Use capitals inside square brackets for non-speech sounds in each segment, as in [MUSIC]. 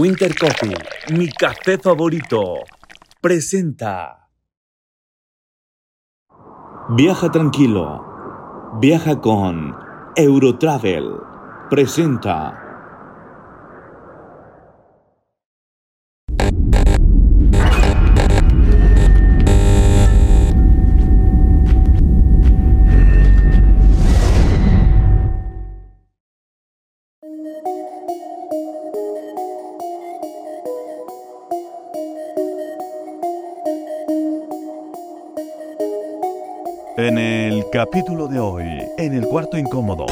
Winter Coffee, mi café favorito, presenta. Viaja tranquilo. Viaja con Eurotravel. Presenta. En el cuarto incómodo.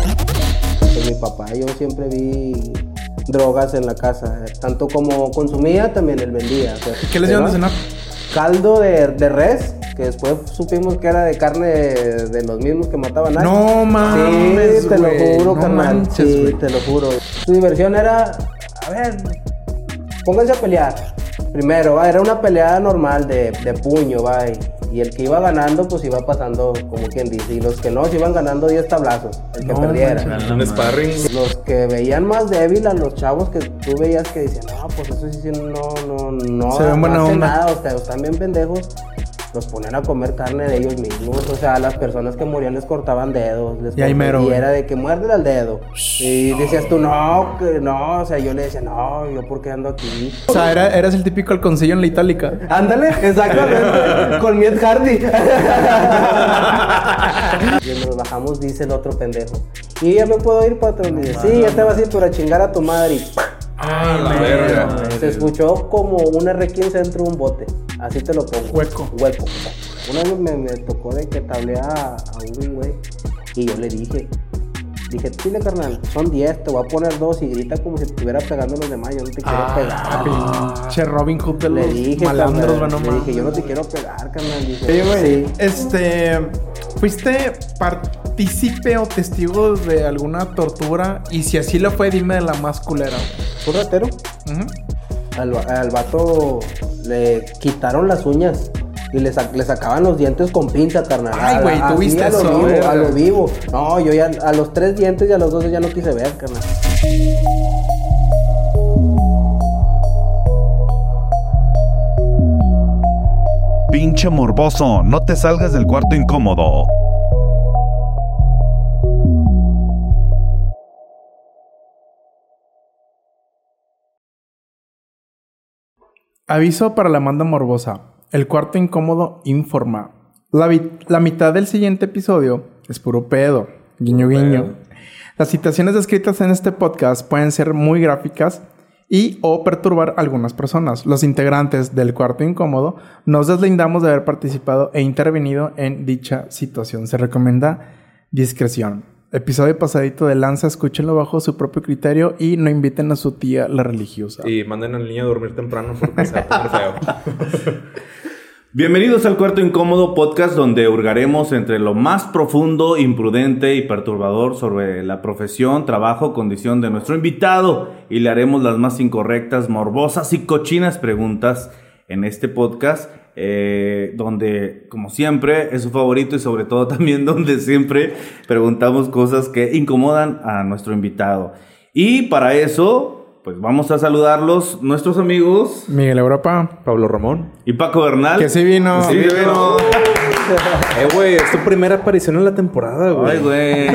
Mi papá yo siempre vi drogas en la casa, tanto como consumía, también él vendía. o sea, ¿Qué les dieron de cenar? Caldo de, de res, que después supimos que era de carne de los mismos que mataban a No mames, Sí, te lo juro, no carnal. manches, sí, te lo juro. Su diversión era, a ver, pónganse a pelear. Primero, va, era una pelea normal de, de puño, va. Y, y el que iba ganando, pues iba pasando, como quien dice. Y los que no, se iban ganando 10 tablazos, el que No perdiera. manches. Un sparring. Los que veían más débil a los chavos que tú veías que decían, no, pues eso sí, sí, no, no, no, Se ven no buena hace onda". nada, o sea, están bien pendejos. Los ponían a comer carne de ellos mismos, o sea, las personas que morían les cortaban dedos, les Y ahí mero, y era de que muérdele al dedo. Y decías tú, no, que no, o sea, yo le decía, no, yo por qué ando aquí. O sea, era, eras el típico halconcillo en la itálica. Ándale, exactamente, [LAUGHS] con Miet Hardy. [LAUGHS] y nos bajamos, dice el otro pendejo. Y ya me puedo ir, patrón. Y dice, sí, ya te vas a ir, pero a chingar a tu madre. Y Ah, la verga. se escuchó como un R15 dentro de un bote. Así te lo pongo. Hueco. Hueco. Una vez me, me tocó de que tablea a, a un güey. Y yo le dije. Dije, dile carnal, son 10, te voy a poner dos y grita como si estuviera pegando a los demás, yo no te quiero pegar. Pinche Robin Hood de Le los dije, malandros, carnal, le dije, yo no te quiero pegar, carnal. Dije, Oye, güey, sí. este, ¿fuiste partícipe o testigo de alguna tortura? Y si así lo fue, dime de la más culera. Un ratero, al, al vato le quitaron las uñas y le, sac- le sacaban los dientes con pinza, carnal. Ay, A- güey, así ¿tú viste a lo eso? Vivo, a lo vivo. No, yo ya a los tres dientes y a los dos ya no quise ver, carnal. Pinche morboso, no te salgas del cuarto incómodo. Aviso para la manda morbosa. El cuarto incómodo informa. La, la mitad del siguiente episodio es puro pedo. Guiño, guiño. Las citaciones descritas en este podcast pueden ser muy gráficas y o perturbar a algunas personas. Los integrantes del cuarto incómodo nos deslindamos de haber participado e intervenido en dicha situación. Se recomienda discreción. Episodio pasadito de Lanza, escúchenlo bajo su propio criterio y no inviten a su tía la religiosa. Y manden al niño a dormir temprano porque se va a poner feo. [LAUGHS] Bienvenidos al Cuarto Incómodo podcast donde hurgaremos entre lo más profundo, imprudente y perturbador sobre la profesión, trabajo, condición de nuestro invitado y le haremos las más incorrectas, morbosas y cochinas preguntas en este podcast eh, donde, como siempre, es su favorito y sobre todo [LAUGHS] también donde siempre preguntamos cosas que incomodan a nuestro invitado. Y para eso, pues vamos a saludarlos, nuestros amigos Miguel Europa. Pablo Ramón. y Paco Bernal. Que sí vino. Sí, vino. [LAUGHS] Eh, güey, es tu primera aparición en la temporada, güey. Ay, güey.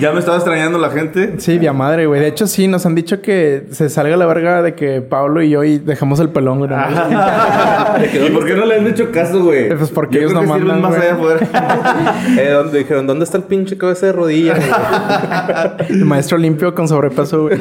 ¿Ya me estaba extrañando la gente? Sí, de a madre, güey. De hecho, sí, nos han dicho que se salga la verga de que Pablo y yo y dejamos el pelón, güey. [LAUGHS] ¿Y por qué no le han hecho caso, güey? Pues porque Yo ellos creo no que mandan, más güey. allá afuera. [LAUGHS] Eh, ¿dónde, dijeron, ¿dónde está el pinche cabeza de rodilla? güey? El maestro limpio con sobrepeso, güey.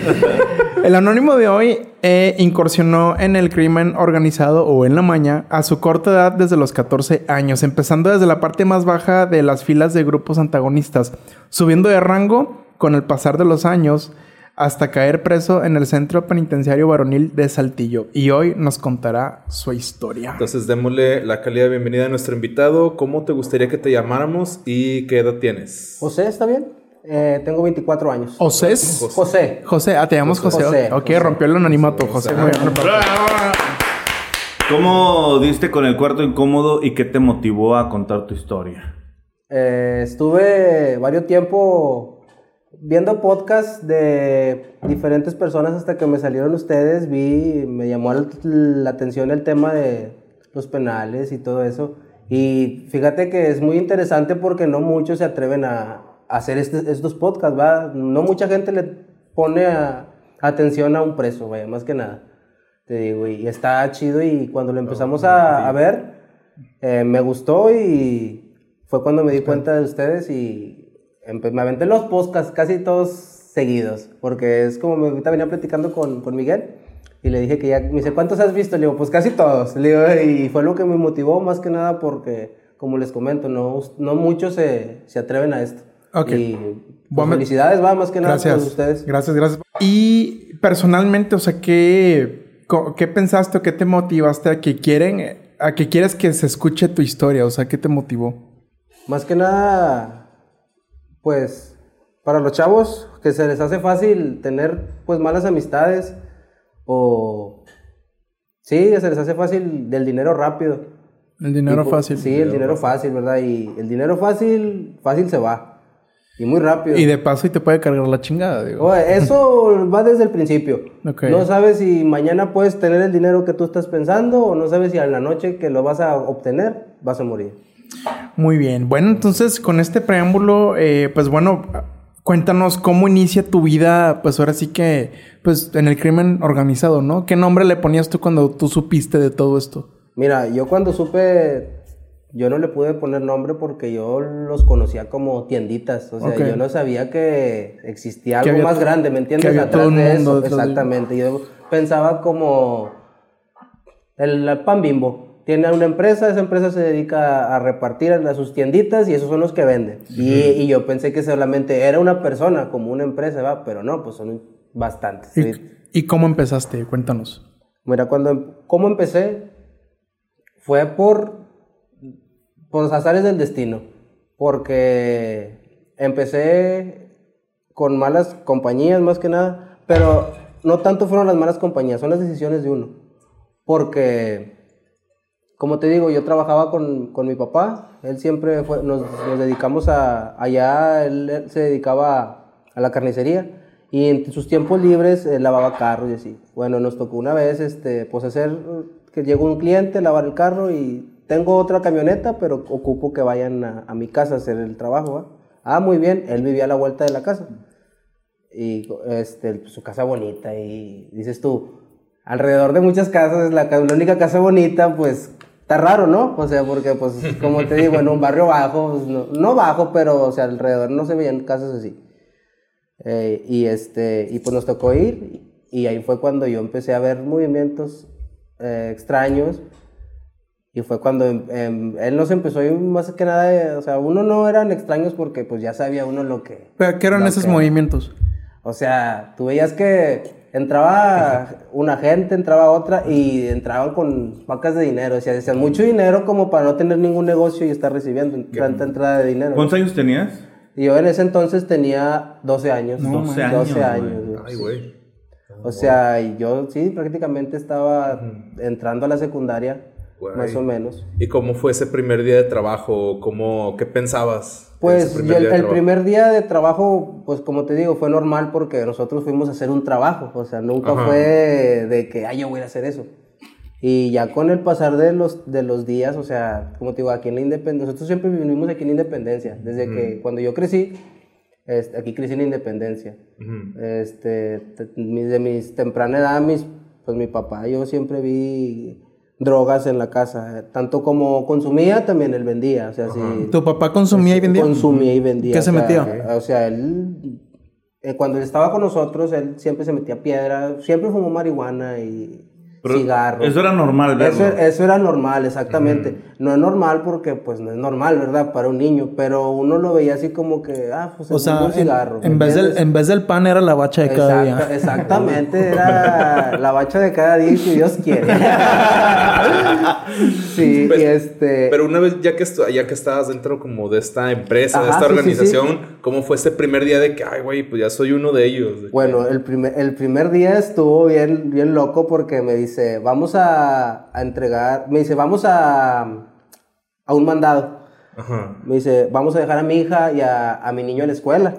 El anónimo de hoy eh, incursionó en el crimen organizado o en la maña a su corta edad desde los 14 años, empezando desde la parte más baja de las filas de grupos antagonistas, subiendo de rango con el pasar de los años hasta caer preso en el centro penitenciario varonil de Saltillo. Y hoy nos contará su historia. Entonces, démosle la calidad de bienvenida a nuestro invitado. ¿Cómo te gustaría que te llamáramos y qué edad tienes? José, ¿está bien? Eh, tengo 24 años. ¿Osés? José. José, ah, te llamas José. José, ok, José. rompió el anonimato, José. Muy bien. ¿Cómo diste con el cuarto incómodo y qué te motivó a contar tu historia? Eh, estuve varios tiempo viendo podcasts de diferentes personas hasta que me salieron ustedes, vi, me llamó la, la atención el tema de los penales y todo eso. Y fíjate que es muy interesante porque no muchos se atreven a hacer este- estos podcasts, ¿va? No mucha gente le pone a- atención a un preso, vaya, más que nada. Te digo, y está chido y cuando lo empezamos a, a ver, eh, me gustó y fue cuando me di cuenta de ustedes y me aventé los podcasts casi todos seguidos, porque es como me ahorita venía platicando con, con Miguel y le dije que ya, me dice, ¿cuántos has visto? Le digo, pues casi todos. Le digo, y fue lo que me motivó más que nada porque, como les comento, no, no muchos se, se atreven a esto. Ok. Y pues, felicidades, va, más que nada Gracias. por ustedes. Gracias, gracias. Y personalmente, o sea, ¿qué, qué pensaste o qué te motivaste a que quieren, a que quieres que se escuche tu historia? O sea, ¿qué te motivó? Más que nada, pues, para los chavos que se les hace fácil tener, pues, malas amistades o... Sí, se les hace fácil del dinero rápido. El dinero Y, pues, fácil. Sí, el dinero fácil, ¿verdad? Y el dinero fácil, fácil se va. Y muy rápido. Y de paso y te puede cargar la chingada, digo. Oye, [LAUGHS] eso va desde el principio. No sabes si mañana puedes tener el dinero que tú estás pensando o no sabes si en la noche que lo vas a obtener vas a morir. Muy bien. Bueno, entonces con este preámbulo, eh, pues bueno, cuéntanos cómo inicia tu vida, pues ahora sí que, pues en el crimen organizado, ¿no? ¿Qué nombre le ponías tú cuando tú supiste de todo esto? Mira, yo cuando supe, yo no le pude poner nombre porque yo los conocía como tienditas. O sea, yo no sabía que existía algo más grande, ¿me entiendes? que Atrás de eso. de- Exactamente. Yo pensaba como el, el pan bimbo. Tiene una empresa, esa empresa se dedica a repartir a sus tienditas y esos son los que venden. y, y yo pensé que solamente era una persona, como una empresa, ¿va? pero no, pues son bastantes. ¿Y, ¿sí? y cómo empezaste? Cuéntanos. Mira, cuando, em- ¿cómo empecé? Fue por, por los azares del destino. Porque empecé con malas compañías más que nada, pero no tanto fueron las malas compañías, son las decisiones de uno. Porque, como te digo, yo trabajaba con, con mi papá, él siempre fue, nos, nos dedicamos a, allá, él, se dedicaba a, a la carnicería y en sus tiempos libres eh, lavaba carros y así. Bueno, nos tocó una vez, este, pues hacer, que llegó un cliente, lavar el carro y tengo otra camioneta, pero ocupo que vayan a, a mi casa a hacer el trabajo, ¿va? Ah, muy bien, él vivía a la vuelta de la casa y este, su casa bonita y dices tú, alrededor de muchas casas, la, la única casa bonita, pues está raro, ¿no? O sea, porque pues [LAUGHS] como te digo, en un barrio bajo, pues, no, no bajo, pero o sea, alrededor no se veían casas así. Eh, y este, y pues nos tocó ir y ahí fue cuando yo empecé a ver movimientos eh, extraños y fue cuando em, él nos empezó ir más que nada, eh, o sea, uno no eran extraños porque pues ya sabía uno lo que... ¿Pero ¿Qué eran esos que- movimientos? o sea, tú veías que entraba una gente, entraba otra y entraban con vacas de dinero. O sea, decían mucho dinero como para no tener ningún negocio y estar recibiendo tanta entrada de dinero. ¿Cuántos años tenías? Y yo en ese entonces tenía 12 años. No, 12 años, 12 años, güey. Ay, güey. O sea, y yo sí, prácticamente estaba entrando a la secundaria, Güey. más o menos. ¿Y cómo fue ese primer día de trabajo? ¿Cómo, ¿Qué pensabas? Pues primer el, el primer día de trabajo, pues como te digo, fue normal porque nosotros fuimos a hacer un trabajo, o sea, nunca Ajá. fue de que, ay, yo voy a hacer eso. Y ya con el pasar de los, de los días, o sea, como te digo, aquí en la Independencia, nosotros siempre vivimos aquí en Independencia, desde que cuando yo crecí, este, aquí crecí en Independencia. Ujú. Este, de mis temprana edad, mis, pues mi papá, yo siempre vi drogas en la casa, tanto como consumía, también él vendía, o sea, sí. ¿Tu papá consumía y vendía? Consumía y vendía. ¿Qué se o sea, metía? O sea, él, eh, cuando él estaba con nosotros, él siempre se metía piedra, siempre fumó marihuana y Pero cigarro. Eso era normal, Eso, verlo. eso era normal, exactamente. No es normal porque, pues, no es normal, ¿verdad? Para un niño, pero uno lo veía así como que, ah, pues, O se sea, un en, cigarro. en ¿me vez del, en vez del pan era la bacha de cada día. Exactamente, [LAUGHS] era la bacha de cada día, si Dios quiere. [LAUGHS] sí, Pues, y este... Pero una vez ya que, ya que estabas dentro como de esta empresa, de esta sí, sí, organización, ¿cómo fue ese primer día de que, ay, güey, pues ya soy uno de ellos? De que- Bueno, el primer, el primer día estuvo bien, bien loco porque me dice, vamos a, a entregar, me dice, vamos a, a un mandado. Ajá. Me dice, vamos a dejar a mi hija y a, a mi niño en la escuela.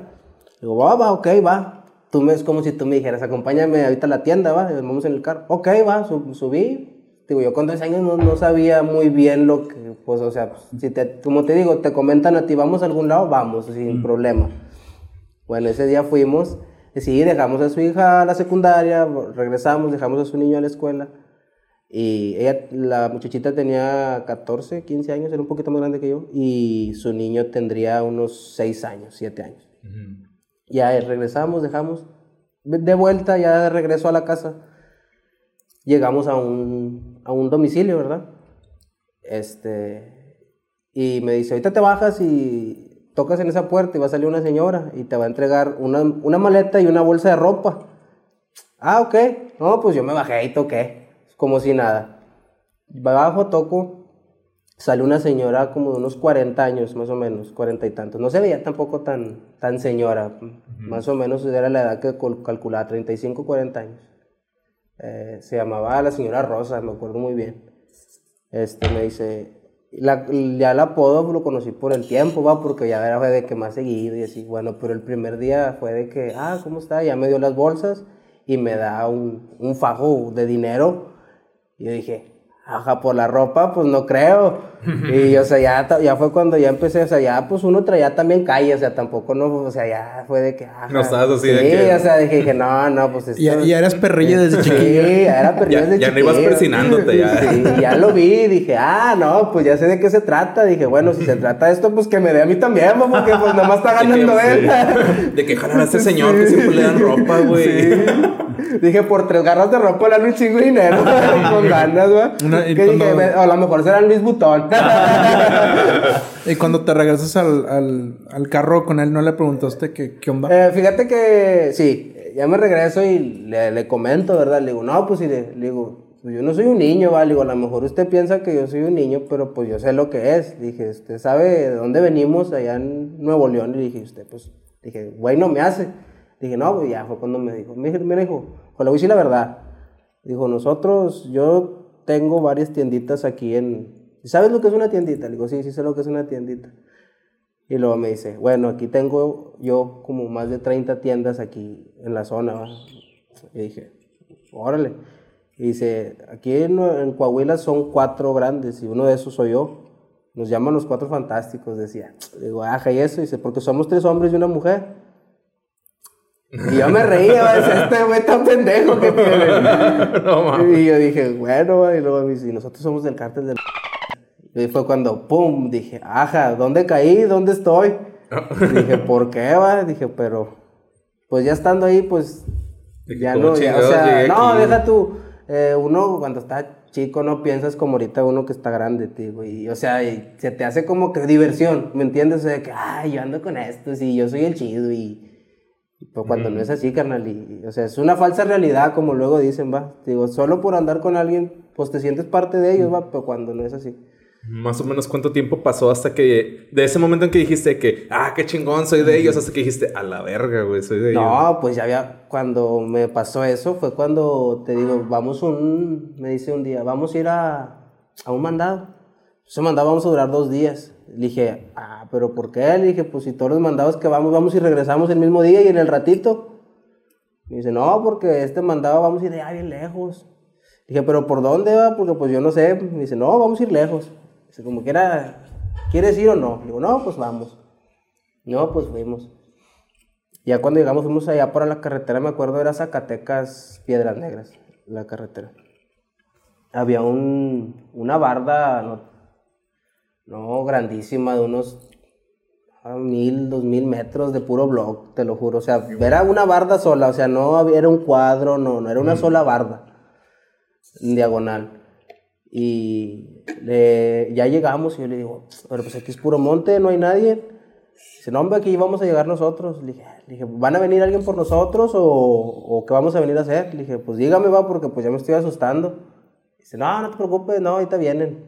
Digo, va, va, ok, va. Tú me, es como si tú me dijeras, acompáñame ahorita a la tienda, va, vamos en el carro. Ok, va, sub- subí. Digo, yo con 13 años no, no sabía muy bien lo que, pues, o sea, si te, como te digo, te comentan a ti, vamos a algún lado, vamos, sin problema. Bueno, ese día fuimos, sí, dejamos a su hija a la secundaria, regresamos, dejamos a su niño a la escuela. Y ella, la muchachita tenía 14, 15 años, era un poquito más grande que yo, y su niño tendría unos 6 años, 7 años. Ya eh, regresamos, dejamos de vuelta, ya de regreso a la casa. Llegamos a un, a un domicilio, ¿verdad? Este, y me dice, ahorita te bajas y tocas en esa puerta y va a salir una señora y te va a entregar una, una maleta y una bolsa de ropa. Ah, ok. No, pues yo me bajé y toqué, como si nada. Bajo, toco, sale una señora como de unos 40 años, más o menos, 40 y tantos. No se veía tampoco tan, tan señora, más o menos era la edad que calculaba, 35, 40 años. Eh, se llamaba la señora Rosa, me acuerdo muy bien. Este, me dice, la, ya el apodo lo conocí por el tiempo, va, porque ya era de que más seguido y así, bueno, pero el primer día fue de que, ah, ¿cómo está? Ya me dio las bolsas y me da un, un fajo de dinero. Y yo dije, ajá, por la ropa, pues no creo. [LAUGHS] Y, o sea, ya, ya fue cuando ya empecé, o sea, ya pues uno traía también calle, o sea, tampoco no, o sea, ya fue de que, ajá. No estabas así sí, de que- o sea, dije, dije, no, no, pues [LAUGHS] esto... Ya, ya eras perrillo [LAUGHS] desde Sí, chiquillo. ya era perrillo Ya- desde ya no ibas chiquillo. persinándote, ya. Sí, ya lo vi, dije, ah, no, pues ya sé de qué se trata. Dije, bueno, si se trata de esto, pues que me dé a mí también, porque pues nada más está ganando De que- él. De que jalar a este señor que siempre le dan ropa, güey. Dije, por tres garras de ropa le dan un chingo de dinero, con ganas, güey. Y Que dije, cuando- "Ve- a lo mejor será Luis Butón. [LAUGHS] Y cuando te regresas al, al, al carro con él, ¿no le preguntaste qué, qué onda? Eh, fíjate que sí, ya me regreso y le, le comento, ¿verdad? Le digo, no, pues sí, le, le digo, pues yo no soy un niño, ¿vale? Le digo, a lo mejor usted piensa que yo soy un niño, pero pues yo sé lo que es. Dije, usted sabe de dónde venimos allá en Nuevo León. Y dije, usted, pues, dije, güey, no me hace. Dije, no, pues ya fue cuando me dijo, me dijo, mira, hijo, le voy a decir la verdad. Dijo, nosotros, yo tengo varias tienditas aquí en... ¿Sabes lo que es una tiendita? Le digo, sí, sí sé lo que es una tiendita. Y luego me dice, bueno, aquí tengo yo como más de 30 tiendas aquí en la zona. ¿va?". Y dije, órale. Y dice, aquí en, en Coahuila son cuatro grandes y uno de esos soy yo. Nos llaman los cuatro fantásticos, decía. Digo, ajá, y eso, dice, porque somos tres hombres y una mujer. Y yo me reía, decía, este güey tan pendejo que tiene. [LAUGHS] y yo dije, bueno, y luego me dice, "Y nosotros somos del cártel del... Y fue cuando, pum, dije, ajá, ¿dónde caí? ¿Dónde estoy? dije, ¿por qué, va? Dije, pero, pues ya estando ahí, pues, ya ¿cómo no, ya, o sea, no, aquí? deja tú, eh, uno cuando está chico no piensas como ahorita uno que está grande, tío, y, o sea, y se te hace como que diversión, ¿me entiendes? O sea, que, ay, yo ando con esto, y yo soy el chido, y... Pero cuando no es así, carnal, y, y, o sea, es una falsa realidad, como luego dicen, va. Digo, solo por andar con alguien, pues te sientes parte de ellos, va, pero cuando no es así. Más o menos cuánto tiempo pasó hasta que... De ese momento en que dijiste que... Ah, qué chingón, soy de ellos. Hasta que dijiste, a la verga, güey, soy de ellos. No, pues ya había, cuando me pasó eso, fue cuando te digo, vamos un, me dice un día, vamos a ir a, a un mandado. Ese mandado vamos a durar dos días. Le dije, ah, pero ¿por qué? Le dije, pues si todos los mandados que vamos, vamos y regresamos el mismo día y en el ratito. Me dice, no, porque este mandado vamos a ir allá bien lejos. Dije, pero ¿por dónde va? Porque pues yo no sé. Me dice, no, vamos a ir lejos. Dice, como quiera, ¿quieres ir o no? Le digo, no, pues vamos. No, pues fuimos. Ya cuando llegamos, fuimos allá para la carretera, me acuerdo, era Zacatecas, Piedras Negras, la carretera. Había un, una barda, no, no grandísima, de unos a mil, dos mil metros de puro block, te lo juro. O sea, era una barda sola, o sea, no era un cuadro, no, no era una sola barda, en diagonal. Y le- ya llegamos y yo le digo, pero pues aquí es puro monte, no hay nadie. Dice, no, hombre, aquí vamos a llegar nosotros. Le dije, le dije, ¿van a venir alguien por nosotros o, o qué vamos a venir a hacer? Le dije, pues dígame, va, porque pues ya me estoy asustando. Dice, no, no te preocupes, no, ahorita vienen.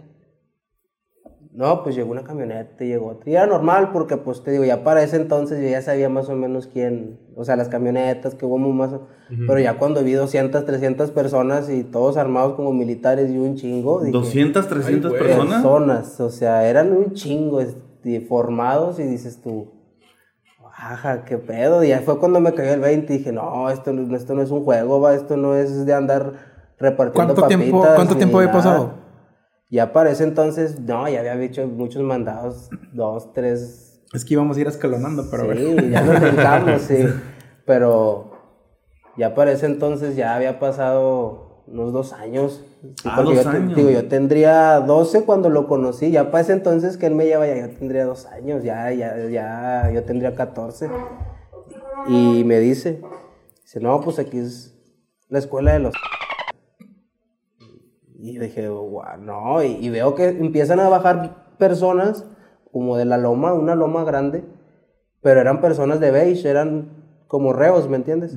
No, pues llegó una camioneta y llegó otra. Y era normal porque, pues te digo, ya para ese entonces yo ya sabía más o menos quién, o sea, las camionetas, que hubo más. Pero ya cuando vi 200, 300 personas y todos armados como militares y un chingo. dije, 200, 300 Ay, güey. personas. personas, o sea, eran un chingo este, formados y dices tú, ajá, qué pedo. Y ahí fue cuando me cayó el 20 y dije, no, esto, no- esto no es un juego, va, esto no es de andar repartiendo ¿Cuánto tiempo- papitas cuánto ni tiempo había nada". pasado? Ya para ese entonces, no, ya había hecho muchos mandados, dos, tres, Es que íbamos a ir escalonando, pero sí, ya nos brincamos, sí. Pero ya para ese entonces ya había pasado unos dos años. Sí, Ah, porque dos yo años. digo, yo tendría 12 cuando lo conocí. Ya para ese entonces que él me lleva, ya yo tendría dos años. Ya, ya, ya, yo tendría 14. Y me dice, dice, no, pues aquí es la escuela de los... Y dije, guau, no, y, y veo que empiezan a bajar personas como de la loma, una loma grande, pero eran personas de beige, eran como reos, ¿me entiendes?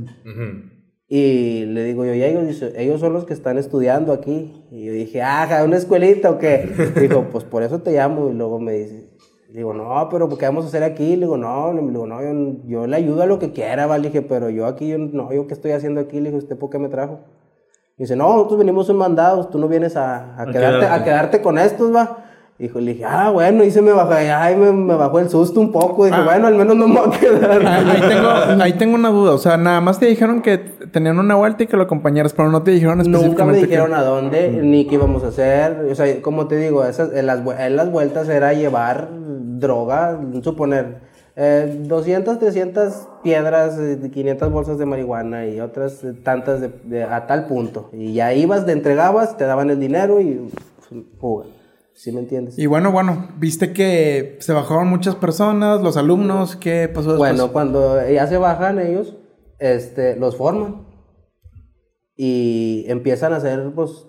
Y le digo yo, y ellos, ellos son los que están estudiando aquí. Y yo dije, ah, ¿una escuelita o qué? [LAUGHS] Dijo, pues por eso te llamo. Y luego me dice, digo, no, pero ¿qué vamos a hacer aquí? Le digo, no, le digo, no, yo, yo le ayudo a lo que quiera, ¿vale? Le dije, pero yo aquí, yo, no, yo qué estoy haciendo aquí? Le dije, ¿usted por qué me trajo? Y dice, no, nosotros venimos en mandados, tú no vienes a, a, quedarte, quedarte. a quedarte con estos, va. Dijo, le dije, ah, bueno, y se me bajó, ay, me, me bajó el susto un poco. Dije, bueno, al menos no me voy a quedar. Ah, Ahí tengo, ahí tengo una duda. O sea, nada más te dijeron que tenían una vuelta y que lo acompañaras, pero no te dijeron Nunca me específicamente que- dijeron a dónde ni qué íbamos a hacer. O sea, como te digo, esas, en, las, en las vueltas era llevar droga, suponer, eh, 200, 300 piedras, eh, 500 bolsas de marihuana y otras eh, tantas de, de- a tal punto. Y ya ibas, te entregabas, te daban el dinero y fuga. ¿Sí me entiendes? Y bueno, bueno, viste que se bajaron muchas personas, los alumnos, ¿qué pasó después? Bueno, cuando ya se bajan ellos, este, los forman y empiezan a hacer, pues,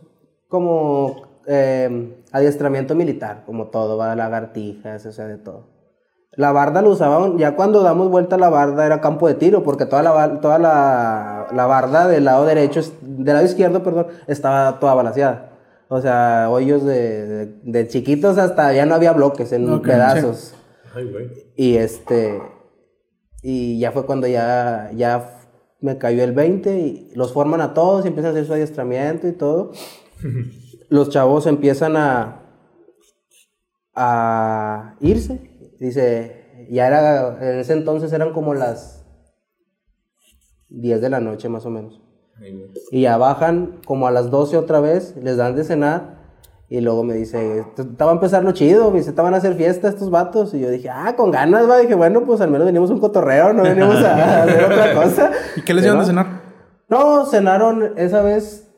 como eh, adiestramiento militar, como todo, va, lagartijas, o sea, de todo. La barda lo usaban, ya cuando damos vuelta a la barda era campo de tiro, porque toda la, bar- toda la, la barda del lado derecho, del lado izquierdo, perdón, estaba toda balanceada. O sea, hoyos de, de, de chiquitos hasta ya no había bloques en pedazos. Ay, güey. Y este. Y ya fue cuando ya, ya me cayó el 20 y los forman a todos y empiezan a hacer su adiestramiento y todo. [LAUGHS] los chavos empiezan a. a irse. Dice, ya era. En ese entonces eran como las 10 de la noche más o menos. Y ya bajan como a las 12 otra vez, les dan de cenar. Y luego me dice, estaba a empezar lo chido, me dice, estaban a hacer fiesta estos vatos. Y yo dije, ah, con ganas, va. Dije, bueno, pues al menos venimos un cotorreo, no venimos a [LAUGHS] hacer otra cosa. ¿Y qué les dieron de cenar? No, cenaron esa vez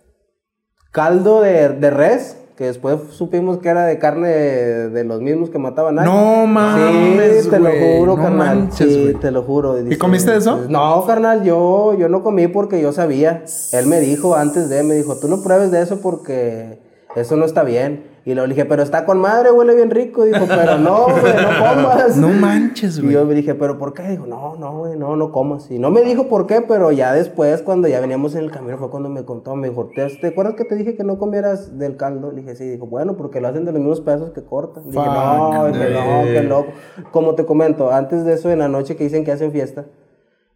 caldo de, de res, que después supimos que era de carne de, de los mismos que mataban a No mames, Sí, te lo juro, no carnal. manches, sí, te lo juro. ¿Y comiste eso? No, carnal, yo, yo no comí porque yo sabía. Él me dijo antes de, me dijo, tú no pruebes de eso porque eso no está bien. Y luego le dije, pero está con madre, huele bien rico. Dijo, pero no, güey, no [LAUGHS] comas. No manches, Y güey. yo me dije, ¿pero por qué? Dijo, no, no, güey, no, no comas. Y no me dijo por qué, pero ya después, cuando ya veníamos en el camino, fue cuando me contó. Me dijo, ¿te, te acuerdas que te dije que no comieras del caldo? Le dije, sí. Dijo, bueno, porque lo hacen de los mismos pedazos que cortan. Dije, no, que no, qué loco. Como te comento, antes de eso, en la noche que dicen que hacen fiesta,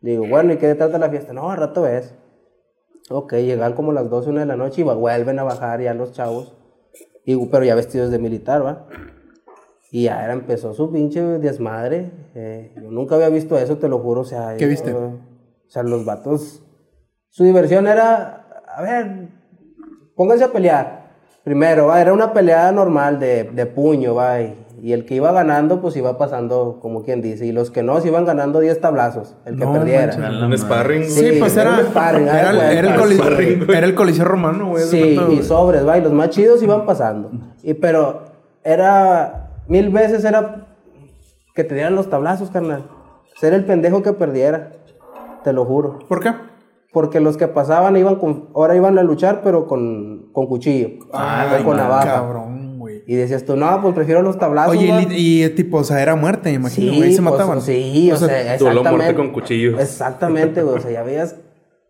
digo, bueno, ¿y qué trata la fiesta? No, al rato ves. Ok, llegan como las 12, 1 de la noche y vuelven a bajar ya los chavos. Y, pero ya vestidos de militar, ¿va? Y ya era, empezó su pinche desmadre. eh, yo nunca había visto eso, te lo juro. O sea, ¿Qué yo- viste? O sea, los vatos. Su diversión era. A ver, pónganse a pelear. Primero, va, era una pelea normal de, de puño, va. Y, y el que iba ganando, pues iba pasando, como quien dice. Y los que no, se iban ganando 10 tablazos. El que No perdiera. Un sparring. Sí, Sí, pues era un sparring, era, el- era coliseo, sparring, güey. era el coliseo romano, güey. Sí, y sobres, va, y los más chidos iban pasando. Y pero era, mil veces era que te dieran los tablazos, carnal. Ser el pendejo que perdiera, te lo juro. ¿Por qué? Porque los que pasaban iban con, ahora iban a luchar, pero con, con cuchillo, o con navaja. cabrón. Y decías tú, no, pues prefiero los tablazos. Oye, va". y, y, tipo, o sea, era muerte, me imagino, sí, güey. Se pues, mataban. Sí, o, sea, duelo a exactamente. muerte con cuchillos. Exactamente, güey. O sea, ya veías,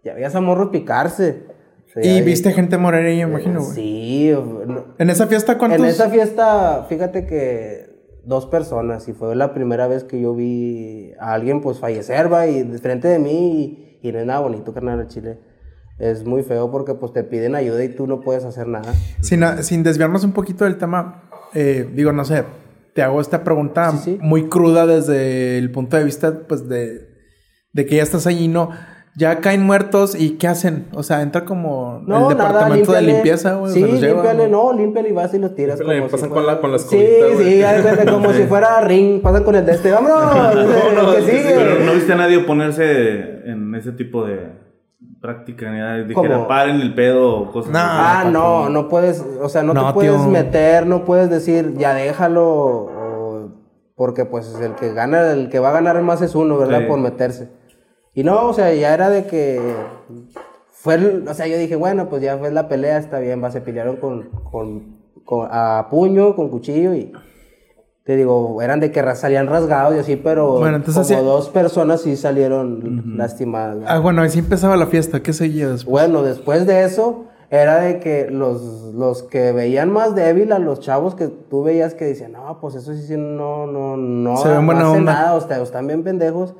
ya veías a morros picarse. O sea, Y viste gente morir ahí, imagino, güey. Sí, no- En esa fiesta, ¿cuántos? En esa fiesta, fíjate que dos personas, y fue la primera vez que yo vi a alguien pues fallecer, va, y de frente de mí, y, y no es nada bonito, carnal, el chile. Es muy feo porque pues te piden ayuda y tú no puedes hacer nada. Sin, sin desviarnos un poquito del tema, eh, digo, no sé, te hago esta pregunta Sí, sí. muy cruda desde el punto de vista, pues, de, de que ya estás allí, ¿no? Ya caen muertos y ¿qué hacen? O sea, entra como No, el nada, departamento de limpieza, güey. Sí, límpiale, ¿no? no, límpiale y vas y los tiras. Límpiale, como pasan si con la- con la Sí, sí, como si fuera ring, pasan con el de este. ¡Vámonos! [LAUGHS] no, el que sigue. Pero no viste a nadie oponerse en ese tipo de práctica, ni nada. Dijera, ¿Cómo? paren el pedo o cosas No. así. Ah, no, no puedes, o sea, no, No, te puedes tío. meter, no puedes decir, ya déjalo, o- porque pues el que gana, el que va a ganar más es uno, ¿verdad? Sí. Por meterse. Y no, o sea, ya era de que fue, el- o sea, yo dije, bueno, pues ya fue la pelea, está bien, va, se pelearon con, con, con- a puño, con cuchillo y te digo, eran de que salían rasgados y así, pero Bueno, entonces como así- dos personas sí salieron lastimadas. ¿verdad? Ah, bueno, así empezaba la fiesta. ¿Qué seguía después? Bueno, después de eso, era de que los, los que veían más débil a los chavos que tú veías que decían, no, pues eso sí, sí, no, no, no, Se ven no buena onda. nada, o están bien pendejos,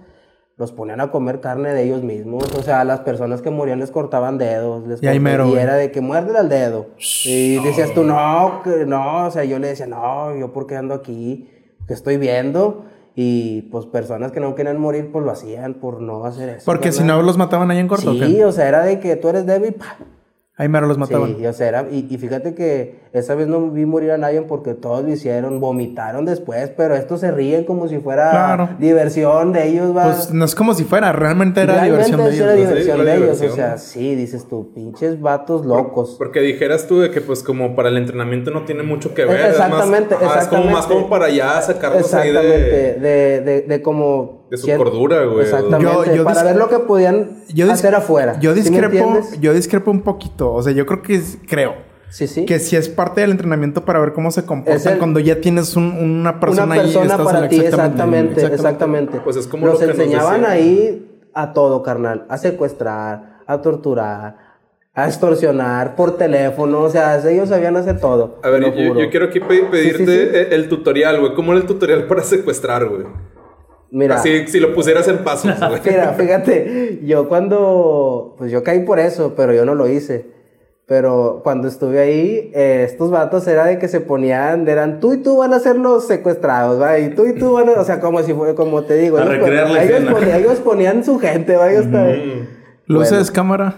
los ponían a comer carne de ellos mismos, o sea, las personas que morían les cortaban dedos, les Y ahí mero, y era de que muérdele al dedo. Y decías tú, no, que no, o sea, yo le decía, no, yo por qué ando aquí, que estoy viendo. Y pues personas que no querían morir, pues lo hacían por no hacer eso. Porque si no los mataban ahí en corto. Sí, o sea, era de que tú eres débil, pa, Ahí mero los mataban. Sí, o sea, era- y, y fíjate que esa vez no vi morir a nadie porque todos lo hicieron, vomitaron después, pero estos se ríen como si fuera Claro. diversión de ellos, va. Pues no es como si fuera, realmente era Realmente diversión de era ellos. ¿no? diversión Sí, de era ellos, o sea, sí, dices tú, pinches vatos locos. Porque dijeras tú de que pues como para el entrenamiento no tiene mucho que ver. Exactamente, es más, ajá, Es como más exactamente. como para ya sacarlos ahí Exactamente, de... de, de, de como... de su cordura, güey. Exactamente, Yo- yo para ver lo que podían Yo hacer afuera. Yo ¿Sí discrepo, entiendes? yo discrepo un poquito. O sea, yo creo que es- creo Sí, sí. que si es parte del entrenamiento para ver cómo se comportan el- cuando ya tienes un- una persona una ahí persona estás para ti, exactamente, exactamente. Pues es como Nos lo que enseñaban ahí a todo, carnal, a secuestrar, a torturar, a extorsionar por teléfono, o sea, ellos sabían hacer todo. A ver, yo, yo quiero aquí pe- pedirte Sí, sí, sí. El, el tutorial, güey. ¿Cómo era el tutorial para secuestrar, güey? Mira, Así, si lo pusieras en pasos, [LAUGHS] güey. mira, fíjate, yo cuando, pues yo caí por eso, pero yo no lo hice. Pero cuando estuve ahí, eh, estos vatos era de que se ponían, eran tú y tú van a ser los secuestrados, ¿va? Y tú y tú van a, o sea, como si fue, como te digo, A ellos, recrear la ellos ponían, ellos ponían su gente, ¿va? Ellos también. Luces, cámara.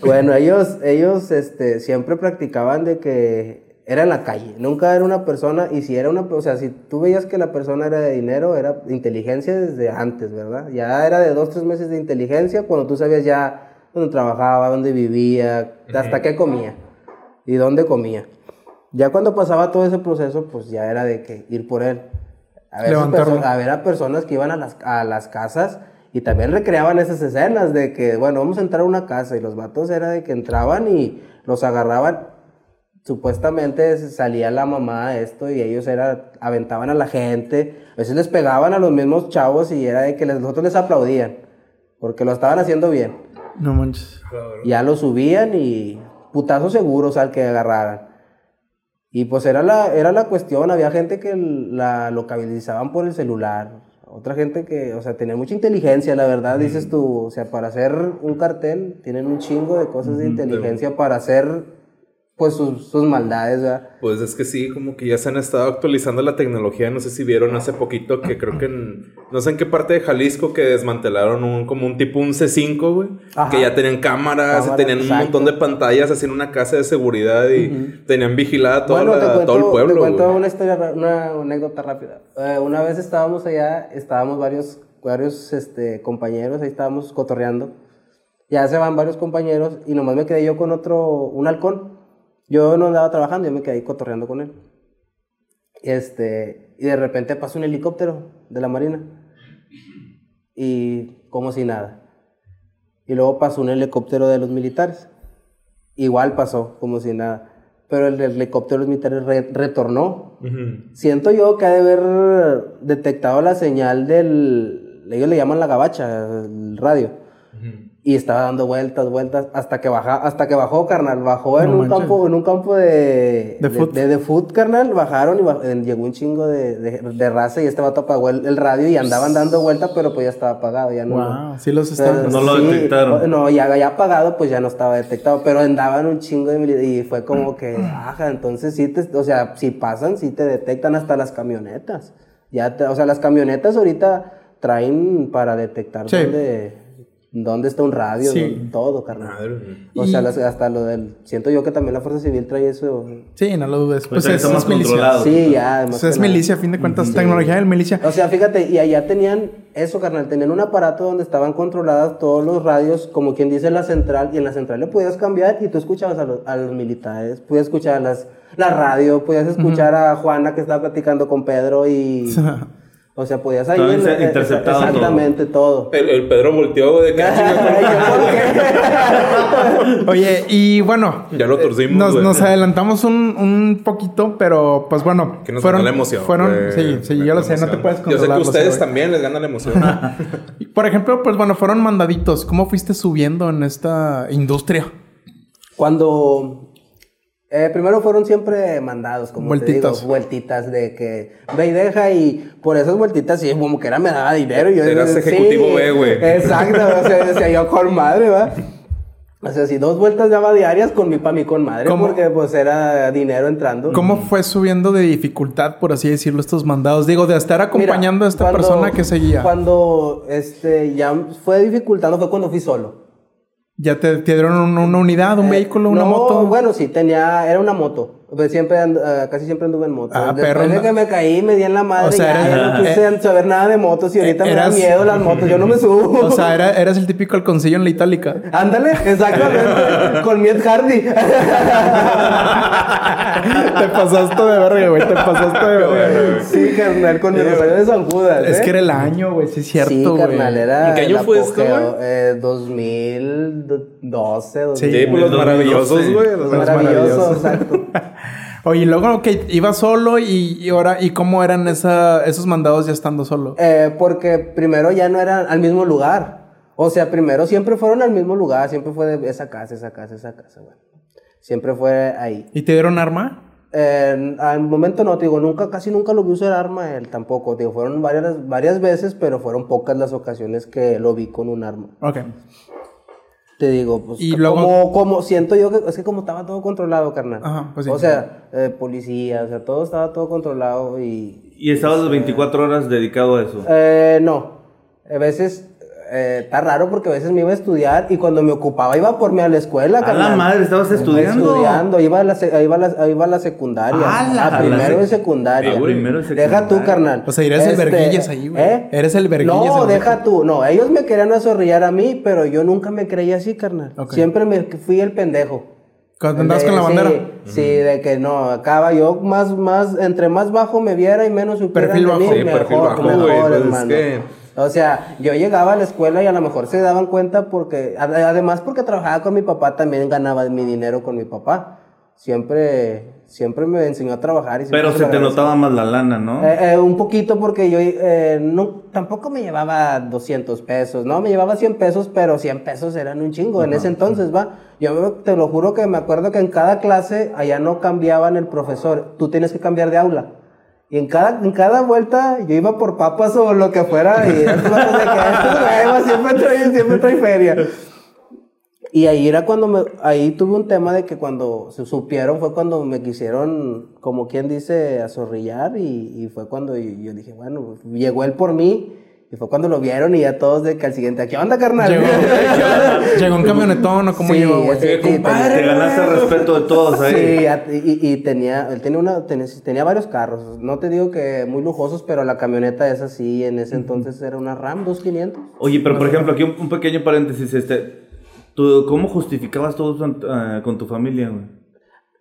Bueno, [LAUGHS] ellos, ellos este, siempre practicaban de que era en la calle, nunca era una persona, y si era una, o sea, si tú veías que la persona era de dinero, era inteligencia desde antes, ¿verdad? Ya era de dos, tres meses de inteligencia cuando tú sabías ya dónde trabajaba, dónde vivía, hasta qué comía y dónde comía. Ya cuando pasaba todo ese proceso, pues ya era de que ir por él. A ver, a personas que iban a las, a las casas y también recreaban esas escenas de que, bueno, vamos a entrar a una casa y los vatos era de que entraban y los agarraban. Supuestamente salía la mamá de esto y ellos era, aventaban a la gente, a veces les pegaban a los mismos chavos y era de que les, nosotros les aplaudían porque lo estaban haciendo bien. No manches. Ya lo subían y putazos seguros al que agarraran. Y pues era la, era la cuestión, había gente que la localizaban por el celular, otra gente que, o sea, tenía mucha inteligencia, la verdad, dices tú, o sea, para hacer un cartel tienen un chingo de cosas de inteligencia para hacer, pues, sus, sus maldades, ¿verdad? Pues es que sí, como que ya se han estado actualizando la tecnología. No sé si vieron hace poquito que creo que en, no sé en qué parte de Jalisco que desmantelaron un, como un tipo un C5, güey. Que ya tenían cámaras, y tenían un exacto. montón de pantallas haciendo una casa de seguridad y tenían vigilada toda Bueno, la- cuento, todo el pueblo. te cuento güey. una historia, ra- una anécdota rápida. Eh, una vez estábamos allá, estábamos varios, varios este, compañeros, ahí estábamos cotorreando. Ya se van varios compañeros y nomás me quedé yo con otro, un halcón. Yo no andaba trabajando, yo me quedé ahí cotorreando con él. Este, y de repente pasa un helicóptero de la marina. Y como si nada. Y luego pasó un helicóptero de los militares. Igual pasó, como si nada. Pero el helicóptero de los militares re- retornó. Ujú. Siento yo que ha de haber detectado la señal del... Ellos le llaman la gabacha, el radio. Y estaba dando vueltas, vueltas, hasta que baja, hasta que bajó, carnal. Bajó en No un manches. campo, en un campo de, De foot. de, de foot, carnal. Bajaron y baj- eh, llegó un chingo de, de, de raza y este vato apagó el, el radio y andaban dando vueltas, pero pues ya estaba apagado, ya no. Wow, sí los Pero están. No lo detectaron. No, ya, ya apagado, pues ya no estaba detectado, pero andaban un chingo de y fue como que, [CLEARS THROAT] ajá, entonces sí te, o sea, si pasan, sí te detectan hasta las camionetas. Ya, te- o sea, las camionetas ahorita traen para detectar Sí. dónde, dónde está un radio, Sí. todo, carnal. O sea, las- hasta lo del, siento yo que también la Fuerza Civil trae eso. Sí, no lo dudes. Pues, Pues es, más es milicia. controlado. Sí, ya, además Pues es milicia, a fin de cuentas, tecnología del milicia. O sea, fíjate, y allá tenían eso, carnal, tenían un aparato donde estaban controladas todos los radios, como quien dice la central, y en la central le podías cambiar y tú escuchabas a los, a los militares, podías escuchar las, la radio, podías escuchar a Juana que estaba platicando con Pedro y... [LAUGHS] o sea, podías ahí... Eh, interceptado todo. Exactamente, todo. El, el Pedro volteó de que [LAUGHS] "Ah, chinga, [LAUGHS] Oye, y bueno, Ya lo torcimos, nos, adelantamos un, un poquito, pero pues bueno, Que nos fueron, la emoción. fueron, sí, sí, yo lo sé, no te puedes Yo sé que controlar. ustedes también les gana la emoción. [LAUGHS] Por ejemplo, pues bueno, fueron mandaditos. ¿Cómo fuiste subiendo en esta industria? Cuando... eh, primero fueron siempre mandados, como Vueltitas. te digo, vueltitas de que ve y deja y por esas vueltitas sí, como que era me daba dinero. y Yo, Eras sí, ejecutivo B, güey. Exacto, o sea, decía yo con madre, ¿va? O sea, si dos vueltas daba diarias con mi pa' mi con madre, ¿Cómo? porque pues era dinero entrando. ¿Cómo fue subiendo de dificultad, por así decirlo, estos mandados? Digo, de estar acompañando Mira, a esta cuando- persona que seguía. Cuando este, ya fue dificultando fue cuando fui solo. ¿Ya te, te dieron un- una unidad, un Eh, vehículo, una no, moto? Bueno, sí, tenía, era una moto. Pues siempre, and- eh, casi siempre anduve en moto. Ah, Después perro, de no. que me caí, me di en la madre. O sea, ya, no quise eh, saber nada de motos y ahorita me da miedo las motos. Yo no me subo. [LAUGHS] O sea, era- eras el típico alconcillo en la itálica. Ándale, exactamente. [LAUGHS] con mi Ed Hardy. [LAUGHS] te pasaste de verga, güey. Te pasaste de verga. sí, carnal, con mi rosario de San Judas. Es ¿eh? que era el año, güey. Sí, es cierto, Sí, güey. carnal, era. ¿En qué año fue esto, güey? Eh, 2012, 2000. Sí, Sí, pues los 2012. maravillosos, güey. los Los Maravilloso, maravillosos. exacto. Oye, y luego, ok, iba solo y, y ahora, ¿y cómo eran esa, esos mandados ya estando solo? Eh, porque primero ya no eran al mismo lugar. O sea, primero siempre fueron al mismo lugar, siempre fue de esa casa, esa casa, esa casa, güey. Siempre fue ahí. ¿Y te dieron arma? Eh, al momento no, te digo, nunca, casi nunca lo vi usar arma él tampoco. Te digo, fueron varias, varias veces, pero fueron pocas las ocasiones que lo vi con un arma. Ok. Te digo, pues Y c- luego- como, como siento yo que es que como estaba todo controlado, carnal. Ajá, pues sí. O sea, eh, policía, o sea, todo estaba todo controlado y Y estabas las 24 horas dedicado a eso. Eh, no. A veces eh, está raro porque a veces me iba a estudiar y cuando me ocupaba iba por mí a la escuela. A la madre, ¿estabas estudiando? Estudiando, iba a la, se- iba a la, iba a la secundaria. A la- a a la primero sec- y secundaria. a primero y Deja tú, secundaria. carnal. Este, O sea, eres el verguillas ahí, güey. ¿eh? Eres el verguillas No, deja tú. No, ellos me querían azorrillar a mí, pero yo nunca me creía así, carnal. Siempre me fui el pendejo. Cuando andabas con la bandera. Sí, sí, de que no, acaba yo más, más, entre más bajo me viera y menos supiera Perfil de bajo. mí, Sí, mejor, perfil bajo, mejor, güey, pues es hermano. que- O sea, yo llegaba a la escuela y a lo mejor se daban cuenta porque, ade- además porque trabajaba con mi papá, también ganaba mi dinero con mi papá. Siempre, siempre me enseñó a trabajar. Y Pero se te notaba más la lana, ¿no? Eh, eh, un poquito porque yo eh, no, tampoco me llevaba 200 pesos, ¿no? Me llevaba 100 pesos, pero 100 pesos eran un chingo en ese entonces, ¿va? Yo te lo juro que me acuerdo que en cada clase allá no cambiaban el profesor, tú tienes que cambiar de aula. Y en cada, en cada vuelta yo iba por papas o lo que fuera y estos huevos siempre traen, siempre traen feria. Y ahí era cuando me, ahí tuve un tema de que cuando se supieron fue cuando me quisieron, como quien dice, azorrillar y, y fue cuando yo, yo dije, bueno, llegó él por mí y fue cuando lo vieron y ya todos de que al siguiente, ¿qué onda, carnal? Llegó, llegó [LAUGHS] un camionetón o cómo Sí, llegó, güey. sí, sí, Te ganaste el respeto de todos ahí. Sí, y, y tenía, él tenía, una, tenía, tenía varios carros, no te digo que muy lujosos, pero la camioneta esa sí, en ese entonces era una RAM 2500. Oye, pero por ejemplo, aquí un, un pequeño paréntesis, este, ¿tú, ¿cómo justificabas todo eso eh, con tu familia, güey?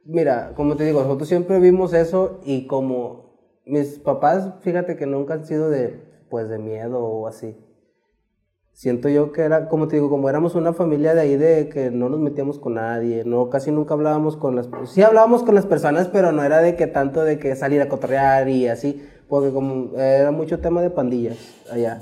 Mira, como te digo, nosotros siempre vimos eso y como mis papás, fíjate que nunca han sido de, pues, de miedo o así. Siento yo que era, como te digo, como éramos una familia de ahí de que no nos metíamos con nadie, no, casi nunca hablábamos con las, sí hablábamos con las personas, pero no era de que tanto de que salir a cotorrear y así, porque como era mucho tema de pandillas allá.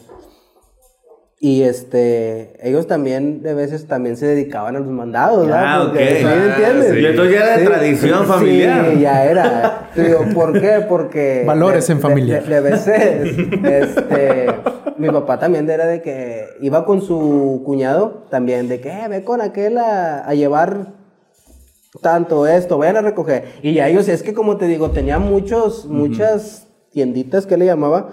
Y este, ellos también de veces también se dedicaban a los mandados, ¿verdad? Ah, Porque, ok. ¿sí me entiendes? sí. Y entonces ya era de tradición familiar. Sí, ya era. Digo, ¿por qué? Porque... Valores en familia. De, de- de veces, este... Mi papá también era de que iba con su cuñado también, de que eh, ve con aquel a, a llevar tanto esto, vayan a recoger. Y ya ellos, es que como te digo, tenía muchos, muchas tienditas que le llamaba.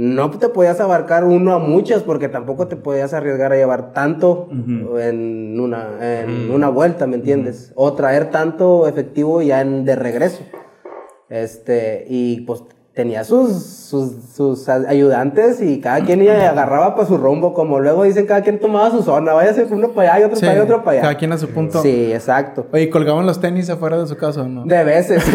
No te podías abarcar uno a muchas porque tampoco te podías arriesgar a llevar tanto en, una, en una vuelta, ¿me entiendes? O traer tanto efectivo ya en, de regreso. Este, y pues tenía sus, sus, sus ayudantes y cada quien iba- agarraba para su rumbo, como luego dicen, cada quien tomaba su zona, váyase uno para allá y otro Sí, para allá y otro para allá. cada quien a su punto. Sí, exacto. Oye, ¿colgaban los tenis afuera de su casa o no? De veces. [LAUGHS]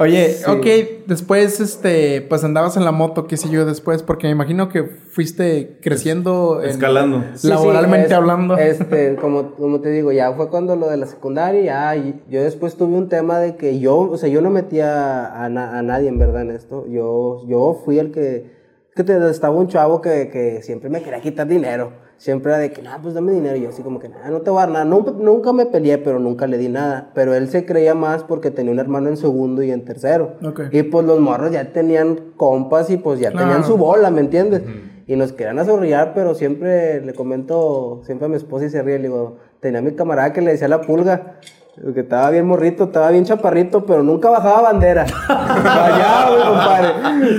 Oye, Sí. ok, después, este, pues andabas en la moto, qué sé yo, después, porque me imagino que fuiste creciendo. en- Escalando. Sí, laboralmente sí, es- hablando. Este, como, como te digo, ya fue cuando lo de la secundaria, ya, y yo después tuve un tema de que yo, o sea, yo no metía a, na- a nadie en verdad en esto. Yo, yo fui el que, que te, estaba un chavo que, que siempre me quería quitar dinero. Siempre era de que, nah, pues dame dinero. Y yo así como que, nah, no te voy a dar nada. Nunca, nunca me peleé, pero nunca le di nada. Pero él se creía más porque tenía un hermano en segundo y en tercero. Ok. Y pues los morros ya tenían compas y pues ya tenían Claro. su bola, ¿me entiendes? Y nos querían azorrillar, pero siempre le comento, siempre a mi esposa y se ríe, le digo, tenía a mi camarada que le decía la pulga, que estaba bien morrito, estaba bien chaparrito, pero nunca bajaba bandera. [LAUGHS] bañaba, mi compadre.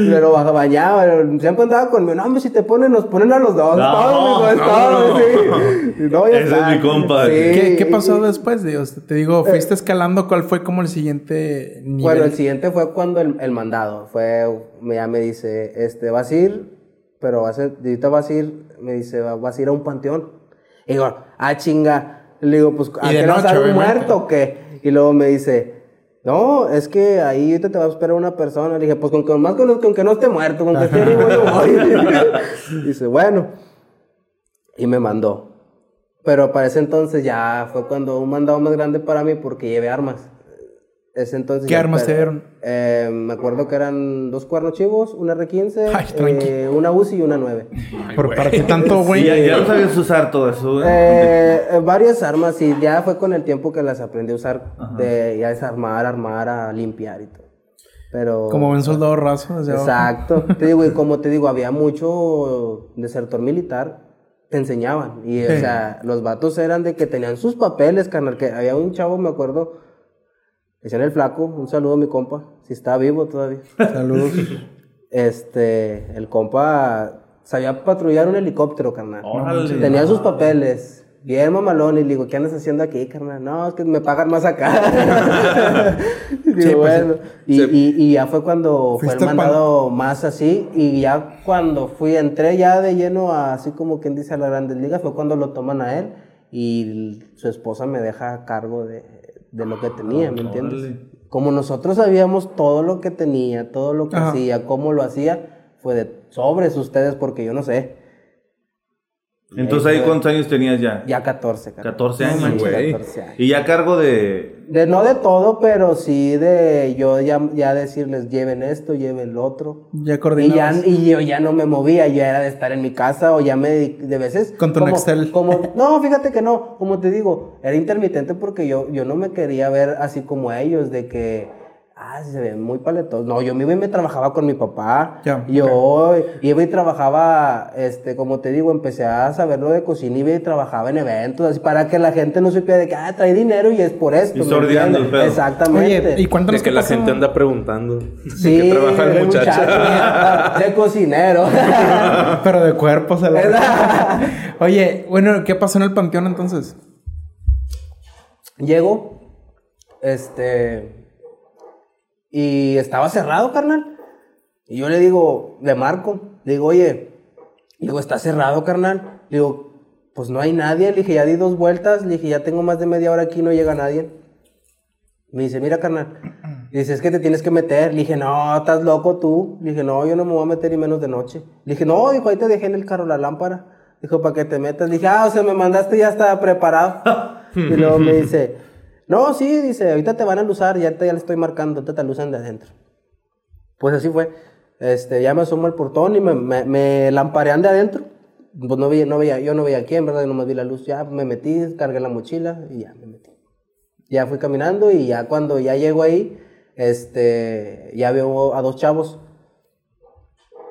Pero bañaba, siempre andaba conmigo, no, hombre, si te ponen, nos ponen a los dos. No, todo, mijo, es no, todo, no. [LAUGHS] sí. No, ya Ese está. es mi compa. Sí. ¿Qué, qué pasó después? Dios? Te digo, fuiste escalando, ¿cuál fue como el siguiente nivel? Bueno, el siguiente fue cuando el, el mandado. Fue, me- ya me dice, este, vas a ir, pero vas a, ahorita vas a ir, me dice, "va- vas a ir a un panteón. Y digo, ah, chinga. Le digo, pues, ¿a qué vas a muerto o qué? Y luego me dice, no, es que ahí ahorita te va a esperar una persona. Le dije, pues, con que, más con, con que no esté muerto, con que esté vivo, yo voy. [LAUGHS] [LAUGHS] dice, bueno. Y me mandó. Pero para ese entonces ya fue cuando un mandado más grande para mí porque llevé armas. Ese entonces ¿Qué armas te dieron? Eh, me acuerdo que eran dos cuernos chivos, una R15, [LAUGHS] Ay, tranqui. eh, una UCI y una 9. ¿Por, ¿Para qué tanto, güey? Y ya, ya no sabías usar todo eso, ¿eh? Eh, varias armas y ya fue con el tiempo que las aprendí a usar, de ya desarmar, armar, a limpiar y todo. Pero... Como un soldado raso abajo. Exacto. te digo, y como te digo, había mucho desertor militar, te enseñaban. Y, o Sí. sea, los vatos eran de que tenían sus papeles, carnal. Que había un chavo, me acuerdo, decían el flaco, un saludo a mi compa, si está vivo todavía. Saludos. Este, el compa sabía patrullar un helicóptero, carnal. Órale. Tenía sus papeles. Bien mamalón y le digo, ¿qué andas haciendo aquí, carnal? No, es que me pagan más acá. [LAUGHS] Digo, Sí, pues, bueno. Y, y- y ya fue cuando fue el Fuiste pan- mandado más así. Y ya cuando fui, entré ya de lleno a, así como quien dice a las grandes ligas, fue cuando lo toman a él. Y su esposa me deja a cargo de, de lo que tenía, ¿me entiendes? Como nosotros sabíamos todo lo que tenía, todo lo que Ajá. hacía, cómo lo hacía, fue de sobres ustedes porque yo no sé. Entonces ahí cuántos años tenías ya? Ya 14, carnal. 14 años, güey. 14 años. Y ya cargo de... De, no de todo, pero sí de yo ya, ya decirles lleven esto, lleven lo otro. Ya Y, ya, coordinabas. y yo ya no me movía, yo era de estar en mi casa o ya me de veces. Con tu como, Nextel. Como, no, fíjate que no, como te digo, era intermitente porque yo, yo no me quería ver así como ellos, de que, ah, se ven muy paletos. No, yo me iba y me trabajaba con mi papá. Ya, yo iba y trabajaba, este, como te digo, empecé a saber lo de cocina, iba y trabajaba en eventos, así para que la gente no supiera de que, ah, trae dinero y es por esto. Y ¿me sordeando el pedo. Exactamente. Oye, ¿y cuéntanos De que qué la pasó? gente anda preguntando. Sí, ¿De qué trabaja el muchacho? de cocinero. [LAUGHS] Pero de cuerpo se la... [LAUGHS] Oye, bueno, ¿qué pasó en el panteón entonces? Llego, este, y estaba cerrado, carnal. Y yo le digo, le marco, le digo, oye, le digo, está cerrado, carnal. Le digo, pues no hay nadie. Le dije, ya di dos vueltas. Le dije, ya tengo más de media hora aquí, no llega nadie. Me dice, mira, carnal. [CLEARS THROAT] Dice, es que te tienes que meter. Le dije, no, estás loco tú. Le dije, no, yo no me voy a meter ni menos de noche. Le dije, no, dijo, ahí te dejé en el carro la lámpara. Dijo, para que te metas. Le dije, ah, o sea, me mandaste, ya estaba preparado. [LAUGHS] y luego me dice, no, sí, dice, ahorita te van a luzar, ya te ya le estoy marcando, ahorita te luzan de adentro. Pues así fue. Este, ya me asomo al portón y me, me, me lamparean de adentro. Pues no veía, no veía, yo no veía quién, ¿verdad? Nomás vi la luz. Ya me metí, cargué la mochila y ya me metí. Ya fui caminando y ya cuando ya llego ahí, este, ya veo a dos chavos.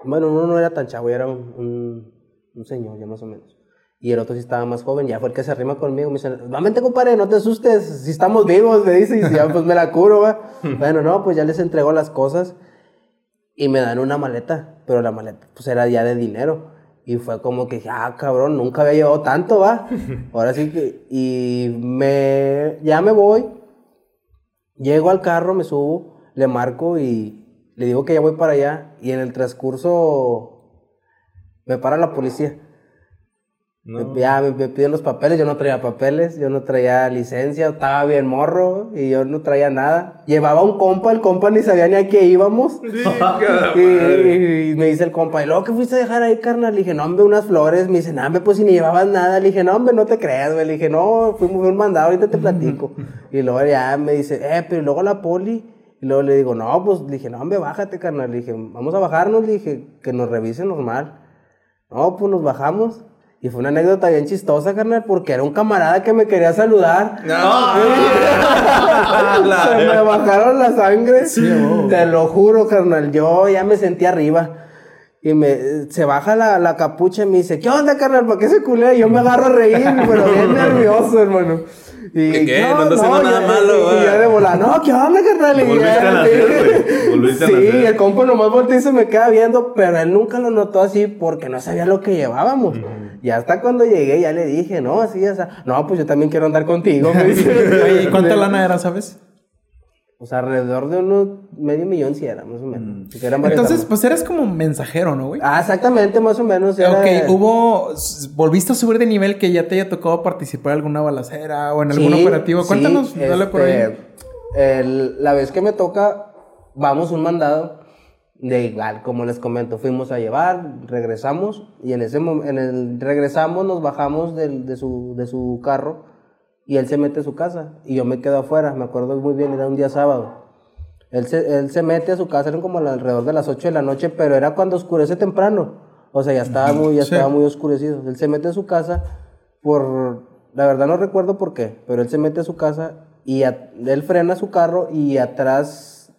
Bueno, uno no era tan chavo, era un, un, un señor, ya más o menos. Y el otro sí estaba más joven, ya fue el que se arrima conmigo. Me dice, vamente compadre, no te asustes, si estamos vivos, me dice, y si ya pues me la curo, va. [LAUGHS] bueno, no, pues ya les entrego las cosas y me dan una maleta, pero la maleta pues era ya de dinero. Y fue como que, ah, cabrón, nunca había llevado tanto, va. [LAUGHS] Ahora sí que, y me, ya me voy, llego al carro, me subo, le marco y le digo que ya voy para allá. Y en el transcurso me para la policía. No. Me- Ya me, me piden los papeles, yo no traía papeles, yo no traía licencia, estaba bien morro y yo no traía nada. Llevaba un compa, el compa ni sabía ni a qué íbamos. [LAUGHS] Y, me dice el compa, ¿y luego qué fuiste a dejar ahí, carnal? Le dije, no, hombre, unas flores. Me dice, no, hombre, pues si ni llevabas nada. Le dije, no, hombre, no te creas, güey. Le dije, no, fuimos un mandado, ahorita te [LAUGHS] platico. y luego ya me dice, eh, pero ¿y luego la poli. Y luego le digo, no, pues le dije, no, hombre, bájate, carnal. Le dije, vamos a bajarnos. Le dije, que nos revisen normal. No, pues nos bajamos. Y fue una anécdota bien chistosa, carnal, porque era un camarada que me quería saludar. [LAUGHS] Se me bajaron la sangre. Te lo juro, carnal. Yo ya me sentí arriba. Y me, se baja la, la capucha y me dice, ¿qué onda, carnal? ¿Para qué se culea? Y yo me agarro a reír, pero bien [LAUGHS] nervioso, hermano. Y, ¿Qué, qué? No ando haciendo nada yo- malo, Y, y yo de volar, no, ¿qué onda, carnal? Volviste a nacer, güey. Volviste a sí, nacer. el compa nomás voltea y se me queda viendo, pero él nunca lo notó así porque no sabía lo que llevábamos. Y hasta cuando llegué ya le dije, no, así, o sea, no, pues yo también quiero andar contigo. me dice. [LAUGHS] ¿y cuánta lana era, sabes? O sea, alrededor de unos medio millón si era, más o menos. Eran varias Entonces, pues eres como mensajero, ¿no, güey? Ah, exactamente, más o menos. Era, Ok, hubo. ¿Volviste a subir de nivel que ya te haya tocado participar en alguna balacera o en algún Sí, operativo? sí, Cuéntanos, dale por ahí. este, el- la vez que me toca, vamos un mandado de igual, como les comento, fuimos a llevar, regresamos y en ese en el regresamos, nos bajamos del- de, su, de su carro y él se mete a su casa y yo me quedo afuera, me acuerdo muy bien, era un día sábado. Él se, él se mete a su casa, eran como alrededor de las 8 de la noche, pero era cuando oscurece temprano. O sea, ya estaba muy, ya Sí. estaba muy oscurecido. Él se mete a su casa por, la verdad no recuerdo por qué, pero él se mete a su casa y a- él frena su carro y atrás,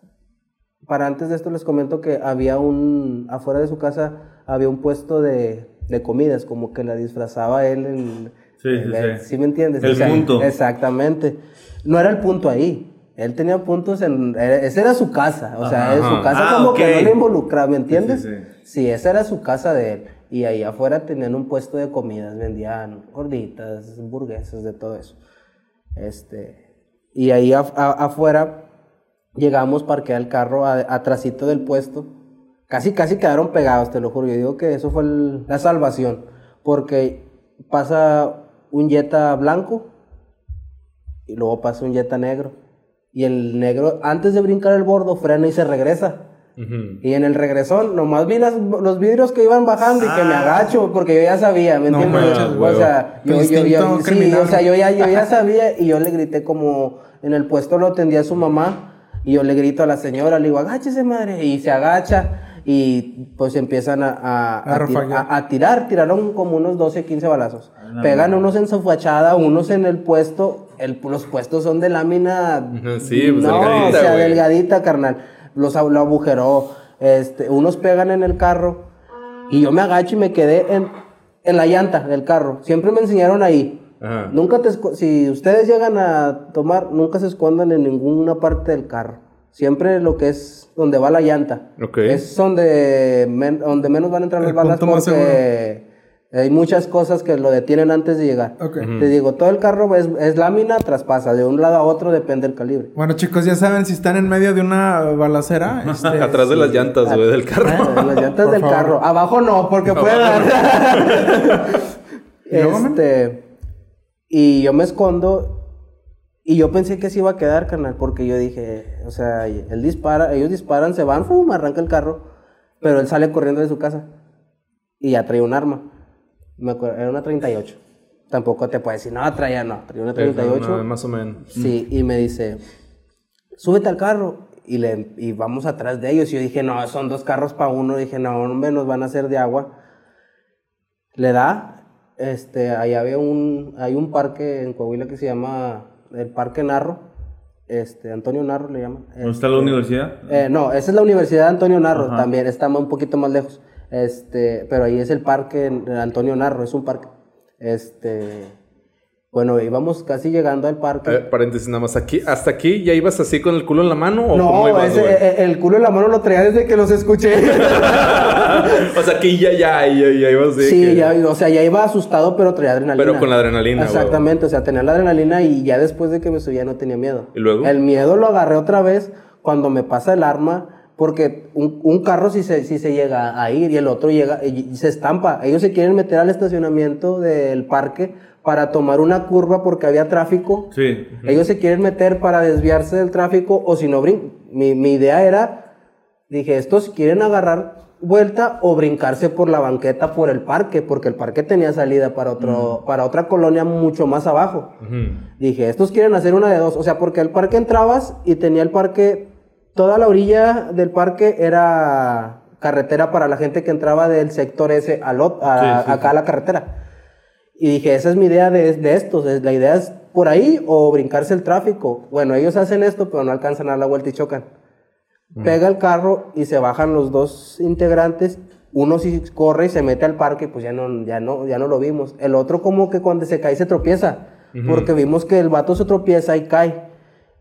para antes de esto les comento que había un, afuera de su casa había un puesto de, de comidas, como que la disfrazaba él en... Sí, sí, sí. ¿sí me entiendes? El punto. Exactamente. No era el punto ahí. Él tenía puntos en... Esa era su casa. O sea, Ajá. su casa Ah, como que no le involucraba, ¿me entiendes? sí, Sí, esa era su casa de él. Y ahí afuera tenían un puesto de comidas, vendían gorditas, hamburguesas, de todo eso. Este, y ahí a- afuera llegamos, parqué el carro atrasito del puesto. Casi, casi quedaron pegados, te lo juro. Yo digo que eso fue el- la salvación. Porque pasa un Jetta blanco y luego pasa un Jetta negro. Y el negro, antes de brincar el bordo, frena y se regresa. Y en el regresón, nomás vi las- los vidrios que iban bajando y que me agacho, porque yo ya sabía, ¿me No entiendes? o sea, yo, yo, yo- instinto sí, criminal. o sea, yo ya, yo ya sabía y yo le grité como en el puesto lo atendía su mamá y yo le grito a la señora, le digo, agáchese madre, y se agacha y pues empiezan a, a, A a ti- rafaguear. a- a tirar, tiraron como unos 12, 15 balazos. Pegan unos en su fachada, unos en el puesto, el, los puestos son de lámina... Sí, pues, no, delgadita, o sea, delgadita, carnal. Los lo agujeró. Este, unos pegan en el carro y yo me agacho y me quedé en, en la llanta del carro. Siempre me enseñaron ahí. Ajá. Nunca te si ustedes llegan a tomar, nunca se escondan en ninguna parte del carro. Siempre lo que es donde va la llanta. Ok. Es donde, men- donde menos van a entrar las balas porque hay muchas cosas que lo detienen antes de llegar. Ok. Te digo, todo el carro es, es lámina, traspasa. De un lado a otro depende del calibre. Bueno, chicos, ya saben, si están en medio de una balacera, [LAUGHS] este, Atrás de las llantas, güey, del carro. Ah, las llantas Por del favor. carro. Abajo no, porque puede dar. [LAUGHS] Este. Y yo me escondo. Y yo pensé que se iba a quedar, carnal, porque yo dije, o sea, él dispara, ellos disparan, se van, ¡fum! arranca el carro, pero él sale corriendo de su casa y ya traía un arma. Me acuerdo, era una 38. Tampoco te puedes decir, no, traía, no, traía una 38. No, más o menos. Sí, y me dice, súbete al carro. y, le, y vamos atrás de ellos. Y yo dije, no, son dos carros para uno. Dije, no, hombre, nos van a hacer de agua. Le da, este, ahí había un, hay un parque en Coahuila que se llama el Parque Narro. Este, Antonio Narro le llaman. ¿Dónde está la Este, universidad? eh, no, esa es la Universidad de Antonio Narro, Ajá. también está un poquito más lejos. Este, pero ahí es el parque Antonio Narro, es un parque. Este, bueno, íbamos casi llegando al parque. Eh, paréntesis nada más. Aquí, ¿Hasta aquí ya ibas así con el culo en la mano? ¿O cómo no, ibas, ese- eh, el culo en la mano lo traía desde que los escuché. [LAUGHS] o sea, aquí ya, ya, ya, ya ibas de sí, que- ya, o sea, ya iba asustado, pero traía adrenalina. Pero con la adrenalina, Exactamente, o sea, tenía la adrenalina y ya después de que me subía no tenía miedo. ¿Y luego? El miedo lo agarré otra vez cuando me pasa el arma, porque un, un carro sí se, sí se llega a ir y el otro llega y se estampa. Ellos se quieren meter al estacionamiento del parque para tomar una curva porque había tráfico. Sí. Ellos se quieren meter para desviarse del tráfico o si no, brin- mi, mi idea era, dije, estos quieren agarrar vuelta o brincarse por la banqueta por el parque, porque el parque tenía salida para, otro, para otra colonia mucho más abajo. Ujú. Dije, estos quieren hacer una de dos, o sea, porque el parque entrabas y tenía el parque, toda la orilla del parque era carretera para la gente que entraba del sector ese a- Sí, sí, acá a la carretera. Y dije, esa es mi idea de, de estos. es- La idea es por ahí o brincarse el tráfico. Bueno, ellos hacen esto, pero no alcanzan a dar la vuelta y chocan. Pega el carro y se bajan los dos integrantes. Uno sí corre y se mete al parque, pues ya no, ya no, ya no lo vimos. El otro como que cuando se cae se tropieza. Porque vimos que el vato se tropieza y cae.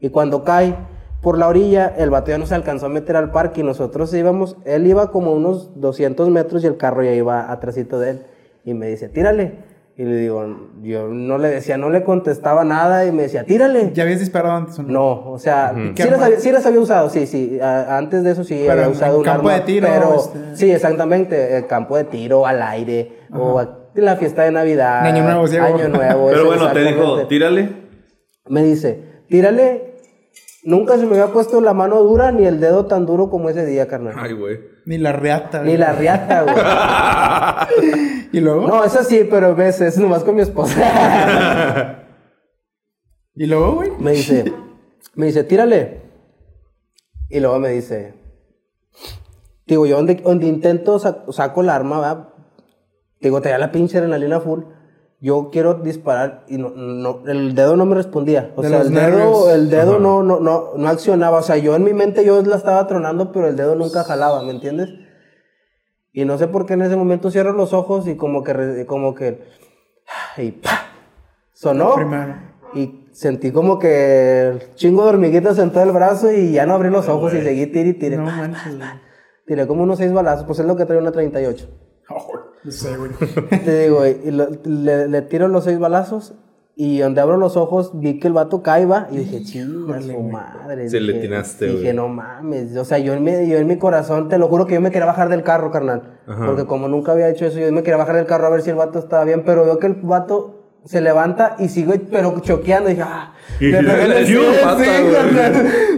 Y cuando cae por la orilla, el vato ya no se alcanzó a meter al parque y nosotros íbamos, él iba como unos 200 metros y el carro ya iba atrásito de él. Y me dice, tírale. Y le digo, yo no le decía, no le contestaba nada y me decía, tírale. ¿Ya habías disparado antes o no? No, o sea, ¿Qué sí, las había, sí las había usado, sí, sí. a- antes de eso sí Pero había usado en un campo arma, de tiro, Pero, este- sí, exactamente. El campo de tiro, al aire, o a- la fiesta de Navidad. Año Nuevo, sí, Año. Nuevo. Pero bueno, te dijo, tírale. Me dice, tírale. Nunca se me había puesto la mano dura ni el dedo tan duro como ese día, carnal. Ay, güey. Ni la reata. Ni güey. la riata, güey. [LAUGHS] ¿Y luego? No, eso sí, pero ves, es nomás con mi esposa. [LAUGHS] ¿Y luego, güey? me dice, me dice, tírale. Y luego me dice, digo, yo donde, donde intento sa- saco el arma, ¿verdad? Digo, te da la pinche adrenalina full. Yo quiero disparar y no, no, el dedo no me respondía. O De sea, el dedo, el dedo no, no, no, no accionaba. O sea, yo en mi mente yo la estaba tronando, pero el dedo nunca jalaba, ¿me entiendes? Y no sé por qué en ese momento cierro los ojos y como que, como que, y ¡pa! Sonó. Y sentí como que el chingo de hormiguitas en todo el brazo y ya no abrí los ojos y seguí tire y tire. No Pa, manches. Tiré como unos seis balazos, pues es lo que trae una 38. Oh, no sé, güey. [LAUGHS] Te digo, y lo- le, le tiro los seis balazos y donde abro los ojos vi que el vato caiba y dije, chinga su madre. Se le Dije- atinaste, Dije, güey. no mames. O sea, yo en, mi, yo en mi corazón, te lo juro que yo me quería bajar del carro, carnal. Ajá. Porque como nunca había hecho eso, yo me quería bajar del carro a ver si el vato estaba bien, pero veo que el vato se levanta y sigue, pero choqueando. Dije, ah. Y sí, pata,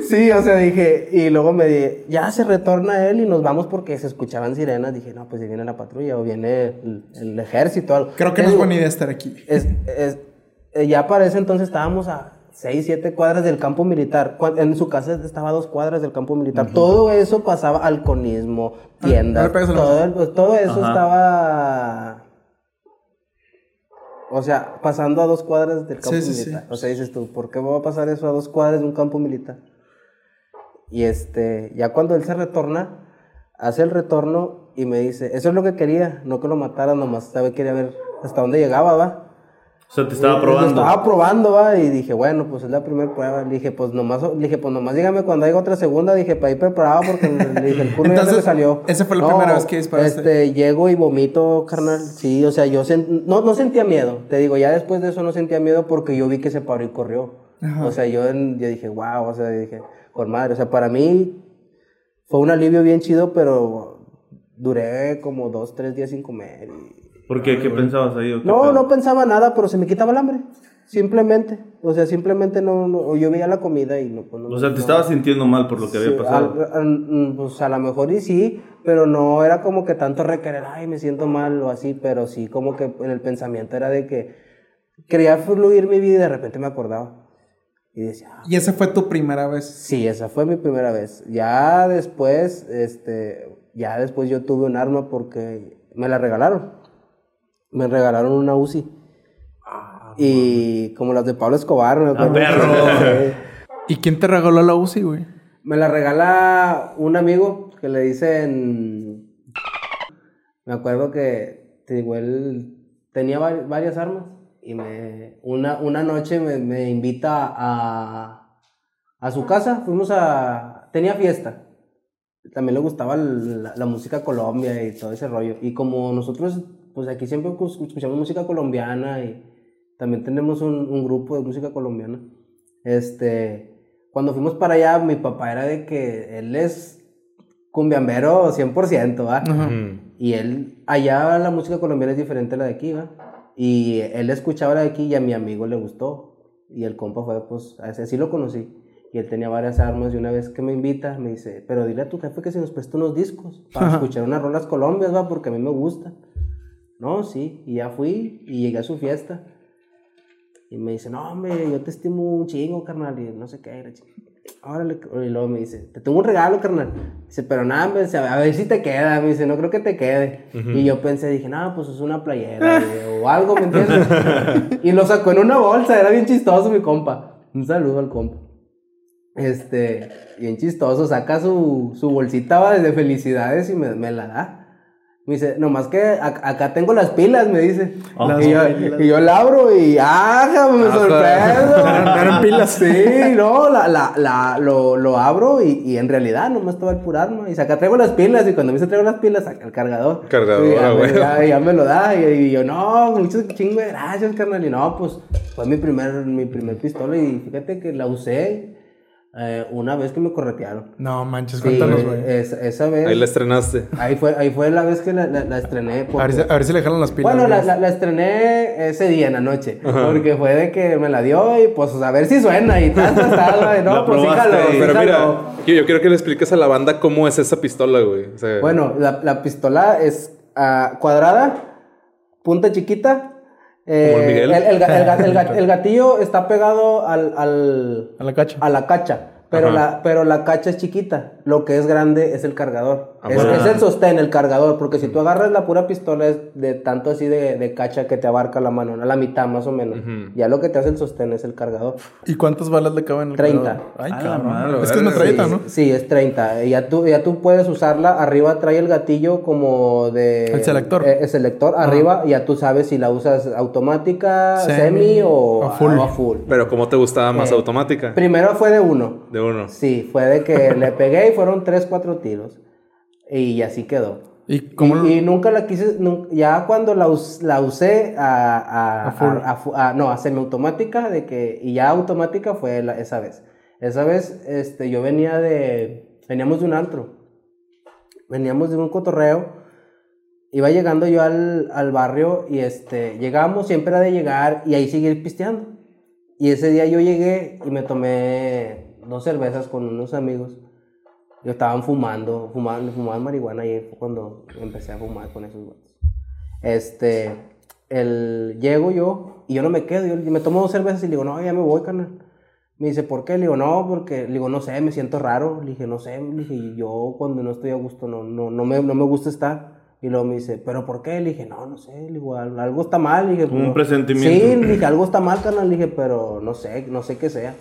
sí, o sea, dije, y luego me dije, ya se retorna él y nos vamos porque se escuchaban sirenas. Dije, no, pues si viene la patrulla o viene el, el ejército. algo. Creo que Te no es buena idea estar aquí. es, es- eh, ya para ese entonces estábamos a 6, 7 cuadras del campo militar. En su casa estaba a dos cuadras del campo militar. Todo eso pasaba alcoholismo, Ah, tiendas. todo, el- pues, todo eso Ajá. estaba. O sea, pasando a dos cuadras del campo Sí, sí, sí. militar. O sea, dices tú, ¿por qué va a pasar eso a dos cuadras de un campo militar? Y este, ya cuando él se retorna, hace el retorno y me dice, eso es lo que quería, no que lo mataran, nomás sabe quería ver hasta dónde llegaba, va. O sea, te estaba Lo probando. estaba probando, va, y dije, bueno, pues es la primera prueba. Le dije, pues nomás, le dije, pues nomás dígame cuando haya otra segunda. Dije, para ir preparado porque le dije, el culo ya se Entonces, me salió. esa fue la primera vez que disparaste. Este, llego y vomito, carnal. Sí, o sea, yo no, no sentía miedo. Te digo, ya después de eso no sentía miedo porque yo vi que se paró y corrió. Ajá. O sea, yo, yo dije, wow, o sea, dije, con madre. O sea, para mí fue un alivio bien chido, pero duré como dos, tres días sin comer. y- ¿Por qué? ¿Qué pensabas ahí? no, pedo? no pensaba nada, pero se me quitaba el hambre. Simplemente. O sea, simplemente no, no- yo veía la comida y no. pues, no- O sea, te no- estabas sintiendo mal por lo que había pasado. al- al- mm, pues a lo mejor y sí, pero no era como que tanto requerir, ay, me siento mal o así, pero sí como que en el pensamiento era de que quería fluir mi vida y de repente me acordaba. Y decía, ah, Y esa fue tu primera vez. Sí, esa fue mi primera vez. Ya después, este, ya después yo tuve un arma porque me la regalaron. Me regalaron una UCI. y como las de Pablo Escobar, me acuerdo. perro! [LAUGHS] ¿Y quién te regaló la UCI, güey? Me la regala un amigo que le dicen. Me acuerdo que, te digo, él tenía vari- varias armas y me, una, una noche me, me invita a, a su casa. Fuimos a. Tenía fiesta. También le gustaba la, la música Colombia y todo ese rollo. Y como nosotros, pues aquí siempre escu- escuchamos música colombiana y también tenemos un, un grupo de música colombiana. Este, cuando fuimos para allá, mi papá era de que él es cumbiambero 100%, ¿va? Y él, allá la música colombiana es diferente a la de aquí, ¿va? Y él escuchaba la de aquí y a mi amigo le gustó. Y el compa fue, pues, así así lo conocí. Y él tenía varias armas y una vez que me invita, me dice, pero dile a tu jefe que se nos preste unos discos para Ajá. escuchar unas rolas colombias, ¿va? Porque a mí me gustan. No, sí. Y ya fui y llegué a su fiesta. Y me dice, no, hombre, yo te estimo un chingo, carnal. Y no sé qué. Órale, y luego me dice, te tengo un regalo, carnal. Dice, pero nada, me dice, a ver si te queda. Me dice, no creo que te quede. Y yo pensé, dije, no, pues es una playera o algo, ¿me entiendes? [LAUGHS] y lo sacó en una bolsa, era bien chistoso mi compa. Un saludo al compa. Este, bien chistoso, saca su, su bolsita va, de felicidades y me, me la da. Me dice, nomás que ac- acá tengo las pilas, me dice. Las y, yo, y yo la abro y ¡ajá! Me sorprendo. [LAUGHS] Eran- pilas. Sí, no, la, la, la, lo, lo abro y, y en realidad nomás estaba el arma. Y acá traigo las pilas y cuando me dice traigo las pilas, saca el cargador. Cargador, Y ya, ah, ya, ya me lo da. Y, y yo, no, muchas chingo de gracias, carnal. Y no, pues fue mi primer, mi primer pistola y fíjate que la usé eh, una vez que me corretearon. No manches, Sí, cuéntanos, güey. es- esa vez. Ahí la estrenaste. Ahí fue, ahí fue la vez que la, la, la estrené. A porque- ver, si, a ver si le jalan las pilas. bueno, la, la, la estrené ese día en la noche. Porque fue de que me la dio y pues a ver si suena y tal, tal, No, [LAUGHS] La pues sí probaste sí Pero mira, yo, yo quiero que le expliques a la banda cómo es esa pistola, güey. O sea, Bueno, la, la pistola es ah, cuadrada, punta chiquita. Eh, [LAUGHS] el gatillo está pegado al, al, A la cacha. a la cacha. Pero Ajá. la, pero la cacha es chiquita. Lo que es grande es el cargador. Ah, es, es el sostén, el cargador. Porque si tú agarras la pura pistola es de tanto así de, de cacha que te abarca la mano, a la mitad más o menos. Ujú. Ya lo que te hace el sostén es el cargador. ¿Y cuántas balas le caben en el 30. cargador? Ay, A cabrón. madre, es que es verga, metralleta, sí, ¿no? Sí, es 30. Y Ya tú, ya tú puedes usarla. Arriba trae el gatillo como de... El selector. eh, el selector. Arriba ya tú sabes si la usas automática, Semi, semi, o, o full. o a full. pero ¿cómo te gustaba más Eh, automática? Primero fue de uno. De uno. Sí, fue de que [LAUGHS] le pegué y fueron 3, 4 tiros. Y así quedó. ¿Y cómo lo- y nunca la quise, nun- ya cuando la, us- la usé a, a, A full. a- a no, semiautomática, de que, y ya automática fue la- esa vez. Esa vez este, yo venía de, veníamos de un antro, veníamos de un cotorreo, iba llegando yo al, al barrio y este, llegábamos, siempre era de llegar y ahí seguir pisteando. Y ese día yo llegué y me tomé dos cervezas con unos amigos. Yo estaban fumando, fumando, fumaban marihuana y fue cuando empecé a fumar con esos güeyes. Este, el, llego yo y yo no me quedo, yo me tomo dos cervezas y le digo, no, ya me voy, carnal. Me dice, ¿por qué? Le digo, no, porque, le digo, no sé, me siento raro. Le dije, no sé, le dije, yo cuando no estoy a gusto no, no, no, me, no me gusta estar. Y luego me dice, ¿pero por qué? Le dije, no, no sé, le digo, "Al- algo está mal. Le dije, Un "No". presentimiento. Sí, le dije, algo está mal, carnal. Le dije, pero no sé, no sé qué sea.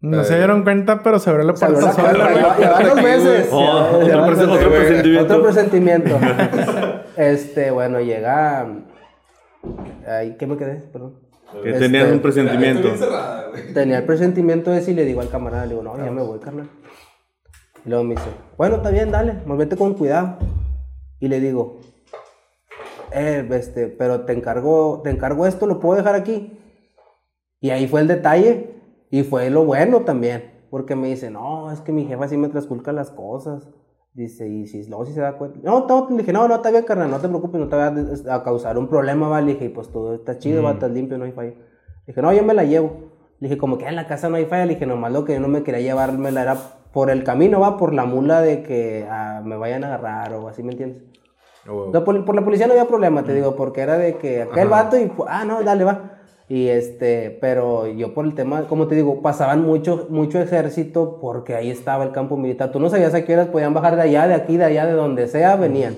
No se dieron cuenta, pero se abrió la puerta la sola. dos veces. Oh, Ya- otro ya otro presentimiento. Otro presentimiento. [LAUGHS] este, bueno, llega. Ay, ¿Qué me quedé? Perdón. Que Este, tenías un presentimiento. Tenía el presentimiento ese y le digo al camarada, le digo, no, ya me voy, carnal. Y luego me dice, bueno, está bien, dale, vete con cuidado. Y le digo, eh, este, pero te encargo, te encargo esto, lo puedo dejar aquí. Y ahí fue el detalle y fue lo bueno también, porque me dice, no, es que mi jefa sí me transculca las cosas. Dice, y si luego si se da cuenta. No, no, le dije, no, no, está bien, carnal, no te preocupes, no te va a, causar un problema, va. Le dije, pues todo está chido, va, estás limpio, no hay falla. Le dije, no, yo me la llevo. Le dije, como que en la casa no hay falla. Le dije, nomás lo que yo no me quería llevármela era por el camino, va, por la mula de que ah, me vayan a agarrar o así, ¿me entiendes? Oh, O sea, por, por la policía no había problema, te digo, porque era de que aquel Ajá. vato y, ah, no, dale, va. Y este, pero yo por el tema, como te digo, pasaban mucho, mucho ejército porque ahí estaba el campo militar. Tú no sabías a qué horas podían bajar de allá, de aquí, de allá, de donde sea, venían.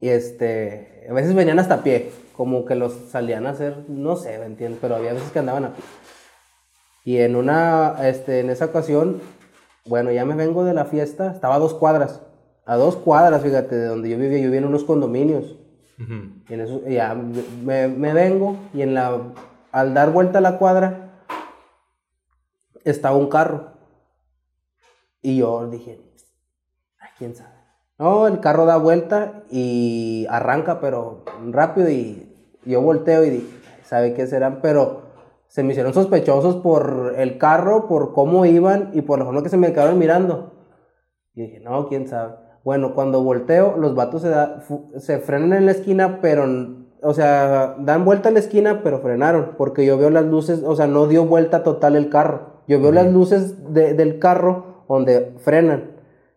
Y este, a veces venían hasta a pie, como que los salían a hacer, no sé, ¿me entiendes? Pero había veces que andaban a pie. Y en una, este, en esa ocasión, bueno, ya me vengo de la fiesta, estaba a dos cuadras, a dos cuadras, fíjate, de donde yo vivía, yo vivía en unos condominios. Ujú. Y en eso, ya me, vengo y en la, al dar vuelta a la cuadra, estaba un carro. Y yo dije, "Ay, quién sabe. No, el carro da vuelta y arranca, pero rápido. Y yo volteo y dije, ¿sabe qué serán? Pero se me hicieron sospechosos por el carro, por cómo iban y por forma que se me quedaron mirando. Y dije, no, quién sabe. Bueno, cuando volteo, los vatos se, da- se frenan en la esquina, pero, o sea, dan vuelta a la esquina, pero frenaron, porque yo veo las luces, o sea, no dio vuelta total el carro. Yo veo las luces de- del carro donde frenan.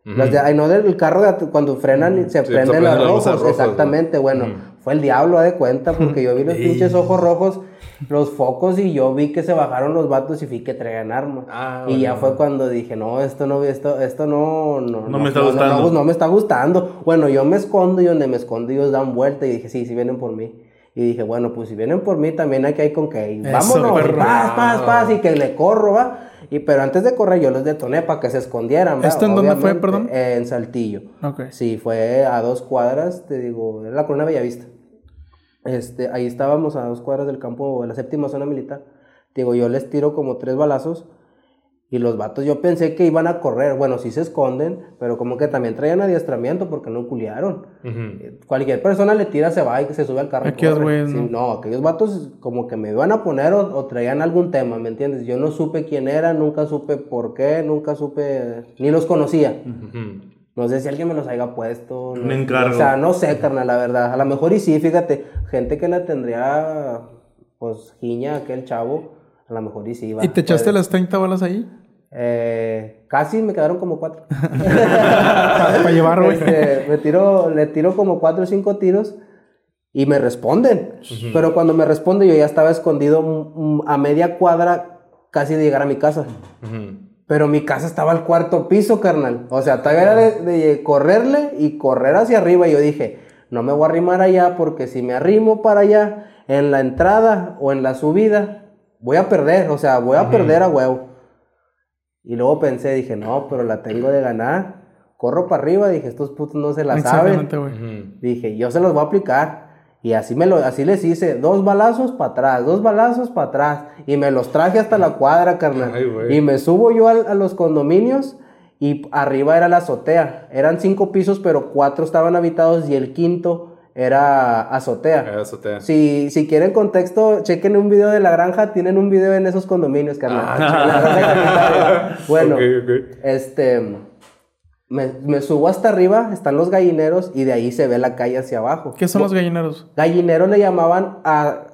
Las de, ay, no del carro de cuando frenan y se Sí, prenden los rojos, exactamente, bueno, fue el diablo, de cuenta, porque yo vi los [LAUGHS] pinches ojos rojos, los focos y yo vi que se bajaron los vatos y vi que traían armas. Ah, y ya bueno. fue cuando dije, no, esto no, esto, esto no, no, No me está gustando. No, no me está gustando. Bueno, yo me escondo y donde me escondo ellos dan vuelta y dije, sí, sí vienen por mí. Y dije, bueno, pues si vienen por mí también aquí hay con que ir. Vámonos, perro. paz, paz, paz, y que le corro, va. Y pero antes de correr yo los detoné para que se escondieran. ¿Esto en dónde fue, perdón? eh, en Saltillo. Ok. Sí, fue a dos cuadras, te digo, era la Corona Bellavista. Este, ahí estábamos a dos cuadras del campo, de la séptima zona militar. Digo, yo les tiro como tres balazos y los vatos, yo pensé que iban a correr. Bueno, sí se esconden, pero como que también traían adiestramiento porque no culiaron. Ujú. Eh, Cualquier persona le tira, se va y se sube al carro. y Aquellos corre. Sí, ¿no? aquellos vatos como que me iban a poner o, o traían algún tema, ¿me entiendes? Yo no supe quién era, nunca supe por qué, nunca supe, ni los conocía. Ujú. No sé si alguien me los haya puesto. Un no- encargo. O sea, no sé, carnal, la verdad. A lo mejor y sí, fíjate. Gente que la tendría, pues, giña aquel chavo. A lo mejor y sí. va, ¿Y te echaste puede. las 30 balas ahí? Eh, casi me quedaron como cuatro. [LAUGHS] Para llevar, güey. Este, me tiro, le tiro como cuatro o cinco tiros y me responden. Pero cuando me responde yo ya estaba escondido mm, a media cuadra casi de llegar a mi casa. Ujú. Pero mi casa estaba al cuarto piso, carnal. O sea, todavía era de, de correrle y correr hacia arriba. Y yo dije, no me voy a arrimar allá porque si me arrimo para allá, en la entrada o en la subida, voy a perder. O sea, voy a perder a huevo. Y luego pensé, dije, no, pero la tengo de ganar. Corro para arriba, dije, estos putos no se la saben. Dije, yo se los voy a aplicar. Y así, me lo, así les hice, dos balazos para atrás, dos balazos para atrás. Y me los traje hasta la cuadra, carnal. Ay, y me subo yo a, los condominios y arriba era la azotea. Eran cinco pisos, pero cuatro estaban habitados y el quinto era azotea. Ah, azotea. Si, si quieren contexto, chequen un video de la granja, tienen un video en esos condominios, carnal. Ah, [LAUGHS] La [LAUGHS] bueno, este, me, me subo hasta arriba, están los gallineros y de ahí se ve la calle hacia abajo. ¿Qué son los gallineros? Gallineros le llamaban a...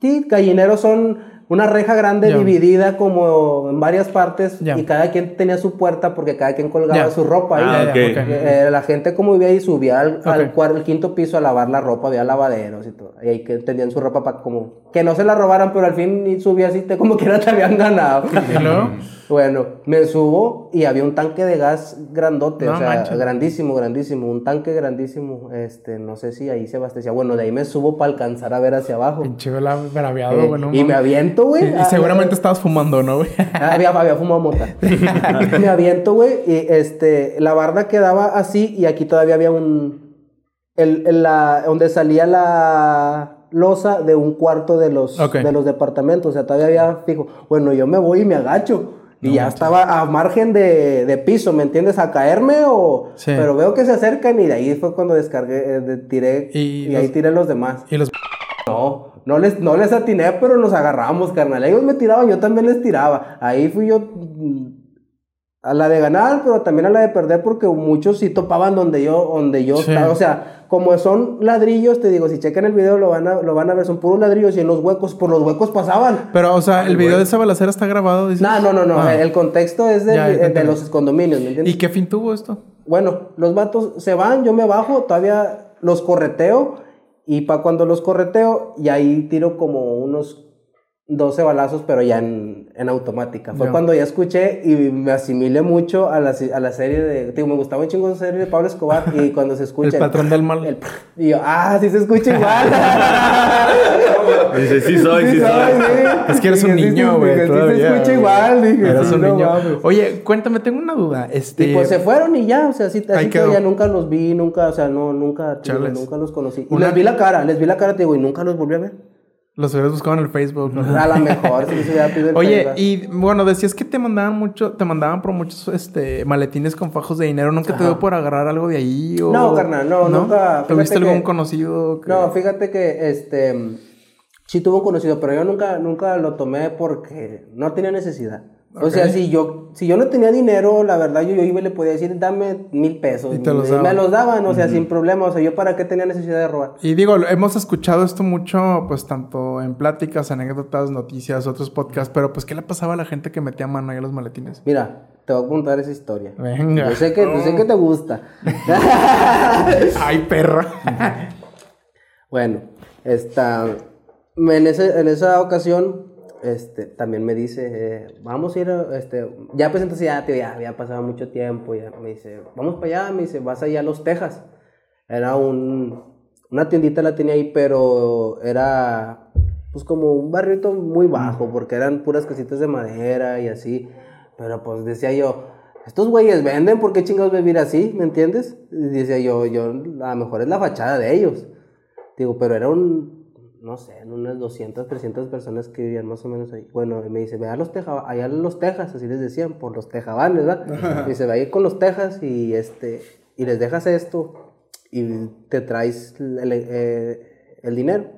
Sí, gallineros son una reja grande Ya. dividida como en varias partes Ya. y cada quien tenía su puerta porque cada quien colgaba Ya. su ropa ahí. Ah, Ya, ok. ya, ok. Eh, la gente como vivía ahí subía al, al Ok. cuar- al quinto piso a lavar la ropa, había lavaderos y todo. Y ahí que tenían su ropa para como... Que no se la robaran, pero al fin ni subía así, te, como que era te habían ganado. [LAUGHS] Bueno, me subo y había un tanque de gas grandote, No o sea, manches. grandísimo, grandísimo, un tanque grandísimo, este, no sé si ahí se abastecía. Bueno, de ahí me subo para alcanzar a ver hacia abajo. Pinche braviado, Eh, güey. no y me aviento, güey. Y, seguramente estabas fumando, ¿no, güey? [LAUGHS] Ah, había, había fumado mota. [LAUGHS] [LAUGHS] me aviento, güey, y este, la barda quedaba así y aquí todavía había un, el, el- la, donde salía la losa de un cuarto de los, Ok. de los departamentos, o sea, todavía había fijo. Bueno, yo me voy y me agacho. Y ya estaba a margen de, de piso, ¿me entiendes? A caerme o... Sí. Pero veo que se acercan y de ahí fue cuando descargué, eh, de- tiré Y y, ahí tiré los demás. Y los... No, no les, no les atiné, pero nos agarramos, carnal. Ellos me tiraban, yo también les tiraba. Ahí fui yo a la de ganar, pero también a la de perder, porque muchos sí topaban donde yo, donde yo Sí. estaba. O sea, como son ladrillos, te digo, si checan el video lo van a, lo van a ver, son puros ladrillos y en los huecos, por los huecos pasaban. Pero, o sea, el video de esa balacera está grabado, dices. No, no, no, no. Ah. El contexto es del- Ya, ya te de, los condominios, ¿me entiendes? ¿Y qué fin tuvo esto? Bueno, los vatos se van, yo me bajo, todavía los correteo Y para cuando los correteo, y ahí tiro como unos 12 balazos, pero ya en, en automática. Fue cuando ya escuché y me asimilé mucho a la, a la serie de. Digo, me gustaba un chingo esa serie de Pablo Escobar. Y [LAUGHS] cuando se escucha. El patrón del mal. [LAUGHS] el [LAUGHS] y yo, ah, sí se escucha igual. Dice, sí soy, sí soy. Es que eres un Dije, sí, niño, sí, güey. sí todavía, se escucha igual. Dije, Eres sí, un no niño. mames. Oye, cuéntame, tengo una duda. Este. Y pues se fueron y ya, o sea, así, así que ya nunca los vi, nunca, o sea, no, nunca, Chales. nunca los conocí. Y Una- les vi la cara, les vi la cara, te digo, y nunca los volví a ver. Los hubieras buscado en el Facebook. ¿no? A lo mejor, les hubiera pedido el Oye, Facebook. y bueno, decías que te mandaban mucho, te mandaban por muchos este maletines con fajos de dinero. ¿Nunca te dio por agarrar algo de ahí? O... No, carnal, no, nunca. ¿Tuviste algún que- conocido? que- No, fíjate que, este, sí tuvo un conocido, pero yo nunca, nunca lo tomé porque no tenía necesidad. O sea, si yo, si yo no tenía dinero, la verdad, yo, yo iba y le podía decir, dame mil pesos. Y te los me, daban. me los daban, o sea, sin problema. O sea, yo para qué tenía necesidad de robar. Y digo, hemos escuchado esto mucho, pues tanto en pláticas, anécdotas, noticias, otros podcasts, pero pues, ¿qué le pasaba a la gente que metía mano ahí a los maletines? Mira, te voy a contar esa historia. Venga. Yo sé que, yo sé que te gusta. [LAUGHS] Ay, perra. bueno, esta, en, ese, en esa ocasión, este, también me dice, eh, vamos a ir, a, este, ya pues entonces ya, tío, ya había pasado mucho tiempo, ya me dice, vamos para allá, me dice, vas allá a Los Texas. Era un, una tiendita la tenía ahí, pero era, pues como un barrito muy bajo, porque eran puras casitas de madera y así, pero pues decía yo, estos güeyes venden, ¿por qué chingados vivir así? ¿Me entiendes? Y decía yo, yo, a lo mejor es la fachada de ellos. Digo, pero era un, no sé, en unas 200, 300 personas que vivían más o menos ahí. Bueno, y me dice, ve a los Texas, allá en los Texas, así les decían, por los tejabanes, ¿verdad? Y dice, ve ahí con los Texas y este, y les dejas esto y te traes el, eh, el dinero.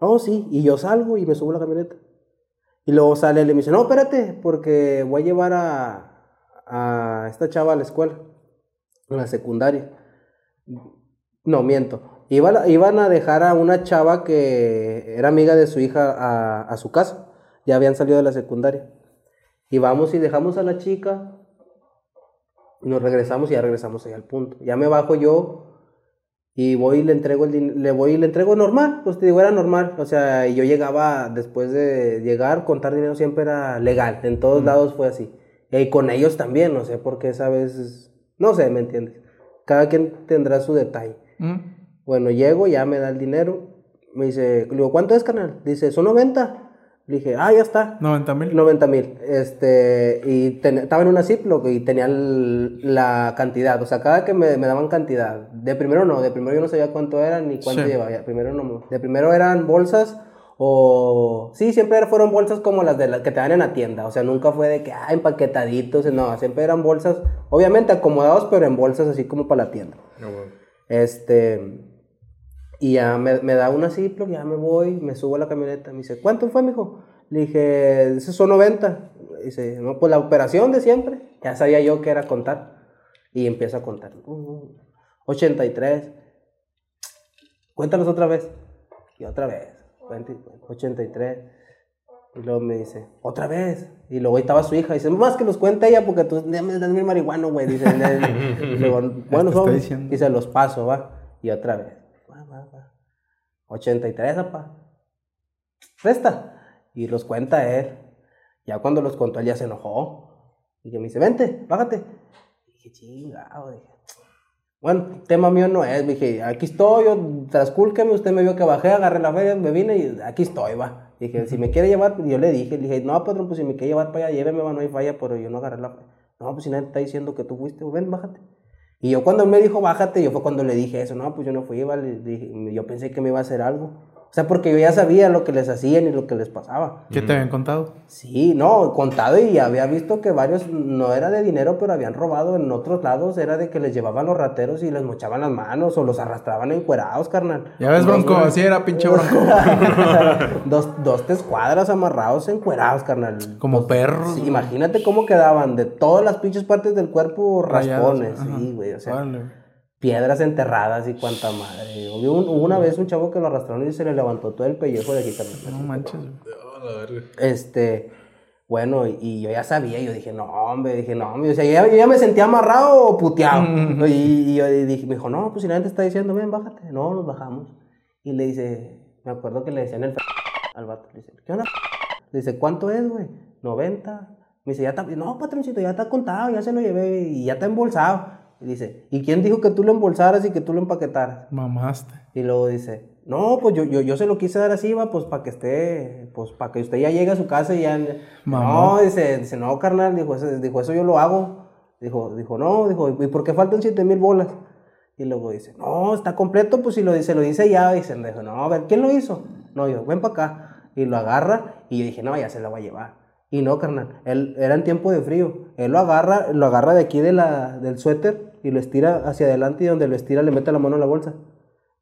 Oh, sí, y yo salgo y me subo a la camioneta. Y luego sale él y me dice, no, espérate, porque voy a llevar a, a esta chava a la escuela, a la secundaria. No, miento. Iba- iban a dejar a una chava que era amiga de su hija a, a su casa. Ya habían salido de la secundaria. Y vamos y dejamos a la chica. Y nos regresamos y ya regresamos ahí al punto. Ya me bajo yo y voy y le entrego el din- le voy y le entrego normal, pues te digo, era normal. O sea, yo llegaba después de llegar, contar dinero siempre era legal. En todos lados fue así. Y con ellos también, no sé por qué esa vez, no sé, ¿me entiendes? Cada quien tendrá su detalle. ¿Mm? Bueno, llego, ya me da el dinero. Me dice, le digo, ¿cuánto es, canal? Dice, son 90. Le dije, ah, ya está. 90 mil. 90 mil. Este, y ten- estaba en una Ziploc y tenía el- la cantidad. O sea, cada que me, me daban cantidad. De primero no, de primero yo no sabía cuánto eran ni cuánto Sí. llevaba. ya, Primero no. De primero eran bolsas o... Sí, siempre fueron bolsas como las de las que te dan en la tienda. O sea, nunca fue de que, ah, empaquetaditos. No, siempre eran bolsas, obviamente acomodados, pero en bolsas así como para la tienda. Este. Y ya me, me da una Ziploc, ya me voy, me subo a la camioneta. Me dice, ¿cuánto fue, mijo? Le dije, esos son 90. Dice, no, pues la operación de siempre. Ya sabía yo que era contar. Y empiezo a contar. Uh, 83. Cuéntanos otra vez. Y otra vez. 20, 83. Y luego me dice, otra vez. Y luego ahí estaba su hija. Dice, más que los cuente ella porque tú ya me das mi marihuano, güey. Dice, [LAUGHS] y luego, bueno, son. se los paso, va. Y otra vez. Va, va, va. 83, papá. Resta. Y los cuenta él. Ya cuando los contó, él ya se enojó. Y que me dice, vente, bájate. Y dije, chingado. Dije, bueno, tema mío no es. Dije, aquí estoy, yo, transcúlqueme. Usted me vio que bajé, agarré la feria, me vine y aquí estoy, va. Dije, si me quiere llevar, yo le dije, le dije, no, patrón, pues si me quiere llevar para allá, lléveme, va, no hay falla, pero yo no agarré la feria. No, pues si nadie está diciendo que tú fuiste, ven, bájate. Y yo cuando me dijo, bájate, yo fue cuando le dije eso, no, pues yo no fui, vale, dije, yo pensé que me iba a hacer algo. O sea, porque yo ya sabía lo que les hacían y lo que les pasaba. ¿Qué te habían contado? Sí, no, contado y había visto que varios, no era de dinero, pero habían robado en otros lados, era de que les llevaban los rateros y les mochaban las manos o los arrastraban encuerados, carnal. Ya ves, Dos, Bronco, así era, pinche Bronco. [LAUGHS] dos, dos, tres cuadras amarrados encuerados, carnal. Como perros. Sí, imagínate cómo quedaban, de todas las pinches partes del cuerpo, raspones, sí, güey, o sea. Piedras enterradas y cuanta madre. Hubo, un- hubo una vez un chavo que lo arrastraron y se le levantó todo el pellejo de aquí también. No manches. güey. Este, bueno, y, y yo ya sabía, yo dije, no, hombre, dije, no, hombre, o sea, yo ya, yo ya me sentía amarrado o puteado. y, y yo dije, me dijo, no, pues si nadie te está diciendo, ven, bájate. No, nos bajamos. Y le dice, me acuerdo que le decían el al vato. Le dice, ¿qué onda? Le dice, ¿cuánto es, güey? 90. Me dice, ya está, no, patroncito, ya está contado, ya se lo llevé y ya está embolsado. Y dice, ¿y quién dijo que tú lo embolsaras y que tú lo empaquetaras? Mamaste. Y luego dice, no, pues yo, yo, yo se lo quise dar así, va, pues para que esté, pues para que usted ya llegue a su casa y ya... Mamá. No, dice, dice, no, carnal, dijo eso, dijo, eso yo lo hago. Dijo, dijo, no, dijo, ¿y por qué faltan 7 mil bolas? Y luego dice, no, está completo, pues si lo dice, lo dice ya. Y se le dijo, no, a ver, ¿quién lo hizo? No, yo, ven para acá. Y lo agarra y yo dije, no, ya se la va a llevar. Y no, carnal, él era en tiempo de frío. Él lo agarra, lo agarra de aquí de la, del suéter y lo estira hacia adelante y donde lo estira le mete la mano a la bolsa.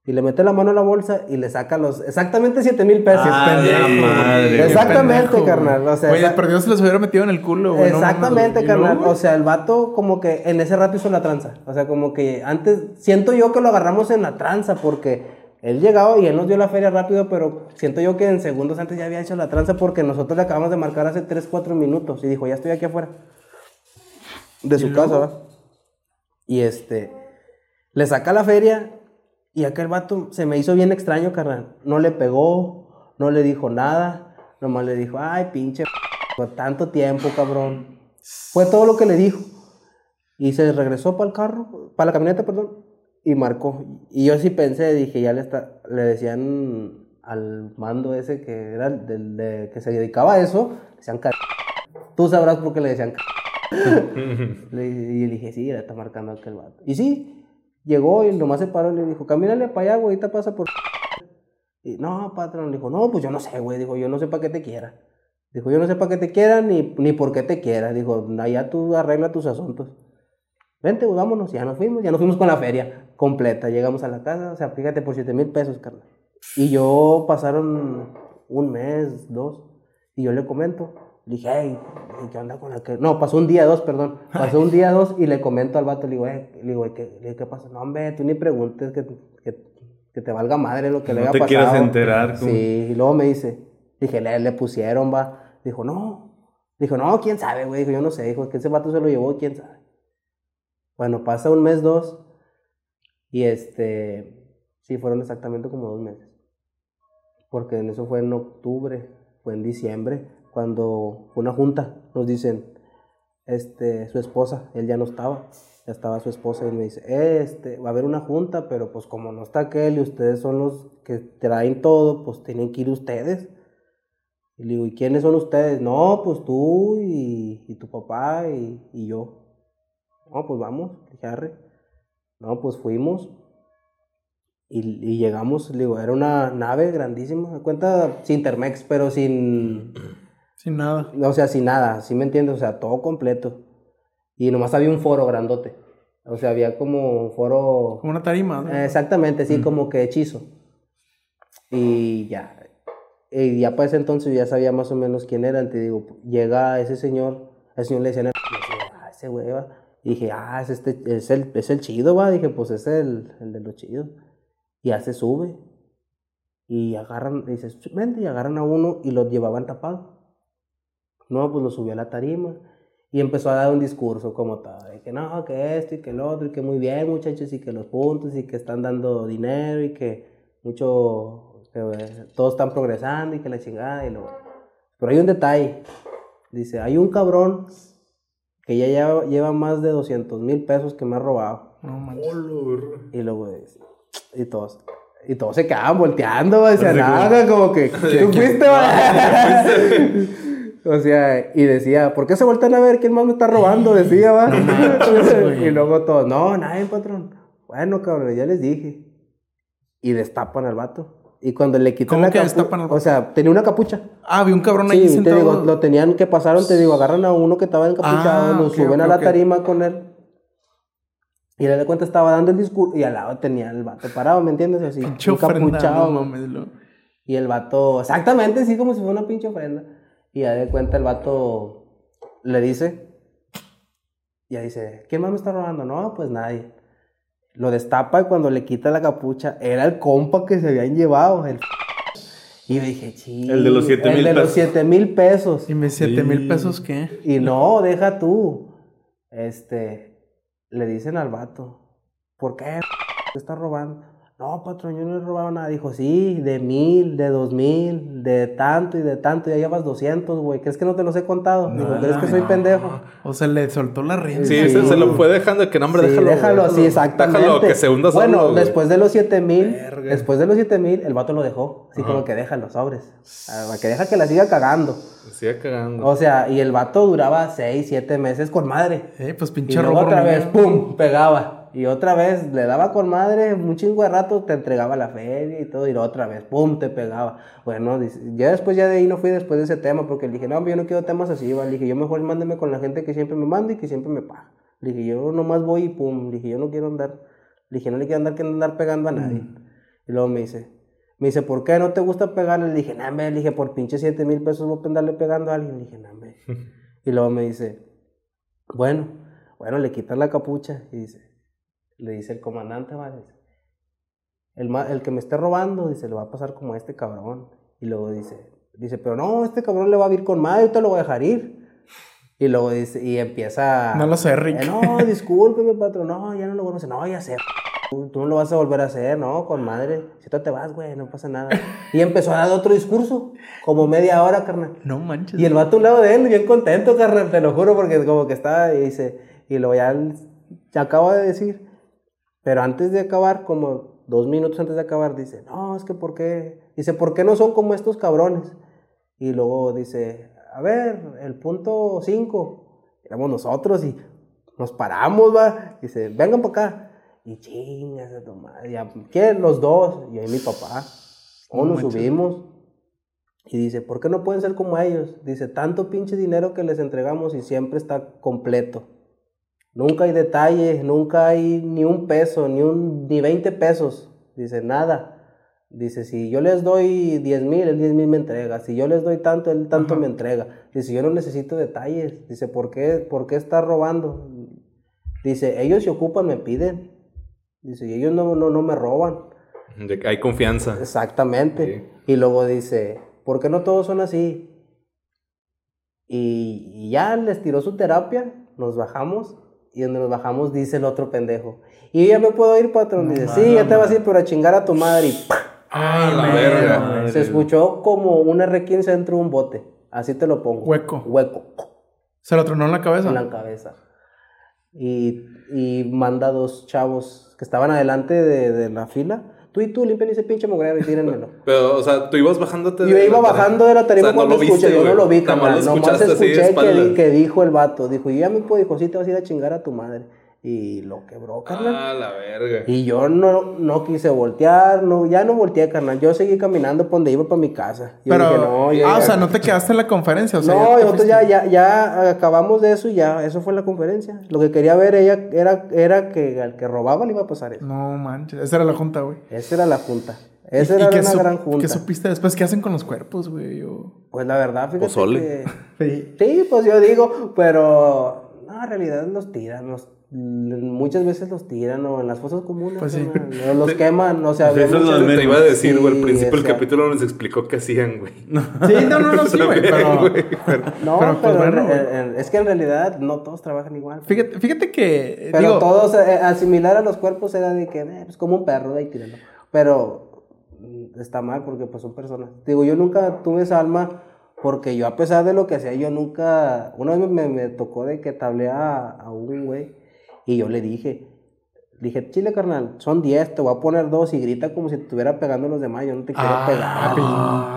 Y le mete la mano a la bolsa y le saca los exactamente 7 mil pesos. Ah, madre. Exactamente, Pendejo, carnal. O sea, Oye, esa- se los hubiera metido en el culo, güey. Exactamente, mames. ¿Y carnal. luego, O sea, el vato como que en ese rato hizo la tranza. O sea, como que antes, siento yo que lo agarramos en la tranza porque él llegaba y él nos dio la feria rápido, pero siento yo que en segundos antes ya había hecho la tranza porque nosotros le acabamos de marcar hace 3, 4 minutos y dijo, ya estoy aquí afuera. De su casa, ¿va? Y este, le saca la feria y aquel vato se me hizo bien extraño, carnal. No le pegó, no le dijo nada, nomás le dijo, ay, pinche, por tanto tiempo, cabrón. Fue todo lo que le dijo. Y se regresó para el carro, para la camioneta, perdón, y marcó. Y yo sí pensé, dije, ya le, está, le decían al mando ese que era el del de- que se dedicaba a eso, decían. Tú sabrás por qué le decían [LAUGHS] Y le dije, sí, le está marcando aquel vato. Y sí, llegó y nomás se paró y le dijo, camínale para allá, güey, ahorita pasa por... Y no, patrón, le dijo, no, pues yo no sé, güey, dijo, yo no sé para qué te quiera. Dijo, yo no sé para qué te quiera ni, ni por qué te quiera. Dijo, allá tú arregla tus asuntos. Vente, güey, vámonos. Ya nos fuimos, ya nos fuimos con la feria completa. Llegamos a la casa, o sea, fíjate, por 7 mil pesos, carnal. Y yo pasaron un mes, dos, y yo le comento. Le dije, hey, ¿qué onda con aquel? No, pasó un día, dos, perdón. Pasó un día, dos, y le comento al vato, le digo, eh, le digo, ¿qué, ¿qué pasa? No, hombre, tú ni preguntes que, que, que te valga madre lo que le No haya te pasado. quieras enterar. Sí, y luego me dice, dije, le, le pusieron, va. Dijo, no. Dijo, no, quién sabe, güey. Dijo, yo no sé. Dijo, que ese vato se lo llevó, quién sabe. Bueno, pasa un mes, dos. Y este, sí, fueron exactamente como dos meses. Porque en eso fue en octubre, fue en diciembre, cuando una junta. Nos dicen, este, su esposa, él ya no estaba, ya estaba su esposa y me dice, este, va a haber una junta, pero pues como no está aquel y ustedes son los que traen todo, pues tienen que ir ustedes. Y le digo, ¿y quiénes son ustedes? No, pues tú y, tu papá y, yo. No, pues vamos, dije, "Arre". No, pues fuimos y, llegamos, le digo, era una nave grandísima, cuenta sin Intermex, pero sin, Sin nada. o sea, sin nada, ¿sí me entiendes? O sea, todo completo. Y nomás había un foro grandote. O sea, había como un foro... Como una tarima. ¿no? Eh, Exactamente, sí, como que hechizo. Y ya. Y ya para ese entonces ya sabía más o menos quién era. Te digo, llega ese señor, el señor le decían, ah, ese güey va. Y dije, ah, es, este, es, el, es el chido, va. Dije, pues es el, el de los chidos. Y ya se sube. Y agarran, dices, vente, y agarran a uno y lo llevaban tapado. No, pues lo subió a la tarima. Y empezó a dar un discurso como tal, de que no, que esto y que el otro, y que muy bien muchachos, y que los puntos, y que están dando dinero, y que mucho, que eh, todos están progresando, y que la chingada, y luego... Pero hay un detalle, dice, hay un cabrón que ya lleva, lleva más de 200 mil pesos que me ha robado. No manches. Y luego, dice, y todos, y todos se quedaban volteando, o sea, nada, como que, [LAUGHS] tú fuiste, va?" [LAUGHS] O sea, y decía, ¿por qué se voltean a ver quién más me está robando? Decía, va. [LAUGHS] [LAUGHS] y luego todos, no, nadie, patrón. Bueno, cabrón, ya les dije. Y destapan al vato. Y cuando le quitan ¿Cómo la que capu- destapan al vato? O sea, tenía una capucha. Ah, vi un cabrón ahí Sí, te sentado. digo, lo tenían que pasaron, te digo, agarran a uno que estaba encapuchado, Ah, lo suben a la tarima con él. Y le de cuenta estaba dando el discurso y al lado tenía el vato parado, ¿me entiendes? Así, encapuchado. Y el vato, exactamente, sí, como si fuera una pinche ofrenda. Y ya de cuenta el vato le dice, ya dice, ¿quién más me está robando? No, pues nadie. Lo destapa y cuando le quita la capucha, era el compa que se habían llevado. El y yo dije, sí. El de los siete El mil de los pesos. 7 mil pesos. ¿Y me siete mil pesos qué? Y no, deja tú. Este, le dicen al vato, ¿por qué te está robando? No, patrón, yo no he robado nada. Dijo, sí, de mil, de dos mil, de tanto y de tanto. Ya llevas 200, güey. ¿Crees que no te los he contado? Dijo, ¿crees que soy pendejo? O sea, le soltó la rienda. Sí, Sí. Se, se lo fue dejando que no, hombre, Sí, déjalo. déjalo, así, exactamente. Déjalo que se hunda solo. Bueno, güey. después de los 7000, Verga. después de los 7000, el vato lo dejó. Así como que deja los sobres. Ah, Que deja que la siga cagando. Se sigue cagando. O sea, y el vato duraba 6, 7 meses con madre. Eh, pues Y pinche luego robo. otra vez, ¡pum! Pegaba. Y otra vez le daba con madre, un chingo de rato te entregaba la feria y todo, y otra vez, ¡pum! te pegaba. Bueno, ya después ya de ahí no fui después de ese tema, porque le dije, no, yo no quiero temas así, ¿vale? Le dije, yo mejor mándeme con la gente que siempre me manda y que siempre me paga. Le dije, yo nomás voy y pum. Le dije, yo no quiero andar, le dije, no le quiero andar, que andar pegando a nadie. Y luego me dice, me dice, ¿por qué no te gusta pegarle? Le dije, no, hombre, le dije, por pinche 7 mil pesos voy a andarle pegando a alguien. Le dije, no, [LAUGHS] y luego me dice, bueno, bueno, le quitan la capucha y dice, le dice el comandante, vale, el, el que me esté robando, dice, le va a pasar como a este cabrón. Y luego dice, dice, pero no, este cabrón le va a ir con madre, yo te lo voy a dejar ir. Y luego dice, y empieza... No lo sé, Rick. "Eh, no, discúlpeme, patrón, no, ya no lo vuelvo a hacer. No, ya sé, tú, tú no lo vas a volver a hacer, no, con madre. Si tú te vas, güey, no pasa nada. Y empezó a dar otro discurso, como media hora, carnal. No manches. Y el vato a un lado de él, bien contento, carnal, te lo juro, porque como que estaba y dice, y luego ya se acaba de decir, pero antes de acabar, como dos minutos antes de acabar, dice, no, es que ¿por qué? Dice, ¿por qué no son como estos cabrones? Y luego dice, a ver, el punto 5, éramos nosotros y nos paramos, va. Dice, vengan para acá. Y chingas a tu madre, ya, ¿quién? Los dos, y mi papá. O nos subimos. Y dice, ¿por qué no pueden ser como ellos? Dice, tanto pinche dinero que les entregamos y siempre está completo. Nunca hay detalle, nunca hay ni un peso, ni, un, ni 20 pesos. Dice, nada. Dice, si yo les doy 10 mil, él 10 mil me entrega. Si yo les doy tanto, él tanto me entrega. Dice, yo no necesito detalles. Dice, ¿por qué, ¿por qué está robando? Dice, ellos se ocupan, me piden. Dice, y ellos no, no, no me roban. De que hay confianza. Exactamente. Y luego dice, ¿por qué no todos son así? Y, y ya les tiró su terapia, nos bajamos, y donde nos bajamos dice el otro pendejo, y ya me puedo ir, patrón. Dice, sí, ya te vas a ir, pero a chingar a tu madre. Y Ah, la verga. se escuchó como un R15 dentro de un bote. Así te lo pongo. Hueco. Hueco. Se lo tronó en la cabeza. En la cabeza. Y, y manda dos chavos que estaban adelante de, de la fila. Tú y tú, limpian ese pinche mugrero y tírenmelo. [LAUGHS] Pero, o sea, tú ibas bajándote Yo iba bajando de la tarima O sea, no cuando viste, escuché, yo no lo vi, carnal. Nomás de escuché que, dijo el vato. Dijo, y ya mi dijo, sí te vas a ir a chingar a tu madre. Y lo quebró, carnal. Ah, la verga. Y yo no, no quise voltear, no, ya no volteé, carnal. Yo seguí caminando por donde iba para mi casa. Yo Pero, dije, no, yo ah, ya- o sea, no te quedaste en la conferencia. O sea, no, ya nosotros ya, ya, ya acabamos de eso y ya, eso fue la conferencia. Lo que quería ver ella era, era que al que robaba le iba a pasar eso. No manches. Esa era la junta, güey. Esa era la junta. Esa ¿Y- y era una gran junta. ¿Qué supiste después? ¿Qué hacen con los cuerpos, güey? O- Pues la verdad, fíjate Pozole. que... [LAUGHS] Sí, pues yo digo, pero... No, en realidad los tiran, los- muchas veces los tiran o en las fosas comunes. Pues sí. o los queman, o sea... Pues eso es lo Te menos. iba a decir, güey, al Sí, principio del sea. capítulo nos explicó qué hacían, güey. [LAUGHS] Sí, no, no, no, sí, [LAUGHS] güey. Pero, No, Pero, pero, pues, bueno, en- güey. en- es que en realidad no todos trabajan igual. fíjate, fíjate que. eh, Pero digo, todos eh, asimilar a los cuerpos era de que, eh, pues como un perro, de ahí tíralo. Pero mm, está mal porque pues son personas. Digo, yo nunca tuve esa alma porque yo a pesar de lo que hacía, yo nunca... Una vez me, me tocó de que tablé a, a un güey y yo le dije, dije, chile carnal, son 10, te voy a poner dos y grita como si te estuviera pegando a los demás, yo no te quiero Ah, pegar.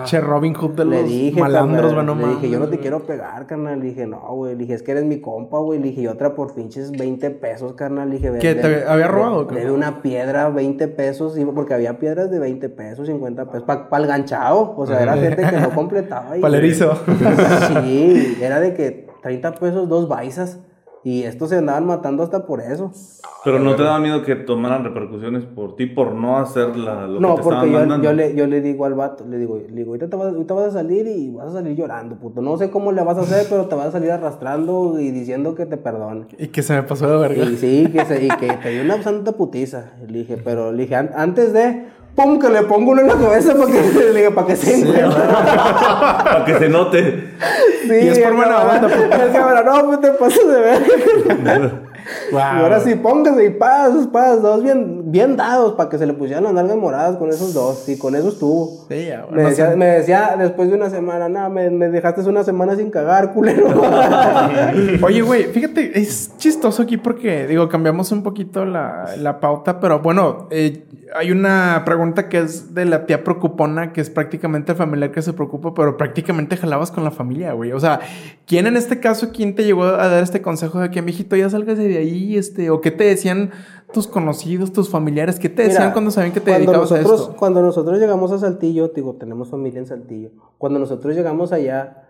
pinche Robin Hood de los Le dije, malandros, carnal, le dije, yo no te quiero pegar, carnal. Le dije, no, güey. Le dije, es que eres mi compa, güey. Le dije, y otra por pinches 20 pesos, carnal. Le dije, ¿Qué, de- te había robado de- qué? Debe una piedra, 20 pesos. Porque había piedras de 20 pesos, 50 pesos. Para el ganchado. O sea, era gente que no [LAUGHS] completaba. y- Pa'l erizo. Sí, era de que 30 pesos, dos baisas. Y estos se andaban matando hasta por eso. Pero no te daba miedo que tomaran repercusiones por ti por no hacer la, lo No, que te porque estaban yo, mandando. yo le, yo le digo al vato, le digo, le digo, ahorita te, vas, ahorita vas a salir y vas a salir llorando, puto. No sé cómo le vas a hacer, pero te vas a salir arrastrando y diciendo que te perdone. Y que se me pasó de verga. Y sí, que, se, y que te dio una santa putiza. Le dije, pero le dije, "An- antes de, pum, que le pongo uno en la cabeza para que, para que se encuentre. Para que se note. Sí, Y es por buena El cabrón, no, pues te pasas de [LAUGHS] Y ahora sí, póngase y paz, paz, dos bien, bien dados para que se le pusieran las nalgas moradas con esos dos. Y con eso estuvo. Sí, ya, Me no decía, sé. me decía después de una semana, no, me, me dejaste una semana sin cagar, culero. [LAUGHS] Oye, güey, [LAUGHS] fíjate, es chistoso aquí porque, digo, cambiamos un poquito la, la pauta, pero bueno, eh, hay una pregunta que es de la tía preocupona, que es prácticamente el familiar que se preocupa, pero prácticamente jalabas con la familia, güey. O sea, ¿quién en este caso, quién te llegó a dar este consejo de que, mijito, ya salgas de ahí, este, o qué te decían tus conocidos, tus familiares, qué te decían Mira, cuando sabían que te dedicabas nosotros, a esto? Cuando nosotros llegamos a Saltillo, digo, tenemos familia en Saltillo. Cuando nosotros llegamos allá,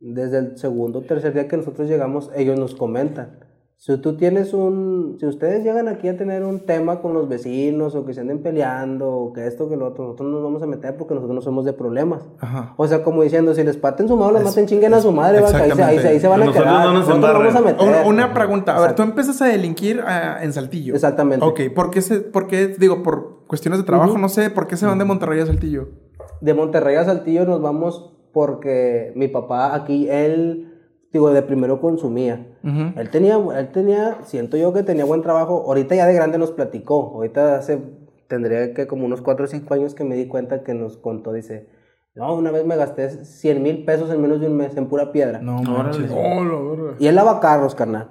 desde el segundo o tercer día que nosotros llegamos, ellos nos comentan. Si tú tienes un, si ustedes llegan aquí a tener un tema con los vecinos o que se anden peleando o que esto que lo otro, nosotros no nos vamos a meter porque nosotros no somos de problemas. Ajá. O sea, como diciendo, si les parten su madre, los maten, chinguen a su madre, va, ahí, se, ahí, se, ahí se van a Nosotros quedar. no nos nosotros vamos a meter. Una, una pregunta. A ver, tú empiezas a delinquir ah, en Saltillo. Exactamente. Ok, ¿por qué, se, por qué, digo, por cuestiones de trabajo, no sé, por qué se van de Monterrey a Saltillo? De Monterrey a Saltillo nos vamos porque mi papá aquí, él, digo, de primero consumía. Él tenía, él tenía, siento yo que tenía buen trabajo. Ahorita ya de grande nos platicó. Ahorita hace, tendría que como unos 4 o 5 años que me di cuenta que nos contó, dice, no, una vez me gasté 100 mil pesos en menos de un mes en pura piedra. No, Órale. manches. Oh. Y él lava carros, carnal.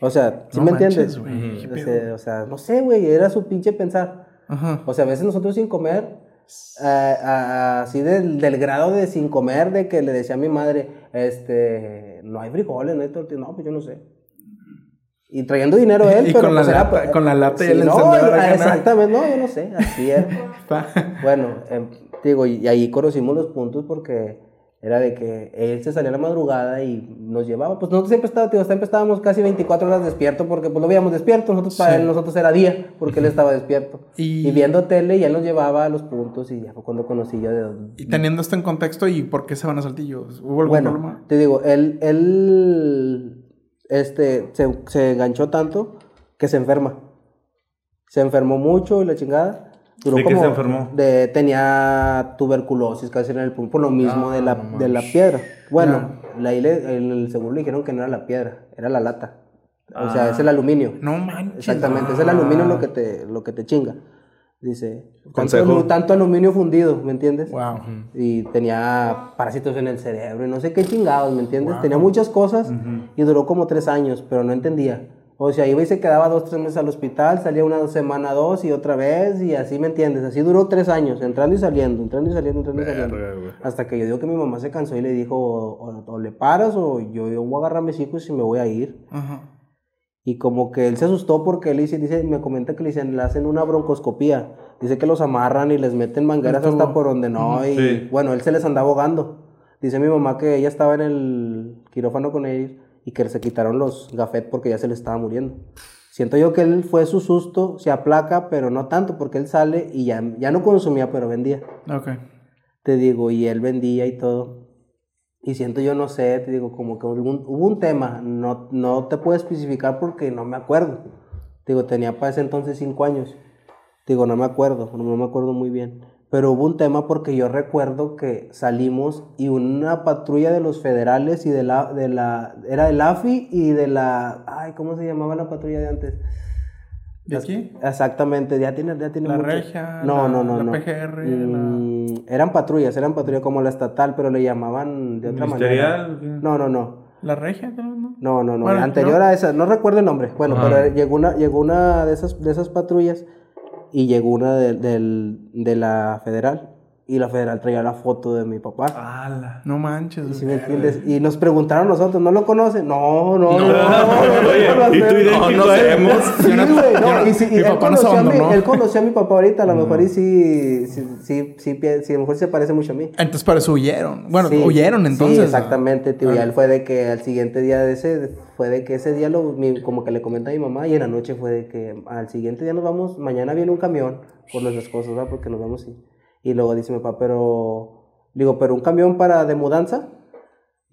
O sea, ¿sí No me manches, entiendes? O sea, o sea, no sé, güey, era su pinche pensar. Ajá. O sea, a veces nosotros sin comer, a- a- así del, del grado de sin comer, de que le decía a mi madre, este, no hay frijoles, no hay tortillas, no, pues yo no sé. Y trayendo dinero [LAUGHS] él, Y pero con la pues era- lata- con la lata y el no, exactamente, no, yo no sé, así era. [LAUGHS] bueno, em, digo, y ahí conocimos los puntos porque era de que él se salía a la madrugada y nos llevaba, pues nosotros siempre estábamos, digo, siempre estábamos casi 24 horas despiertos porque pues lo veíamos despierto, nosotros para él, nosotros era día porque él estaba despierto. Y- Y... viendo tele y él nos llevaba a los puntos y ya fue cuando conocí yo de... Y teniendo esto en contexto, ¿y por qué se van a Saltillo? ¿Hubo algún Bueno, problema? te digo, él, él este, se, se enganchó tanto que se enferma. Se enfermó mucho y la chingada. Duró ¿De qué como se enfermó? De, tenía tuberculosis casi en el pulmón, por lo mismo de, la, de la piedra. Bueno, la- el seguro le dijeron que no era la piedra, era la lata. O sea, es el aluminio. No manches. Exactamente, es el aluminio lo que te, lo que te chinga. Dice, tanto, Consejo. alu- tanto aluminio fundido, ¿me entiendes? Wow. Y tenía parásitos en el cerebro y no sé qué chingados, ¿me entiendes? Tenía muchas cosas y duró como tres años, pero no entendía. O sea, iba y se quedaba dos, tres meses al hospital, salía una semana, dos y otra vez y así, ¿me entiendes? Así duró tres años, entrando y saliendo, entrando y saliendo, entrando y saliendo. Verga, güey. Hasta que yo digo que mi mamá se cansó y le dijo, o, o le paras o yo, yo voy a agarrar mis hijos y me voy a ir. Ajá. Y como que él se asustó porque él dice, dice, me comenta que le, dicen, le hacen una broncoscopía. Dice que los amarran y les meten mangueras El tubo. hasta por donde no. Y Sí. bueno, él se les anda ahogando. Dice mi mamá que ella estaba en el quirófano con ellos y que se quitaron los gafet porque ya se le estaba muriendo. Siento yo que él fue su susto, se aplaca, pero no tanto porque él sale y ya, ya no consumía, pero vendía. Ok. Te digo, y él vendía y todo. Y siento yo, no sé, te digo, como que hubo un, hubo un tema, no, no te puedo especificar porque no me acuerdo. Te digo, tenía para ese entonces cinco años. Te digo, no me acuerdo, no, no me acuerdo muy bien. Pero hubo un tema porque yo recuerdo que salimos y una patrulla de los federales y de la, de la, era del AFI y de la, ay, ¿cómo se llamaba la patrulla de antes? ¿De aquí? Exactamente, ya tiene, ya tiene La mucho- regia, No, la- no, no, la no. PGR, Mm, Eran patrullas, eran patrullas como la estatal, pero le llamaban de otra ¿Ministerial? manera. No, no, no. ¿La regia? ¿no? No, no, no. Bueno, Anterior ¿no? a esa, no recuerdo el nombre. Bueno, pero llegó una, llegó una de esas, de esas patrullas y llegó una de, de la federal. Y la federal traía la foto de mi papá. ¡Hala! No manches. ¿Sí güey. me entiendes? Y nos preguntaron nosotros, ¿no lo conocen? No, no, no. no, Oye, ¿y tú idéntico a él? Sí, güey, no, y si- y mi él no conoció a abandonó. Él conoció a mi papá ahorita, a lo mejor y sí, sí, sí, sí, a lo mejor se parece mucho a mí. Entonces, por eso huyeron. Bueno, Sí, huyeron entonces. Sí, ¿no? exactamente, tío. Y Ah. él fue de que al siguiente día de ese, fue de que ese día lo, mi- como que le comenta a mi mamá y en la noche fue de que al siguiente día nos vamos, mañana viene un camión por nuestras cosas, ¿verdad? Porque nos vamos y, y luego dice mi papá, pero, digo, pero un camión para de mudanza.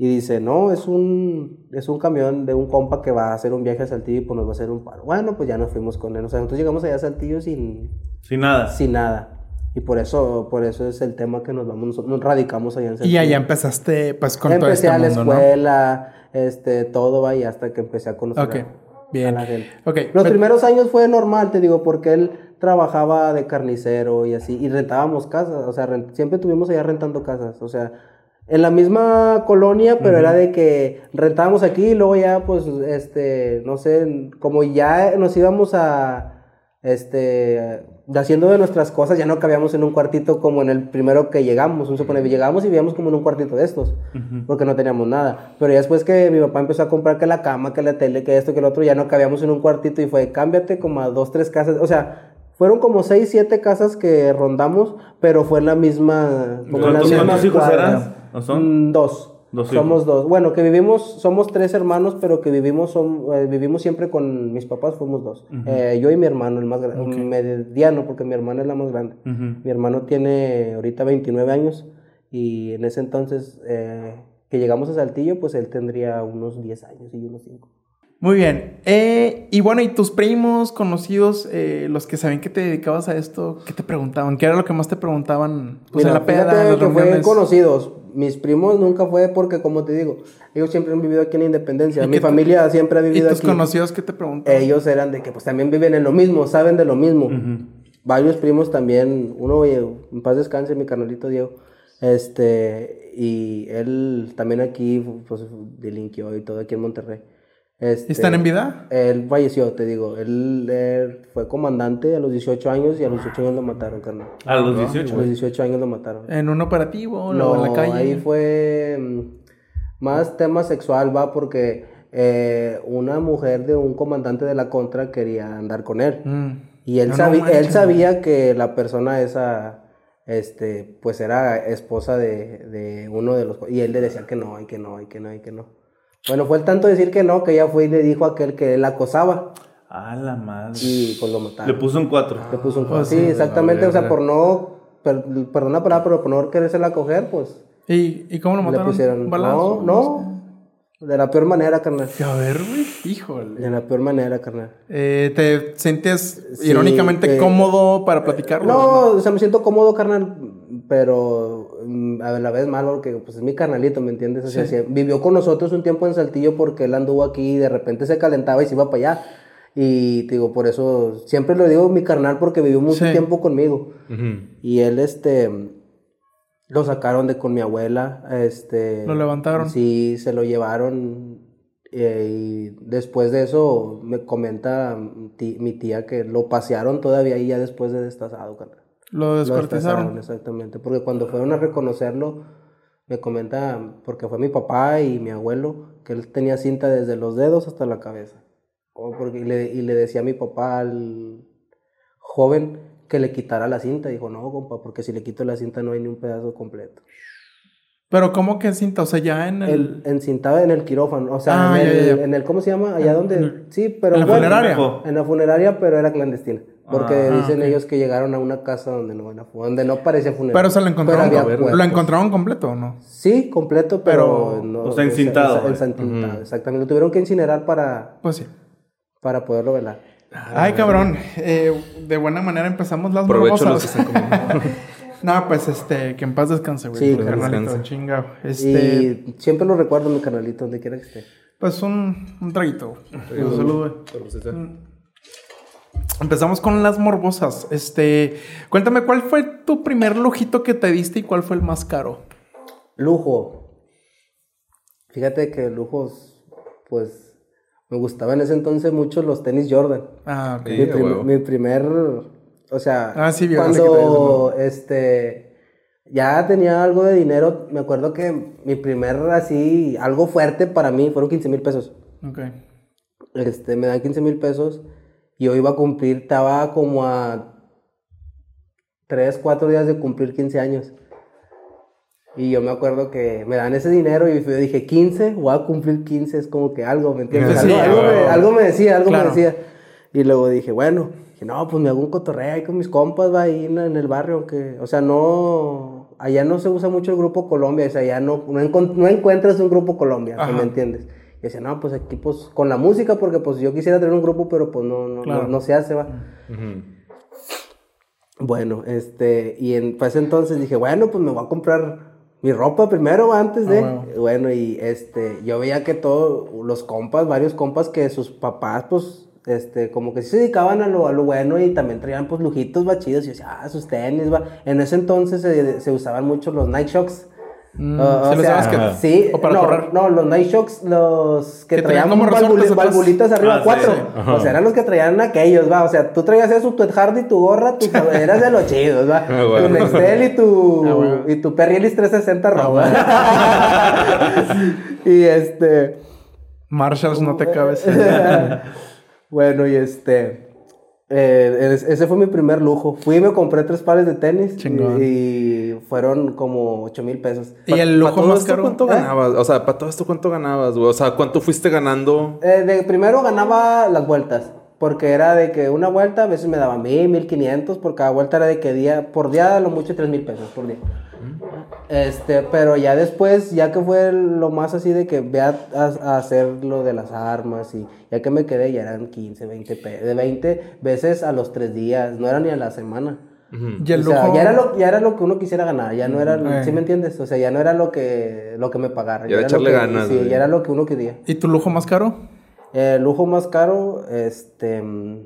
Y dice, no, es un, es un camión de un compa que va a hacer un viaje a Saltillo y pues nos va a hacer un paro. Bueno, pues ya nos fuimos con él. O sea, nosotros llegamos allá a Saltillo sin, Sin nada. sin nada. Y por eso, por eso es el tema que nos vamos, nos radicamos allá en Y Saltillo. allá empezaste, pues, con todo empecé este a la mundo, ¿no? escuela, este, todo va y hasta que empecé a conocer Ok. a, Bien. a la gente. Ok. Los pe- primeros años fue normal, te digo, porque él trabajaba de carnicero y así, y rentábamos casas, o sea, rent- siempre estuvimos allá rentando casas, o sea, en la misma colonia, pero era de que rentábamos aquí y luego ya, pues, este, no sé, como ya nos íbamos a, este, haciendo de nuestras cosas, ya no cabíamos en un cuartito como en el primero que llegamos, un supone, llegamos y vivíamos como en un cuartito de estos, porque no teníamos nada, pero ya después que mi papá empezó a comprar que la cama, que la tele, que esto, que el otro, ya no cabíamos en un cuartito y fue, cámbiate como a dos, tres casas, o sea, fueron como seis, siete casas que rondamos, pero fue en la misma... la ¿Cuántos, misma cuántos hijos eran? ¿O son? Mm, dos. Dos somos dos. Bueno, que vivimos, somos tres hermanos, pero que vivimos, son, eh, vivimos siempre con mis papás, fuimos dos. Eh, yo y mi hermano, el más grande, mediano, porque mi hermana es la más grande. Mi hermano tiene ahorita 29 años y en ese entonces eh, que llegamos a Saltillo, pues él tendría unos 10 años y unos 5. Muy bien. Eh, y bueno, ¿y tus primos, conocidos, eh, los que sabían que te dedicabas a esto, qué te preguntaban? ¿Qué era lo que más te preguntaban? Pues en la peda, en las que fue conocidos. Mis primos nunca fue porque, como te digo, ellos siempre han vivido aquí en Independencia. [LAUGHS] ¿Y Mi familia siempre ha ¿Y vivido tus aquí. conocidos qué te preguntaban? Ellos eran de que pues también viven en lo mismo, saben de lo mismo. Varios primos también, uno en paz descanse, mi carnalito Diego, este, y él también aquí pues delinquió y todo aquí en Monterrey. Este, ¿Y ¿Están en vida? Él falleció, te digo, él, él fue comandante a los 18 años y a los 18 años lo mataron, carnal. A los A 18. los 18 años lo mataron. ¿En un operativo o No, en la calle? ahí fue mm, más tema sexual, va, porque eh, una mujer de un comandante de la contra quería andar con él. Mm. Y él, No, no sabía, él sabía que la persona esa, este, pues era esposa de, de uno de los... Y él le decía que no, y que no, y que no, y que no. Bueno, fue el tanto decir que no, que ella fue y le dijo a aquel que él acosaba. A la madre. Y pues lo mataron. Le puso un 4. Le puso un Pues sí, sí, exactamente, o sea, por no... Per, perdón la palabra, pero por no querérsela coger, pues... ¿Y, ¿Y cómo lo Le mataron? pusieron. ¿Balazo? No, no. De la peor manera, carnal. A ver, güey. Híjole. De la peor manera, carnal. Eh, ¿Te sientes Sí, irónicamente eh, cómodo para platicarlo? No, o sea, me siento cómodo, carnal, pero mm, a la vez malo porque pues es mi carnalito, ¿me entiendes? O sea, Sí. vivió con nosotros un tiempo en Saltillo porque él anduvo aquí y de repente se calentaba y se iba para allá. Y te digo, por eso siempre lo digo mi carnal porque vivió mucho Sí. tiempo conmigo. Y él, este, lo sacaron de con mi abuela, este... ¿Lo levantaron? Sí, se lo llevaron eh, y después de eso me comenta mi tía que lo pasearon todavía ahí ya después de destazado, carnal. Lo descuartizaron. exactamente, porque cuando fueron a reconocerlo, me comenta, porque fue mi papá y mi abuelo, que él tenía cinta desde los dedos hasta la cabeza. Porque, y, le, y le decía a mi papá al joven que le quitara la cinta. Dijo, no, compa, porque si le quito la cinta no hay ni un pedazo completo. Pero ¿cómo que cinta? O sea, ya en el... El, encintado en el quirófano, o sea, Ah, en, el, ya, ya. en el, ¿cómo se llama? Allá donde, sí, pero ¿En la bueno, funeraria? En la funeraria, pero era clandestina. Porque Ah, dicen ellos que llegaron a una casa donde no, era- donde no parecía funeraria. Pero se lo encontraron, ¿lo encontraron completo o no? Sí, completo, pero, Pero, no. o sea, encintado, encintado, exactamente. Lo tuvieron que incinerar para, Pues sí. para poderlo velar. Ay, cabrón. Eh, de buena manera empezamos las Provecho los [LAUGHS] morbosas. no, pues este, que en paz descanse, güey. Sí, carnalito. Este, Y siempre lo recuerdo, mi canalito, donde quiera que esté. pues un, un traguito. güey. Un saludo, güey. Empezamos con las morbosas. Este, cuéntame, ¿cuál fue tu primer lujito que te diste y cuál fue el más caro? Lujo. Fíjate que lujos, pues, me gustaban en ese entonces mucho los tenis Jordan. Ah, ok. Mi, prim- primer, o sea, Ah, sí, sé cuando este ya tenía algo de dinero, me acuerdo que mi primer así, algo fuerte para mí fueron 15 mil pesos. Ok. Este, me dan 15 mil pesos yo iba a cumplir, estaba como a 3, 4 días de cumplir 15 años. Y yo me acuerdo que me dan ese dinero y yo dije, 15, voy a cumplir 15, es como que algo, ¿me entiendes? Sí, algo, algo me, algo me decía, algo Claro. me decía. Y luego dije, bueno, dije, no, pues me hago un cotorreo ahí con mis compas, va ahí en, en el barrio, que, o sea, no, allá no se usa mucho el grupo Colombia, o sea, allá no, no, encon- no encuentras un grupo Colombia. ¿me entiendes? Y decía, no, pues aquí, pues, con la música, porque pues yo quisiera tener un grupo, pero pues no, no, Claro. no, no se hace, va. Bueno, este, y en, pues entonces dije, bueno, pues me voy a comprar Mi ropa primero antes de. Ah, Bueno, y este, yo veía que todos los compas, varios compas que sus papás, pues, este, como que sí se dedicaban a lo, a lo bueno y también traían, pues, lujitos, va chidos. Y yo decía, ah, sus tenis, va. En ese entonces se, se usaban mucho los Nike Shocks. Mm, Ah, ¿se los sea, sabes que- sí, ¿O para no, correr? no, los Night Shocks, los que, Que traían traían atrás. valvulitas arriba, Ah, cuatro. sí. O sea, eran los que traían aquellos, va. O sea, tú traías eso, tu Ed Hardy, tu gorra, tu [LAUGHS] eras de los chidos, va. Ah, bueno. Tu Nextel y tu, Ah, bueno. y tu Perrielis 360 rojo. y este... Marshalls, no te [LAUGHS] cabes. bueno, y este... eh, es- ese fue mi primer lujo. Fui y me compré tres pares de tenis. Chingón. Y, fueron como 8 mil pesos. y el ¿Para lujo más caro. cuánto ¿Eh? ganabas? O sea, ¿para todo esto cuánto ganabas, güey? O sea, ¿cuánto fuiste ganando? Eh, de primero ganaba las vueltas. Porque era de que una vuelta a veces me daba mil, mil quinientos. Por cada vuelta era de que día, por día a lo mucho tres mil pesos por día. Este, pero ya después, ya que fue lo más así de que ve a, a- a hacer lo de las armas y ya que me quedé, ya eran 15, 20, pe- de 20 veces a los tres días, no era ni a la semana. Y el o sea, lujo. ya era, lo, ya era lo que uno quisiera ganar, ya no era, Eh. ¿sí me entiendes? O sea, ya no era lo que, lo que me pagaran. Ya era lo echarle que- ganas, Sí, güey. ya era lo que uno quería. ¿Y tu lujo más caro? El lujo más caro, este. mm,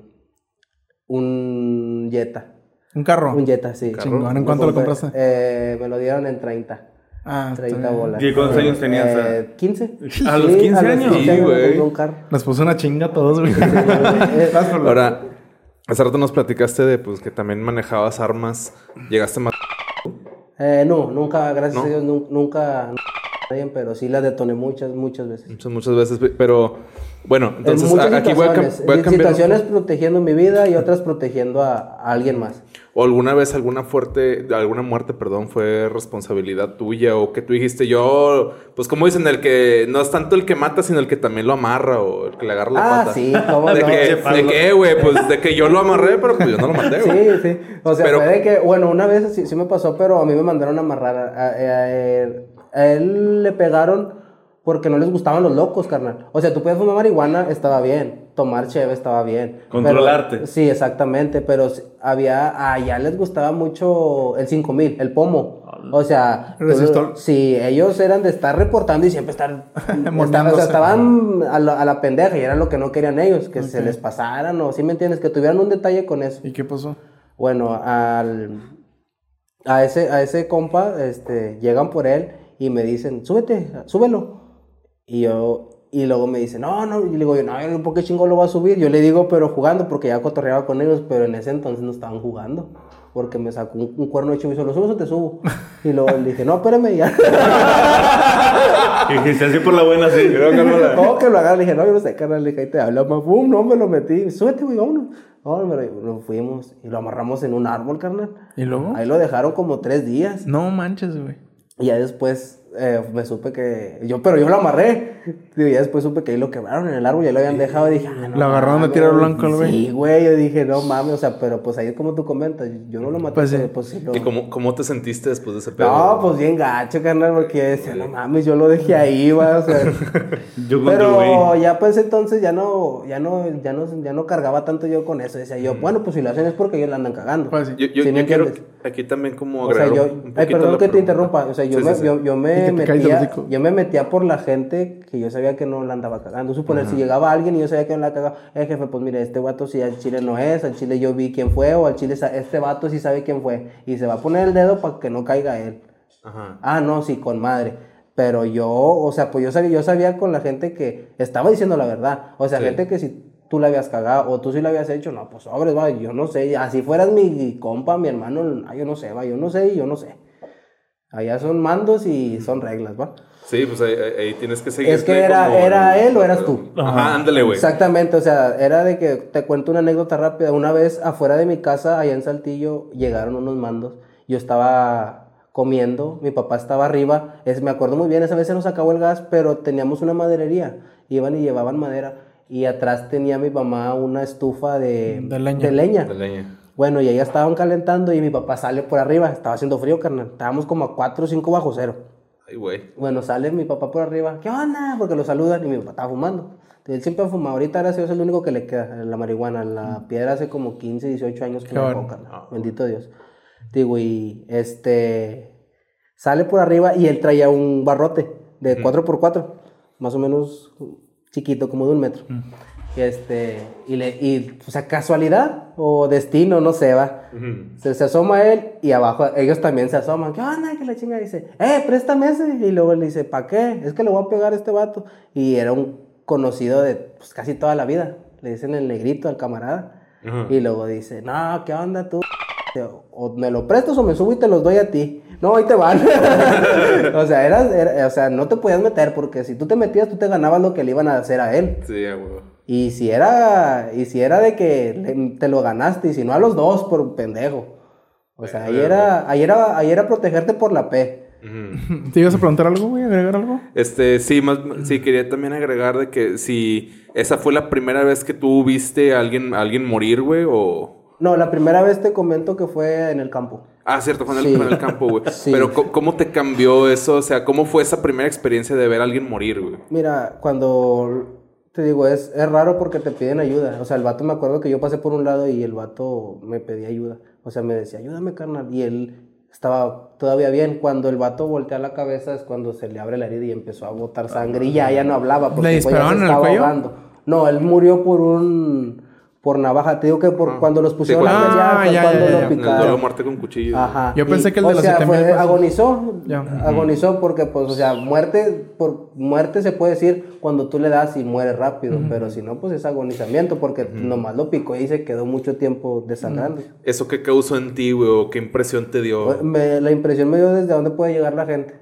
Un Jetta. Un carro. Un Jetta, sí. Chingón. ¿En cuánto lo compraste? Eh, me lo dieron en 30. Ah, está 30 bien. bolas. ¿Y cuántos años tenías? Eh, 15. ¿A los 15 años? Sí, güey. compré un carro. Nos puso una chinga a todos, güey. [LAUGHS] Eh, Ahora, hace rato nos platicaste de pues que también manejabas armas. Llegaste más. eh, no, nunca, gracias ¿No? a Dios, nu- nunca, pero sí la detoné muchas, muchas veces. Muchas, muchas veces, pero bueno, entonces en muchas a- aquí voy a, voy a cambiar. situaciones protegiendo mi vida y otras protegiendo a, a alguien más. ¿O alguna vez alguna fuerte, alguna muerte, perdón, fue responsabilidad tuya? ¿O que tú dijiste, yo, pues como dicen, el que no es tanto el que mata, sino el que también lo amarra o el que le agarra la Ah, pata? sí, cómo ¿De no. que, ¿De qué, güey? Pues de que yo lo amarré, pero pues yo no lo maté, güey. Sí, sí. O sea, Pero- fue de que, bueno, una vez sí, sí me pasó, pero a mí me mandaron a amarrar. A, a- él, le pegaron porque no les gustaban los locos, carnal. O sea, tú puedes fumar marihuana, estaba bien. Tomar cheve estaba bien. Controlarte. Pero- sí, exactamente. Pero había, allá les gustaba mucho el 5000, el pomo. O sea, El resistor. tú- sí, ellos eran de estar reportando y siempre estar. [LAUGHS] estaban, o sea, estaban a la, a la pendeja y era lo que no querían ellos, que se les pasaran o, ¿sí me entiendes? Que tuvieran un detalle con eso. ¿Y qué pasó? Bueno, al, a, ese, a ese compa este, llegan por él y me dicen, súbete, súbelo. Y yo, y luego me dicen, no, no, y le digo, yo, no, ¿por qué chingo lo va a subir? Yo le digo, pero jugando, porque ya cotorreaba con ellos, pero en ese entonces no estaban jugando. Porque me sacó un, un cuerno hecho y me dijo, ¿lo subes o te subo? Y luego le dije, no, espérame, ya. Y dijiste así por la buena, sí. ¿Cómo que lo agarra? Le dije, no, yo no sé, carnal. Le dije, ahí te habla, más. Pum, no, me lo metí. Súbete, güey, vámonos. No, me lo, nos fuimos y lo amarramos en un árbol, carnal. ¿Y luego? Ahí lo dejaron como tres días. No manches, güey. Y ya después eh, me supe que. Yo, pero yo lo amarré. Y ya después supe que ahí lo quebraron en el árbol, ya lo habían dejado. Y dije, ah, no Lo agarraron de tiro blanco al güey. Sí, güey. Yo dije, no mames, o sea, pero pues ahí es como tú comentas. Yo no lo maté, Pues sí. pero pues sí lo. ¿Y cómo, cómo te sentiste después de ese pedo? No, pues bien gacho, carnal, porque yo decía, no mames, yo lo dejé ahí, va, o sea. [LAUGHS] Yo Pero ya pues entonces ya no, ya no, ya no, ya no cargaba tanto yo con eso. Decía yo, bueno, pues si lo hacen es porque ellos la andan cagando. Pues sí. Yo, yo, ¿Sí me yo quiero aquí también como O sea, agregar yo, un- ay, perdón que te interrumpa. O sea, yo, Sí, me, sí, sí. Yo, yo Y me el metía, yo me metía por la gente que yo sabía que no la andaba cagando. Suponer, si llegaba alguien y yo sabía que no la cagaba, eh, jefe, pues mire, este vato si al chile no es, al chile yo vi quién fue, o al chile este vato sí sabe quién fue. Y se va a poner el dedo para que no caiga él. Ajá. Ah, no, sí, con madre. Pero yo, o sea, pues yo sabía, yo sabía con la gente que estaba diciendo la verdad. O sea, Sí. gente que si tú la habías cagado o tú sí la habías hecho, no, pues sobres, va, yo no sé. Así fueras mi compa, mi hermano, ah, yo no sé, va, yo no sé y yo no sé. Allá son mandos y son reglas, va. Sí, pues ahí, ahí- tienes que seguir. Es que era, era él o eras tú. Ajá, ándale, güey. Exactamente, o sea, era de que te cuento una anécdota rápida. Una vez afuera de mi casa, allá en Saltillo, llegaron unos mandos. Yo estaba comiendo, mi papá estaba arriba. Es, me acuerdo muy bien, esa vez se nos acabó el gas, pero teníamos una maderería. Iban y llevaban madera. Y atrás tenía mi mamá una estufa de, De leña. leña. De leña. Bueno, y ahí estaban calentando y mi papá sale por arriba. Estaba haciendo frío, carnal. Estábamos como a 4 o 5 bajo cero. Ay, güey. Bueno, sale mi papá por arriba. ¿Qué onda? Porque lo saludan y mi papá estaba fumando. Él siempre ha fumado. Ahorita, gracias a Dios, es el único que le queda, la marihuana. La piedra hace como 15, 18 años que dejó, carnal. Bendito Dios. Digo, y este... Sale por arriba y él traía un barrote de 4x4, más o menos chiquito, como de un metro. Y este, y le, y, o sea, casualidad o destino, no sé, va. se, se asoma él y abajo ellos también se asoman. ¿Qué onda? Que la chinga dice, eh, préstame ese. Y luego le dice, ¿para qué? Es que le voy a pegar a este vato. Y era un conocido de pues, casi toda la vida. Le dicen el negrito al camarada. Y luego dice, no, ¿qué onda tú? O me lo prestas o me subo y te los doy a ti. No, ahí te van. [LAUGHS] o sea, eras, era- o sea, no te podías meter porque si tú te metías, tú te ganabas lo que le iban a hacer a él. Sí, huevo. Y si era, y si era de que te lo ganaste, y si no a los dos por pendejo. O sea, ahí era, ahí era, ahí era protegerte por la P. ¿Te ibas a preguntar algo, güey? ¿Agregar algo? Este, sí, más, sí, quería también agregar de que si esa fue la primera vez que tú viste a alguien, a alguien morir, güey, o... No, la primera vez te comento que fue en el campo. Ah, cierto, fue en el, Sí. en el campo, güey. [LAUGHS] Sí. Pero ¿cómo, cómo te cambió eso? O sea, ¿cómo fue esa primera experiencia de ver a alguien morir, güey? Mira, cuando te digo, es, es raro porque te piden ayuda. O sea, el vato me acuerdo que yo pasé por un lado y el vato me pedía ayuda. O sea, me decía, ayúdame, carnal. Y él estaba todavía bien. Cuando el vato voltea la cabeza es cuando se le abre la herida y empezó a botar sangre. Y ya, ya no hablaba porque ¿Le pues, ya dispararon se en el cuello? ahogando. No, él murió por un... Por navaja. Te digo que por cuando los pusieron cuando- a pelear Ah, ya, cuando ya, ya. lo picaron. muerte con cuchillo. Ajá. Yo pensé que el o de los sea, 7000 fue- agonizó, Ya. agonizó porque pues, o sea, muerte, por muerte se puede decir cuando tú le das y muere rápido, pero si no, pues es agonizamiento porque nomás lo picó y se quedó mucho tiempo desangrando. ¿Eso qué causó en ti, güey? ¿O qué impresión te dio? Me- la impresión me dio desde dónde puede llegar la gente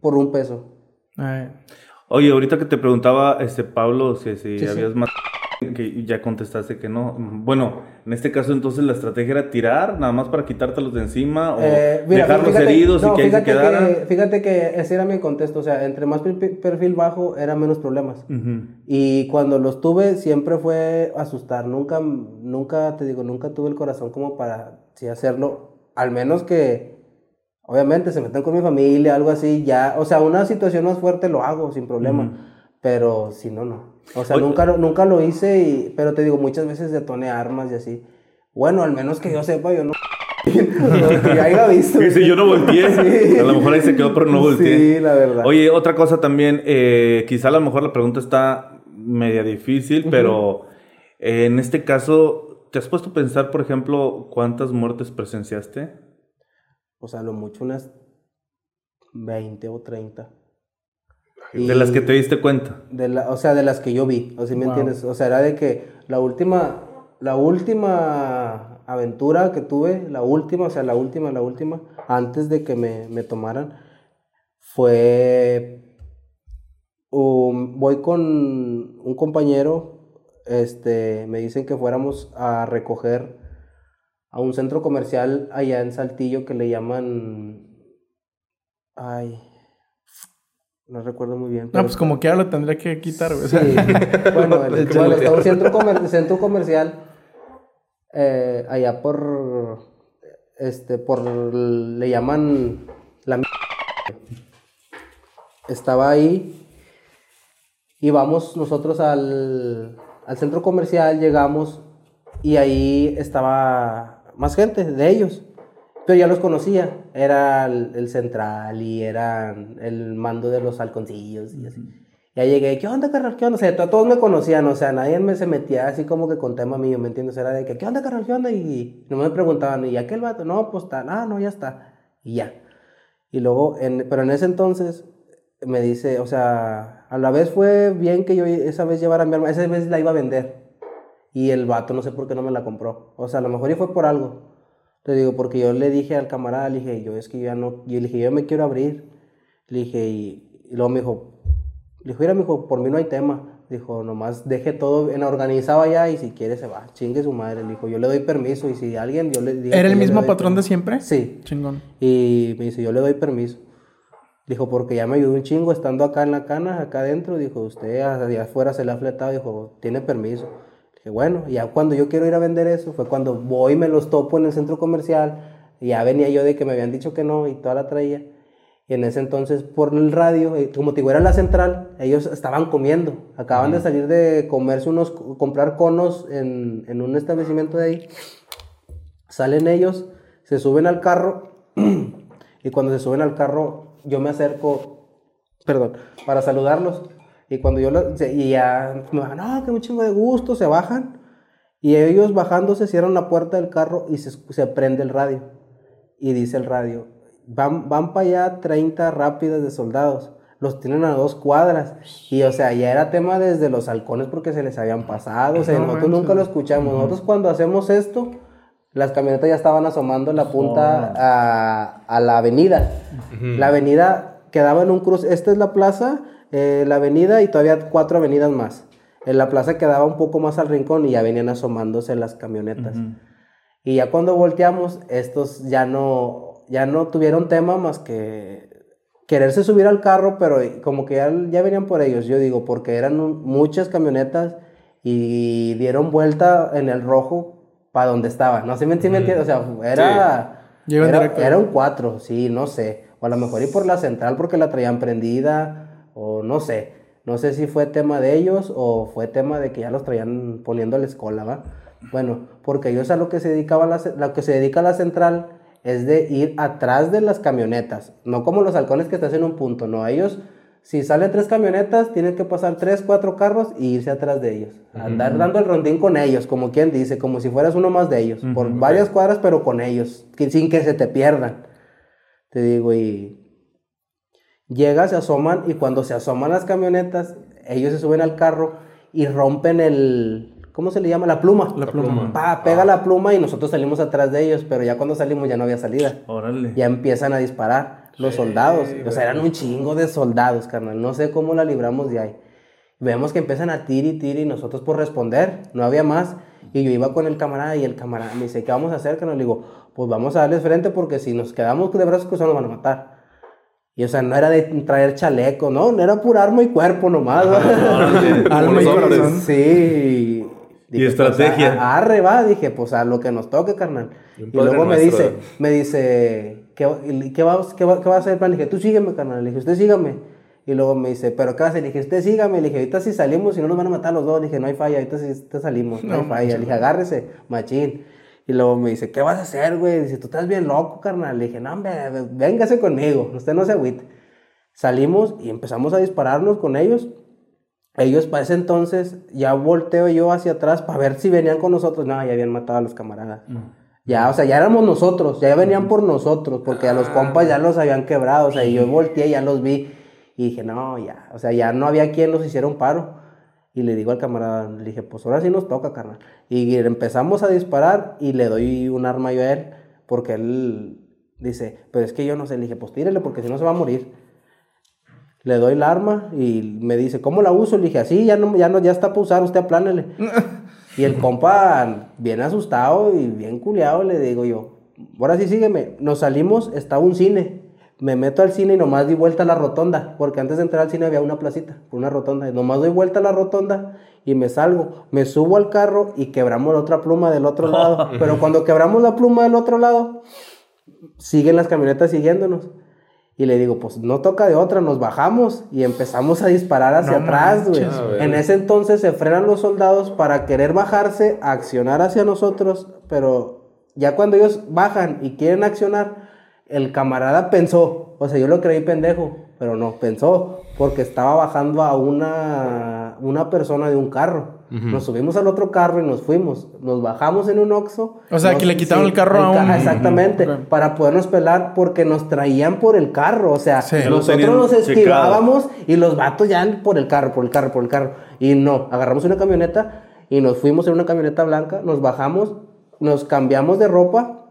por un peso. Ay. Oye, ahorita que te preguntaba, este Pablo, si, si Sí, sí. habías matado, que ya contestaste que no. Bueno, en este caso entonces la estrategia era tirar, nada más para quitártelos de encima, o Eh, mira, dejarlos fíjate- heridos no, y que ahí se quedaran. que, fíjate que ese era mi contexto, o sea, entre más per- perfil bajo era menos problemas. Ujú. Y cuando los tuve siempre fue asustar, nunca, nunca, te digo, nunca tuve el corazón como para sí hacerlo, al menos que, obviamente, se meten con mi familia, algo así, ya, o sea, una situación más fuerte lo hago sin problema, pero si no, no. O sea, Oye. nunca, lo- nunca lo hice, y, pero te digo, muchas veces detoné armas y así. Bueno, al menos que yo sepa, yo no... [LAUGHS] no, que ya haya visto. Dice, yo no volteé. [LAUGHS] Sí. A lo mejor ahí se quedó, pero no volteé. Sí, la verdad. Oye, otra cosa también, eh, quizá a lo mejor la pregunta está media difícil, pero eh, en este caso, ¿te has puesto a pensar, por ejemplo, cuántas muertes presenciaste? O sea, lo mucho unas 20 o 30. De las que te diste cuenta. De la, o sea, de las que yo vi, o si me Wow. entiendes. O sea, era de que la última, la última aventura que tuve, la última, o sea, la última, la última, antes de que me, me tomaran, fue, um, voy con un compañero, este, me dicen que fuéramos a recoger a un centro comercial allá en Saltillo que le llaman, ay, no recuerdo muy bien. No, pues como quiera lo tendría que quitar, güey. Sí, [LAUGHS] bueno, el- bueno, está un centro, comer- centro comercial eh, allá por, este, por, le llaman la... Estaba ahí y vamos nosotros al, al centro comercial, llegamos y ahí estaba más gente de ellos. Pero ya los conocía. Era el, el central y era el mando de los halconcillos y así. Ya llegué, ¿qué onda, carnal? ¿Qué onda? O sea, to- todos me conocían, o sea, nadie me se metía así como que con tema mío, ¿me entiendes? Era de que, ¿qué onda, carnal? ¿Qué onda? Y no me preguntaban, ¿y aquel vato? No, pues está, ah, no, ya está. Y ya. Y luego, en, pero en ese entonces me dice, o sea, a la vez fue bien que yo esa vez llevara mi arma, esa vez la iba a vender. Y el vato no sé por qué no me la compró. O sea, a lo mejor y fue por algo. Te digo, porque yo le dije al camarada, le dije, yo es que yo ya no, yo le dije, yo me quiero abrir. Le dije, y, y luego me dijo, le dijo, mira, mijo, por mí no hay tema. Dijo, nomás deje todo en organizado allá y si quiere se va. Chingue su madre. Le dijo, yo le doy permiso y si alguien, yo le digo. ¿Era el le mismo patrón de permiso". siempre? Sí. Chingón. Y me dice, yo le doy permiso. Dijo, porque ya me ayudó un chingo estando acá en la cana, acá adentro. Dijo, usted allá afuera se le ha fletado. Dijo, tiene permiso. Dije, bueno, ya cuando yo quiero ir a vender eso, fue cuando voy y me los topo en el centro comercial. Y ya venía yo de que me habían dicho que no y toda la traía. Y en ese entonces, por el radio, eh, como te digo, era la central, ellos estaban comiendo. Acaban de salir de comerse unos, comprar conos en, en un establecimiento de ahí. Salen ellos, se suben al carro [CLEARS THROAT] Y cuando se suben al carro, yo me acerco, perdón, para saludarlos. Y cuando yo, lo- y ya, me bajan, no, que un chingo de gusto, se bajan. Y ellos bajándose cierran la puerta del carro y se, se prende el radio. Y dice el radio, van, van para allá 30 rápidas de soldados. Los tienen a dos cuadras. Y o sea, ya era tema desde los halcones porque se les habían pasado. O sea, No nosotros nunca lo escuchamos. Nosotros cuando hacemos esto, las camionetas ya estaban asomando la punta a, a la avenida. La avenida quedaba en un cruce. Esta es la plaza, eh, la avenida y todavía cuatro avenidas más. En la plaza quedaba un poco más al rincón y ya venían asomándose las camionetas. Y ya cuando volteamos, estos ya no, ya no tuvieron tema más que quererse subir al carro, pero como que ya, ya venían por ellos, yo digo, porque eran un- muchas camionetas y dieron vuelta en el rojo para donde estaba. No sé si me entiendes, o sea, era, Llegan era, directo. era un 4, sí, no sé. O a lo mejor y por la central porque la traían prendida, o no sé. No sé si fue tema de ellos o fue tema de que ya los traían poniéndoles cola, ¿va? Bueno, porque ellos a lo que se dedicaba la, lo que se dedica la central es de ir atrás de las camionetas, no como los halcones que estás en un punto, no, ellos si salen tres camionetas tienen que pasar tres, cuatro carros y irse atrás de ellos, andar dando el rondín con ellos, como quien dice, como si fueras uno más de ellos, por varias cuadras pero con ellos, que- sin que se te pierdan, te digo y llega, se asoman y cuando se asoman las camionetas, ellos se suben al carro y rompen el, ¿cómo se le llama? La pluma. La pluma. Pa, pega la pluma y nosotros salimos atrás de ellos, pero ya cuando salimos ya no había salida. Órale. Ya empiezan a disparar los soldados. O sea, eran un chingo de soldados, carnal. No sé cómo la libramos de ahí. Vemos que empiezan a tirar y tirar y nosotros por responder. No había más. Y yo iba con el camarada y el camarada me dice, ¿qué vamos a hacer? Que nos digo, pues vamos a darles frente porque si nos quedamos de brazos cruzados nos van a matar. Y o sea, no era de traer chaleco, no, era pura arma y cuerpo nomás. Alma [LAUGHS] y los hombres. corazón. Sí. Y estrategia. Pues, a- arre, va, dije, pues a lo que nos toque, carnal. Y Y luego me dice, me dice, ¿qué, y- qué, va, qué, va, qué va a hacer el plan? Le dije, tú sígueme, carnal. Le dije, usted sígame. Y luego me dice, ¿pero qué hace? Le dije, usted sígame. Le dije, ahorita si salimos, si no nos van a matar los dos. Le dije, no hay falla, ahorita si ahorita salimos, no, hay falla. Le dije, agárrese, machín. Y luego me dice, ¿qué vas a hacer, güey? Dice, tú estás bien loco, carnal. Le dije, no, hombre, véngase conmigo, usted no se agüite. Salimos y empezamos a dispararnos con ellos. Ellos para ese entonces ya volteo yo hacia atrás para ver si venían con nosotros. No, ya habían matado a los camaradas. Ya, o sea, ya éramos nosotros, ya venían por nosotros, porque a los compas ya los habían quebrado. O sea, y yo volteé, ya los vi y dije, no, ya, o sea, ya no había quien nos hiciera un paro. Y le digo al camarada, le dije, pues ahora sí nos toca, carnal. Y empezamos a disparar y le doy un arma yo a él, porque él dice, pero es que yo no sé. Le dije, pues tírele, porque si no se va a morir. Le doy el arma y me dice, ¿cómo la uso? Le dije, así, ya no, ya no, ya está para usar, usted aplánele. [LAUGHS] y el compa, bien asustado y bien culeado, le digo yo, ahora sí sígueme. Nos salimos, estaba un cine. Me meto al cine y nomás di vuelta a la rotonda, porque antes de entrar al cine había una placita, una rotonda. Y nomás doy vuelta a la rotonda y me salgo. Me subo al carro y quebramos la otra pluma del otro lado. [LAUGHS] Pero cuando quebramos la pluma del otro lado, siguen las camionetas siguiéndonos. Y le digo, pues no toca de otra, nos bajamos y empezamos a disparar hacia No atrás, güey. En ese entonces se frenan los soldados para querer bajarse, accionar hacia nosotros, pero ya cuando ellos bajan y quieren accionar, el camarada pensó, o sea, yo lo creí pendejo, pero no, pensó, porque estaba bajando a una, una persona de un carro. Nos subimos al otro carro y nos fuimos. Nos bajamos en un Oxxo. O sea, Nos- que le quitaron el carro a ca- un- Exactamente, para podernos pelar porque nos traían por el carro. O sea, Sí. Nosotros nos checado. esquivábamos y los vatos ya por el carro, por el carro, por el carro. Y no, agarramos una camioneta y nos fuimos en una camioneta blanca, nos bajamos, nos cambiamos de ropa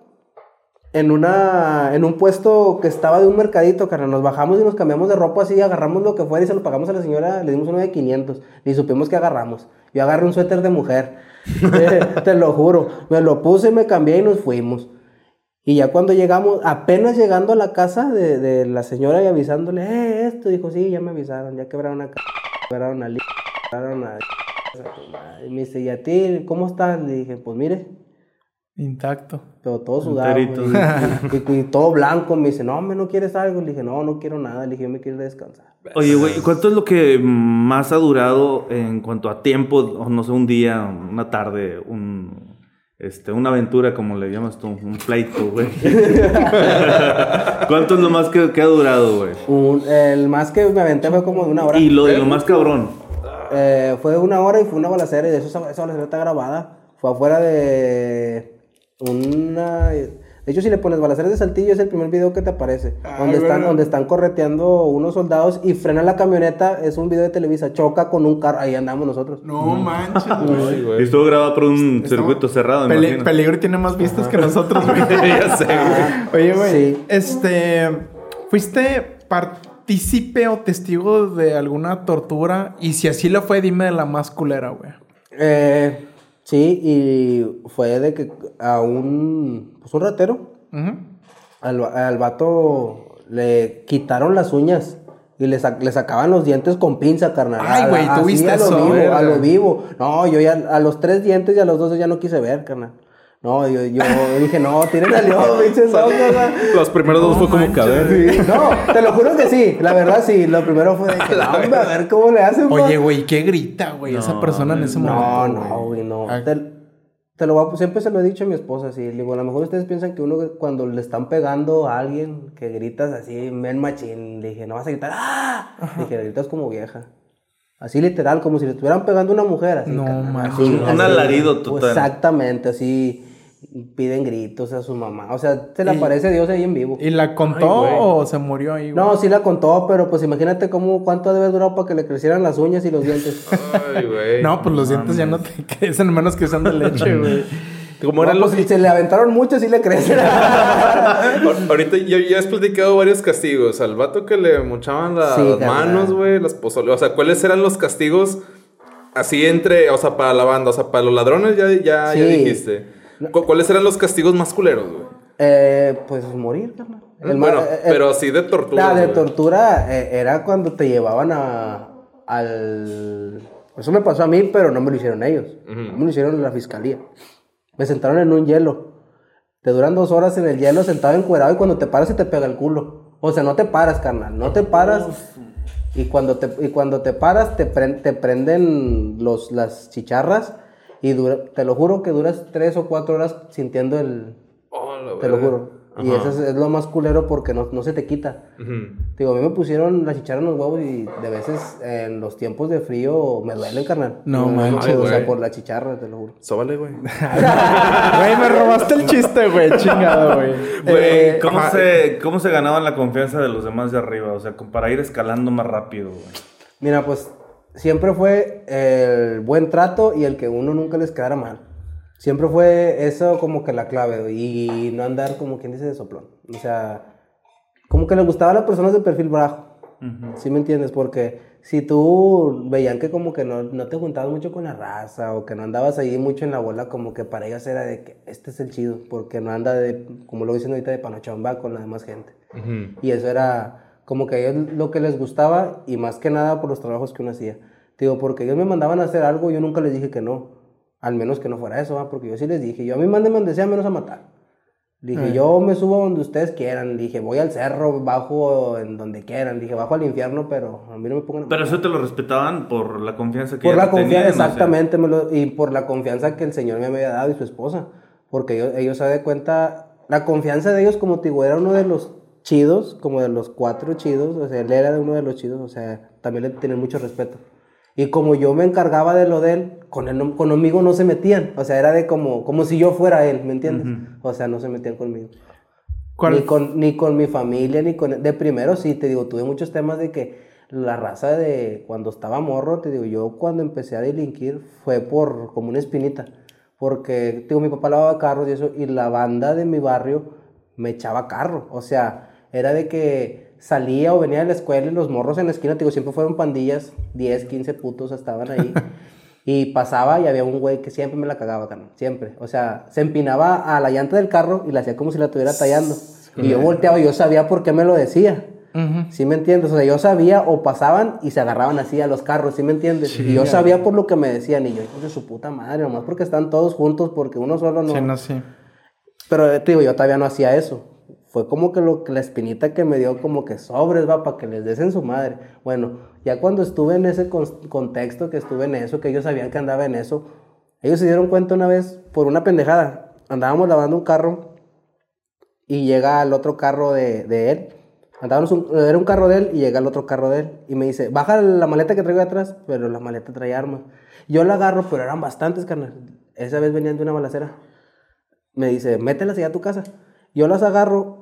en una en un puesto que estaba de un mercadito, carnal. Nos bajamos y nos cambiamos de ropa así, agarramos lo que fuera y se lo pagamos a la señora, le dimos uno de 500. Ni supimos que agarramos. Yo agarré un suéter de mujer. [LAUGHS] Eh, te lo juro. Me lo puse, me cambié y nos fuimos. Y ya cuando llegamos, apenas llegando a la casa de, de la señora y avisándole, eh, esto, dijo, sí, ya me avisaron, ya quebraron a c- quebraron a li- quebraron a y me dice, ¿y a ti cómo estás? Le dije, pues mire, Intacto. pero todo sudado [LAUGHS] y, y- y todo blanco. Me dice, no, me no quieres algo. Le dije, no, no quiero nada. Le dije, yo me quiero ir a descansar. Oye, güey, ¿cuánto es lo que más ha durado en cuanto a tiempo? O no sé, un día, una tarde, un... Este, una aventura, como le llamas tú, un pleito, güey. [LAUGHS] ¿Cuánto es lo más que, que ha durado, güey? El más que me aventé fue como de una hora. Y lo de lo más cabrón. Eh, fue una hora y fue una balacera y de eso esa, esa balacera está grabada. Fue afuera de una... De hecho, si le pones balaceras de Saltillo es el primer video que te aparece. donde, están, donde están correteando unos soldados y frena la camioneta. Es un video de Televisa. Choca con un carro. Ahí andamos nosotros. No manches, Y güey. estuvo grabado por un circuito cerrado, imagino. Peligro tiene más vistas que nosotros, güey. [LAUGHS] ya sé, güey. Oye, güey. Sí. Este. ¿Fuiste partícipe o testigo de alguna tortura? Y si así lo fue, dime de la más culera, güey. Eh, sí, y fue de que a un, pues un ratero, Ujú. al, va- al vato le quitaron las uñas y le, sac- le sacaban los dientes con pinza, carnal. Ay, güey, ¿tú viste a lo eso? Vivo, a lo vivo. No, yo ya a los tres dientes y a los dos ya no quise ver, carnal. No, yo, yo dije, no, tírenle al león, pinches. [LAUGHS] Los primeros dos fue como. Sí, no, te lo juro que sí, la verdad sí. Lo primero fue de que, [LAUGHS] no, hombre, a ver cómo le hacen. pa". Oye, güey, ¿qué grita, güey? esa persona en ese No, momento. no, güey, no. Ah. Te, te lo voy a- siempre se lo he dicho a mi esposa, sí. Le digo, a lo mejor ustedes piensan que uno cuando le están pegando a alguien, que gritas así, men machín. Le dije, no vas a gritar, ¡ah! Dije, gritas como vieja. Así literal, como si le estuvieran pegando a una mujer. Así, No, así, Un así. alarido total. Exactamente, así. Piden gritos a su mamá. O sea, se le aparece Dios ahí en vivo. ¿Y la contó Ay, o se murió ahí, güey? No, sí la contó, pero pues imagínate cómo, cuánto debe durar para que le crecieran las uñas y los dientes. [LAUGHS] Ay, güey. No, pues los dientes ya no te [LAUGHS] crecen menos que sean de leche, [LAUGHS] güey. ¿Cómo No, eran los pues, si se le aventaron mucho, sí le crecen. Ahor- Ahorita ya, ya has platicado varios castigos. Al vato que le mochaban la- Sí, las manos, güey, las pozoles. O sea, ¿cuáles eran los castigos así entre, o sea, para la banda? O sea, para los ladrones ya, ya, ya dijiste. ¿Cu- ¿Cuáles eran los castigos más culeros, güey? Eh, pues morir, carnal. El bueno, eh, eh, pero así de tortura. La de güey. tortura eh, era cuando te llevaban a, al... Eso me pasó a mí, pero no me lo hicieron ellos. No me lo hicieron la fiscalía. Me sentaron en un hielo. Te duran dos horas en el hielo sentado encuerado y cuando te paras se te pega el culo. O sea, no te paras, carnal. No te paras. Y cuando te, y cuando te paras te, te prenden los, las chicharras y dura- te lo juro que duras tres o cuatro horas sintiendo el... Oh, la Te lo juro. Y eso es, es lo más culero porque no, no se te quita. Ujú. Digo, a mí me pusieron la chicharra en los huevos y de veces en los tiempos de frío me duelen, carnal. No duelen manches, mucho, O sea, güey. por la chicharra, te lo juro. Sóbale, güey. [LAUGHS] Güey, me robaste el chiste, güey. Chingado, güey. Güey, Eh, ¿cómo, ajá. se, ¿Cómo se ganaban la confianza de los demás de arriba? O sea, para ir escalando más rápido, güey. Mira, pues siempre fue el buen trato y el que uno nunca les quedara mal. Siempre fue eso como que la clave y no andar como quien dice de soplón. O sea, como que les gustaba a las personas de perfil bajo. ¿Sí me entiendes? Porque si tú veían que como que no, no te juntabas mucho con la raza o que no andabas ahí mucho en la bola, como que para ellas era de que este es el chido, porque no anda de, como lo dicen ahorita, de panochón, va con la demás gente. Ujú. Y eso era como que a ellos lo que les gustaba y más que nada por los trabajos que uno hacía. Digo, porque ellos me mandaban a hacer algo, yo nunca les dije que no. Al menos que no fuera eso, ¿va? porque yo sí les dije, yo a mí mándenme donde sea menos a matar. Dije, yo me subo donde ustedes quieran. Dije, voy al cerro, bajo en donde quieran. Dije, bajo al infierno, pero a mí no me pongan Pero eso te lo respetaban por la confianza que Por ya la te confianza, exactamente, me lo- y por la confianza que el Señor me había dado y su esposa. Porque ellos, ellos se de cuenta, la confianza de ellos, como te digo, era uno de los chidos, como de los cuatro chidos, o sea, él era de uno de los chidos, o sea, también le tenían mucho respeto. Y como yo me encargaba de lo de él, con él conmigo no se metían, o sea, era de como, como si yo fuera él, ¿me entiendes? O sea, no se metían conmigo. ¿cuál- Ni con, ni con mi familia, ni con... De primero sí, te digo, tuve muchos temas de que la raza de cuando estaba morro, te digo, yo cuando empecé a delinquir fue por como una espinita. Porque, te digo, mi papá lavaba carros y eso, y la banda de mi barrio me echaba carro. O sea, era de que salía o venía de la escuela y los morros en la esquina, te digo, siempre fueron pandillas, 10, 15 putos estaban ahí. [LAUGHS] Y pasaba y había un güey que siempre me la cagaba, carnal. Siempre. O sea, se empinaba a la llanta del carro y la hacía como si la estuviera tallando. Y yo volteaba y yo sabía por qué me lo decía. ¿Sí me entiendes? O sea, yo sabía o pasaban y se agarraban así a los carros, ¿sí me entiendes? y yo sabía por lo que me decían y yo, hijos de su puta madre, nomás porque están todos juntos, porque uno solo no. Sí, no, sí. Pero eh, te digo, yo todavía no hacía eso. Fue como que lo que la espinita que me dio como que sobres, va, para que les des en su madre. Bueno, ya cuando estuve en ese con- contexto, que estuve en eso, que ellos sabían que andaba en eso, Ellos se dieron cuenta una vez por una pendejada. Andábamos lavando un carro y llega el otro carro de, de él. Andábamos un- era un carro de él y llega el otro carro de él. Y me dice, baja la maleta que traigo atrás, pero la maleta traía armas. Yo la agarro, pero eran bastantes, carnal. Esa vez venían de una balacera. Me dice, mételas allá a tu casa. Yo las agarro,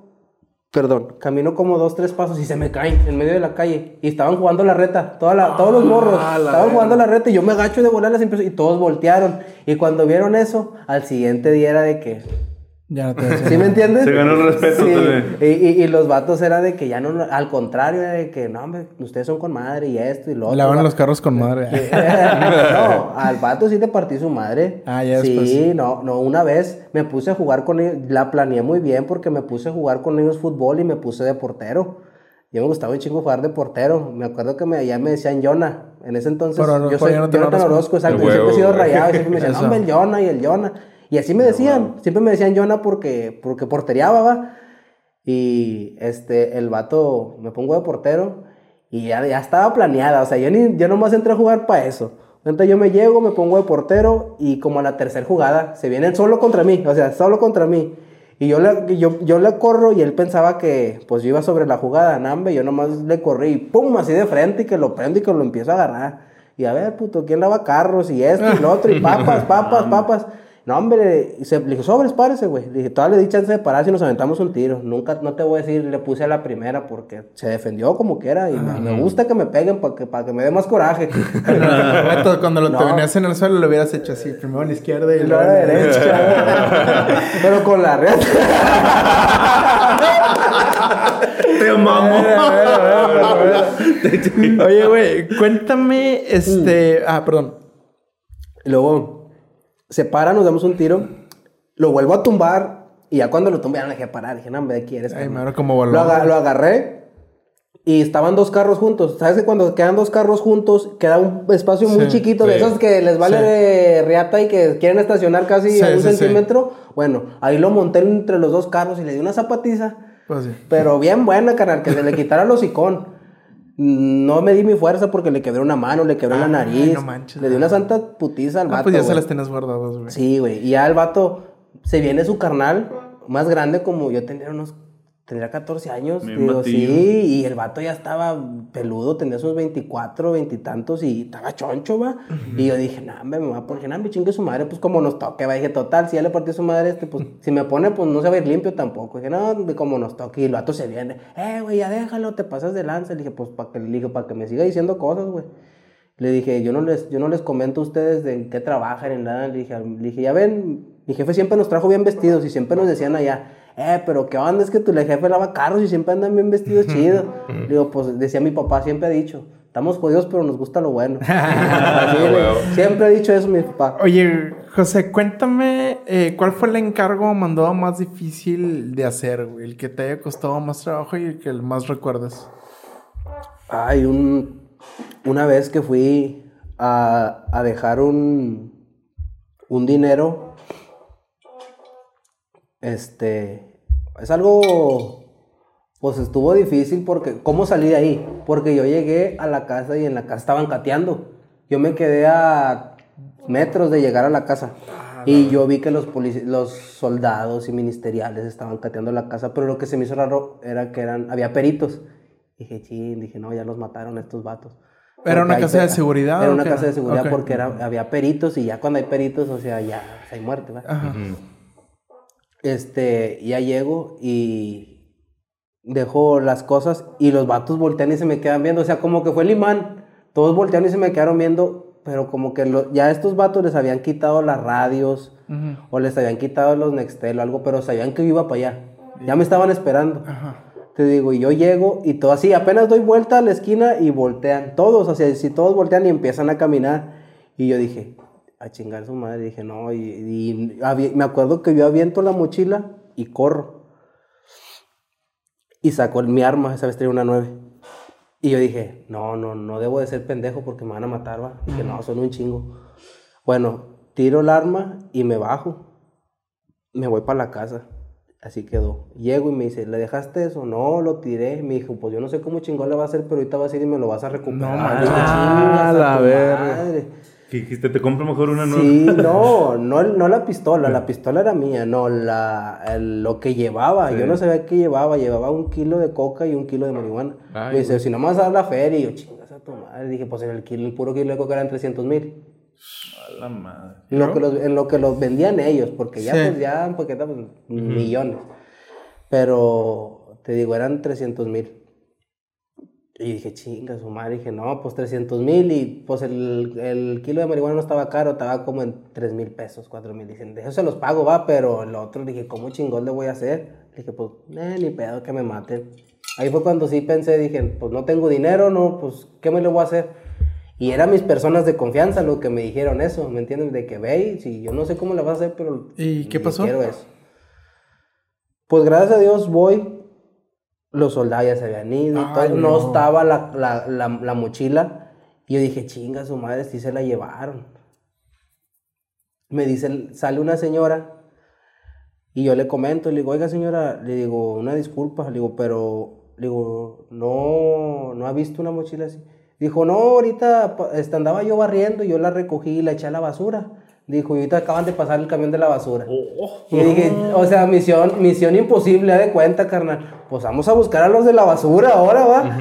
perdón, camino como dos, tres pasos y se me caen en medio de la calle. Y estaban jugando la reta, toda la- todos los morros. estaban jugando la reta y yo me agacho de volar las empiezo y todos voltearon. Y cuando vieron eso, al siguiente día era de que, Ya no te [LAUGHS] decía. ¿Sí me entiendes? Se ganó el respeto Sí. Y, y- y los vatos era de que ya no, al contrario, era de que no, hombre, ustedes son con madre y esto y lo otro. Lavan va". los carros con madre. [LAUGHS] no, al vato sí te partí su madre. Ah, ya Sí, después. no, no, una vez me puse a jugar con ellos, la planeé muy bien porque me puse a jugar con ellos fútbol y me puse de portero. Yo me gustaba un chingo jugar de portero. Me acuerdo que me, ya me decían Jonah. En ese entonces, Por- yo soy Jonathan Jonathan Orozco. Exacto. Yo siempre he sido rayado. y Siempre me decían, [LAUGHS] no, hombre, el Jonah y el Jonah. Y así me decían. Siempre me decían Jonah porque, porque porteriaba, va. Y este, el vato, me pongo de portero y ya, ya estaba planeada. O sea, yo, ni, yo nomás entré a jugar para eso. Entonces yo me llego, me pongo de portero y como a la tercera jugada se vienen solo contra mí. O sea, solo contra mí. Y yo le, yo, yo le corro y él pensaba que pues yo iba sobre la jugada, nambe. Yo nomás le corrí y pum, así de frente y que lo prendo y que lo empiezo a agarrar. Y a ver, puto, ¿quién lava carros? Y esto y lo otro, y [LAUGHS] papas, papas, papas. No, hombre, y se, le dije, sobres, párese, güey. Le dije, todavía le di chance de pararse y nos aventamos un tiro. Nunca, no te voy a decir, le puse a la primera porque se defendió como quiera. Y me, me gusta que me peguen para que, para que me dé más coraje. [LAUGHS] Cuando lo te No. venías en el suelo, lo hubieras hecho así. Primero a la izquierda y Y luego a la derecha. [LAUGHS] Pero con la red. [LAUGHS] Te amamos. Oye, güey, cuéntame, este... Ah, perdón. Luego se para, nos damos un tiro, lo vuelvo a tumbar y ya cuando lo tumbé ya no dejé parar. Dije, no, hombre, ¿de quieres? Ay, carnal?". me acuerdo como lo, voló. aga- lo agarré y estaban dos carros juntos. ¿Sabes que cuando quedan dos carros juntos queda un espacio muy Sí, chiquito de sí. esos que les vale Sí. de riata y que quieren estacionar casi a un centímetro? Bueno, ahí lo monté entre los dos carros y le di una zapatiza. Pues. Pero bien buena, carnal, que se le quitara el hocicón. No me di mi fuerza porque le quebré una mano, le quebré la Ay, nariz. no manches, le di una santa putiza al Ah, vato. pues ya se las tenías guardadas, güey. Sí, güey. Y ya el vato se viene su carnal más grande como yo tenía unos tendría 14 años, digo, sí, y el vato ya estaba peludo, tenía sus 24, 20 y tantos y estaba choncho, va. Y yo dije, nah, hombre, me va a poner, nah, me chingue su madre, pues como nos toque, va. Dije, total, si ya le partió su madre este, pues [LAUGHS] si me pone, pues no se va a ir limpio tampoco. Dije, no, como nos toque. Y el vato se viene, eh, güey, ya déjalo, te pasas de lanza. Le dije, pues para que, le dije, para que me siga diciendo cosas, güey. Le dije, yo no les, yo no les comento a ustedes de en qué trabajan ni nada. Le dije, le dije, ya ven, mi jefe siempre nos trajo bien vestidos y siempre nos decían allá, eh, pero qué onda es que tu jefe lava carros y siempre andan bien vestidos chidos. [LAUGHS] Digo, pues decía mi papá, siempre ha dicho, estamos jodidos pero nos gusta lo bueno. [LAUGHS] Así, le- Huevo. siempre ha dicho eso mi papá. Oye, José, cuéntame, eh, ¿cuál fue el encargo mandado más difícil de hacer, güey? El que te haya costado más trabajo y el que más recuerdas. Ay, un, una vez que fui a, a dejar un, un dinero, este, es algo, pues estuvo difícil porque, ¿cómo salí de ahí? Porque yo llegué a la casa y en la casa estaban cateando. Yo me quedé a metros de llegar a la casa. Y yo vi que los, los soldados y ministeriales estaban cateando la casa, pero lo que se me hizo raro era que eran, había peritos. Dije, ching, dije, no, ya los mataron estos vatos. ¿Era una casa de seguridad Era una casa era? de seguridad porque era, había peritos y ya cuando hay peritos, o sea, ya hay muerte, ¿verdad? Ajá. Este, ya llego y dejo las cosas y los vatos voltean y se me quedan viendo. O sea, como que fue el imán. Todos voltearon y se me quedaron viendo, pero como que lo- ya estos vatos les habían quitado las radios o les habían quitado los Nextel o algo, pero sabían que yo iba para allá. Ya me estaban esperando. Ajá. Te digo, y yo llego y todo así, apenas doy vuelta a la esquina y voltean todos, o sea, si todos voltean y empiezan a caminar. Y yo dije, a chingar su madre, dije, no, y, me acuerdo que yo aviento la mochila y corro. Y saco el- mi arma, esa vez tenía una 9. Y yo dije, no, no, no debo de ser pendejo porque me van a matar, va. Dije, no, son un chingo. Bueno, tiro el arma y me bajo. Me voy para la casa. Así quedó. Llego y me dice, ¿le dejaste eso? No, lo tiré. Me dijo, pues yo no sé cómo chingón le va a hacer, pero ahorita vas a ir y me lo vas a recuperar. No Le dije, manches. "Chingas a la tu verga. madre". Que dijiste, te compro mejor una nueva. Sí, [LAUGHS] no, no, no la pistola, la pistola era mía, no, la, el- lo que llevaba, yo no sabía qué llevaba, llevaba un kilo de coca y un kilo de marihuana. Ay, me dice, si no me vas a dar la feria, y yo, chingas a tu madre, dije, pues en el, kilo, el puro kilo de coca eran 300 mil. A la madre. En lo, que los, en lo que los vendían ellos, porque ya, Sí. pues, ya en paqueta, pues, millones. Pero, te digo, eran 300 mil. Y dije, chinga, su madre. dije, no, pues 300 mil. Y pues el, el kilo de marihuana no estaba caro, estaba como en 3 mil pesos, 4 mil. Dicen, de eso se los pago, va. Pero el otro, dije, ¿cómo chingón le voy a hacer? Dije, pues, eh, ni pedo que me maten. Ahí fue cuando sí pensé, dije, pues no tengo dinero, no, pues, ¿qué me le voy a hacer? Y eran mis personas de confianza los que me dijeron eso, ¿me entiendes? De que ve, y si yo no sé cómo le vas a hacer, pero... ¿Y qué pasó? Quiero eso. Pues gracias a Dios voy, los soldados ya se habían ido, Ay, todo, no. no. estaba la, la, la, la mochila, y yo dije, chinga, su madre, sí se la llevaron. Me dice, sale una señora, y yo le comento, le digo, oiga señora, le digo, una disculpa, le digo, pero, le digo, no, no ha visto una mochila así. Dijo, no, ahorita este, andaba yo barriendo y yo la recogí y la eché a la basura. Dijo, y ahorita acaban de pasar el camión de la basura. Y dije, o sea, misión, misión imposible, de cuenta, carnal. Pues vamos a buscar a los de la basura ahora, ¿va?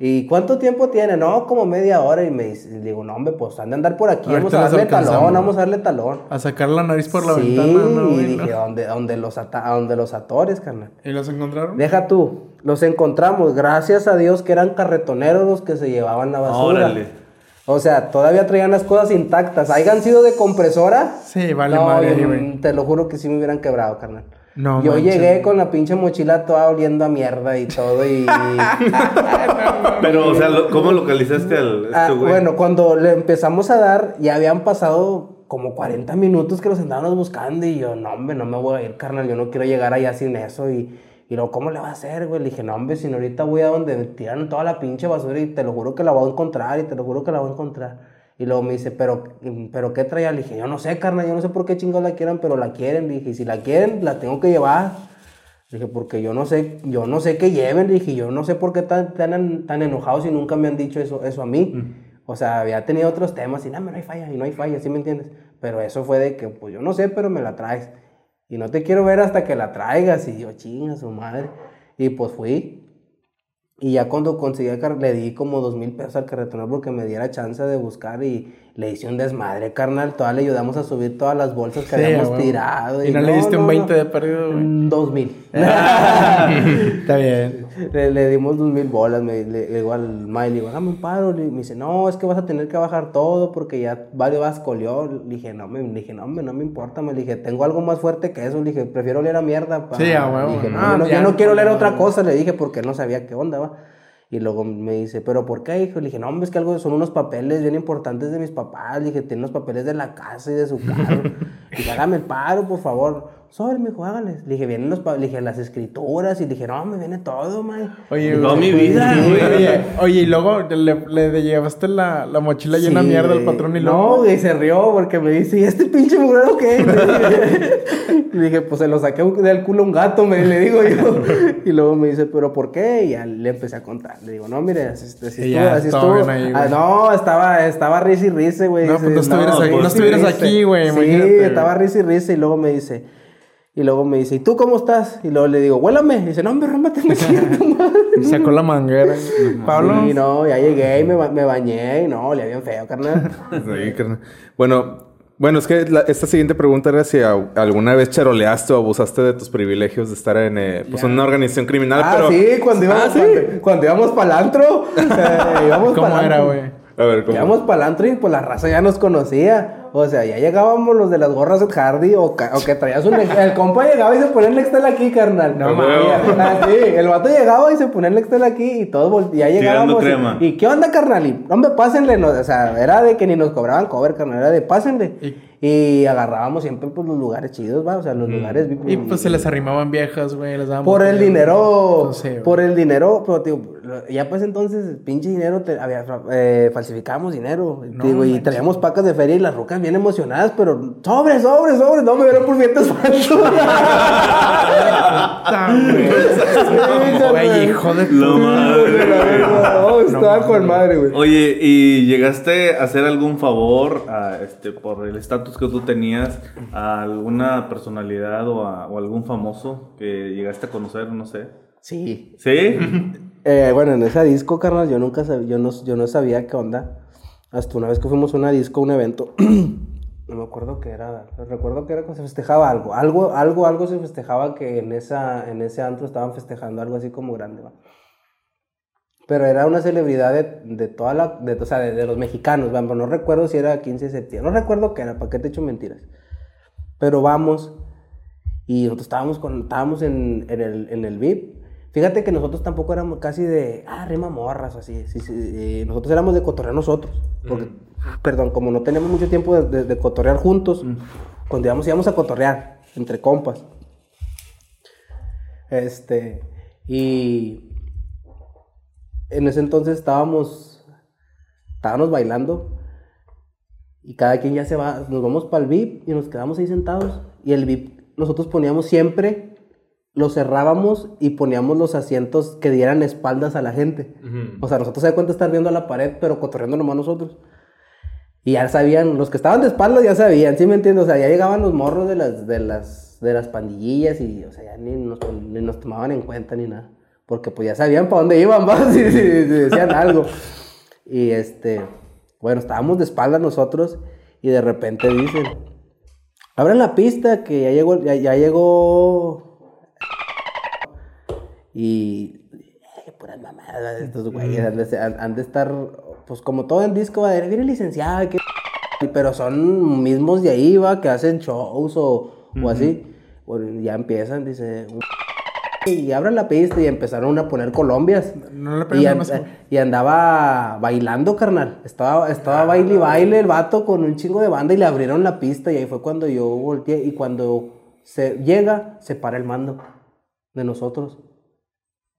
¿Y cuánto tiempo tiene? No, como media hora. Y me dice, digo, no, hombre, pues han de andar por aquí. Vamos a darle talón, vamos a darle talón. A sacar la nariz por la sí, ventana, ¿no? y dije, ¿a dónde, dónde los ata- a dónde los atores, carnal? ¿Y los encontraron? Deja tú, los encontramos, gracias a Dios que eran carretoneros los que se llevaban la basura. Órale. O sea, todavía traían las cosas intactas. ¿Hayan sido de compresora? Sí, vale no, madre, güey. te lo juro que sí me hubieran quebrado, carnal. No yo llegué con la pinche mochila toda oliendo a mierda y todo y... [LAUGHS] Pero, o sea, ¿cómo localizaste al este Ah, güey? bueno, cuando le empezamos a dar, ya habían pasado como 40 minutos que los andábamos buscando y yo, no, hombre, no me voy a ir, carnal, yo no quiero llegar allá sin eso y, y luego, ¿cómo le va a hacer, güey? Le dije, no, hombre, si no ahorita voy a donde me tiran toda la pinche basura y te lo juro que la voy a encontrar y te lo juro que la voy a encontrar. Y luego me dice, ¿pero, pero qué traía? Le dije, yo no sé, carnal, yo no sé por qué chingados la quieran, pero la quieren. Le dije, y si la quieren, la tengo que llevar. Le dije, porque yo no sé, yo no sé qué lleven, le dije, yo no sé por qué tan, tan, tan enojados y nunca me han dicho eso, eso a mí. O sea, había tenido otros temas y no, no hay falla, y no hay falla, ¿sí me entiendes? Pero eso fue de que, pues yo no sé, pero me la traes. Y no te quiero ver hasta que la traigas. Y yo, chinga su madre. Y pues fui. Y ya cuando conseguí le di como dos mil pesos al carretonero porque me diera chance de buscar y le hice un desmadre, carnal. Todas le ayudamos a subir todas las bolsas que Sí, habíamos tirado. Y no le diste un 20 de perdido, güey. Mm, Dos mil. [LAUGHS] Está bien. Le, le dimos dos mil bolas. Me, le, le digo al le digo, hágame un paro. Le- me dice, no, es que vas a tener que bajar todo porque ya varios vas colió. Le dije, no, me, le dije, no, hombre, no me importa. Me le dije, tengo algo más fuerte que eso. Le dije, prefiero leer a mierda. pa". Sí, a huevo. Dije, no, yo no, ya, yo no quiero leer no, otra no. cosa. Le dije, porque no sabía qué onda, va. Y luego me dice, ¿pero por qué, hijo? Le dije, no, hombre, es que algo son unos papeles bien importantes de mis papás. Le dije, tiene unos papeles de la casa y de su carro. [LAUGHS] Dije, hágame el paro, por favor. Sobre, me dijo, hágales. Le dije, vienen los, le dije, las escrituras. Y le dije, no, me viene todo, man. Oye, mi vida, Sí. Oye, oye, y luego le, le llevaste la, la mochila llena de mierda al patrón y No, luego. güey, se rió porque me dice, ¿y este pinche mugrero qué? Le dije, le dije, pues se lo saqué del culo a un gato, me le digo yo. Y luego me dice, ¿pero por qué? Y ya le empecé a contar. Le digo, no, mire, así, así estuvo, ya así estuvo. ahí, Ah, no, estaba, estaba risa y risa, güey. No, pues no estuvieras aquí- no y estuvieras aquí, güey, Sí, estaba risa y risa y luego me dice... Y luego me dice, ¿y tú cómo estás? Y luego le digo, huélame. Y dice, no, hombre, rómbate aquí, tu madre". Y sacó la manguera. [LAUGHS] Pablo. Sí, no, ya llegué y me, ba- me bañé y no, le bien feo, carnal. [LAUGHS] Sí, carnal. Bueno, bueno, es que la- esta siguiente pregunta era si a- alguna vez charoleaste o abusaste de tus privilegios de estar en eh, pues, una organización criminal, Ah, pero... sí, cuando íbamos, Ah, sí. cuando, cuando íbamos para antro. [LAUGHS] eh, íbamos ¿Cómo era, güey? A ver, ¿cómo? Íbamos para antro y pues la raza ya nos conocía. O sea, ya llegábamos los de las gorras Ed Hardy o, ca- o que traías un... El compa llegaba y se ponía el Nextel aquí, carnal. No mames. Ah, sí, el vato llegaba y se ponía el Nextel aquí y todos vol- ya llegábamos. y- crema. Y, qué onda, carnal? Y, hombre, pásenle. no, o sea, era de que ni nos cobraban cover, carnal. Era de pásenle. Y, agarrábamos siempre pues los lugares chidos, va. O sea, los lugares... Y pues se les arrimaban viejas, güey. Les daban Por el dinero, güey. por el dinero, pero tío, ya pues entonces, pinche dinero, te, había, eh, falsificábamos dinero, No digo, y traíamos pacas de feria y las rucas bien emocionadas, pero sobre, sobre, sobre, no me vieron por vientos falsos. [LAUGHS] Güey, hijo de Lo madre. No, estaba con madre, güey. Oye, ¿y llegaste a hacer algún favor a, este, por el estatus que tú tenías a alguna personalidad o a o algún famoso que llegaste a conocer, no sé? Sí. ¿Sí? [LAUGHS] Eh, bueno, en esa disco, carnal, yo nunca sabía, yo no, yo no sabía qué onda. Hasta una vez que fuimos a una disco, un evento, [CLEARS THROAT] no me acuerdo qué era, recuerdo que era que se festejaba algo, algo, algo, algo se festejaba que en esa, en ese antro estaban festejando algo así como grande, ¿va? Pero era una celebridad de, de toda la, de, o sea, de, de los mexicanos, ¿va? Pero no recuerdo si era 15 de septiembre, no recuerdo qué era, ¿para qué te echo mentiras? Pero vamos, y nosotros estábamos, con, estábamos en, en, el, en el VIP. Fíjate que nosotros tampoco éramos casi de, ah, rima morras o así. Sí, sí, eh, nosotros éramos de cotorrear nosotros. Porque, perdón, como no tenemos mucho tiempo de, de- de cotorrear juntos, cuando íbamos, íbamos a cotorrear entre compas. Este, y en ese entonces estábamos, estábamos bailando y cada quien ya se va, nos vamos para el VIP y nos quedamos ahí sentados. Y el VIP, nosotros poníamos siempre, lo cerrábamos y poníamos los asientos que dieran espaldas a la gente. O sea, nosotros se da cuenta estar viendo a la pared, pero cotorreando nomás nosotros. Y ya sabían, los que estaban de espaldas ya sabían, ¿sí me entiendes? O sea, ya llegaban los morros de las, de las, de las pandillillas y, o sea, ya ni nos, ni nos tomaban en cuenta ni nada. Porque pues ya sabían para dónde iban, [LAUGHS] ¿va? Si, si- si decían algo. Y este, bueno, estábamos de espaldas nosotros y de repente dicen, abran la pista que ya llegó, ya, ya llegó. Y eh, puras mamadas de estos güeyes, han de, han- han de estar, pues como todo en disco, va a decir, viene licenciado, y- pero son mismos de ahí, va, que hacen shows o, o así. Bueno, ya empiezan, dice, un y abran la pista y empezaron a poner colombias. No le y, más, y andaba bailando, carnal. Estaba, estaba baile y baile el vato con un chingo de banda y le abrieron la pista y ahí fue cuando yo volteé y cuando se llega, se para el mando de nosotros.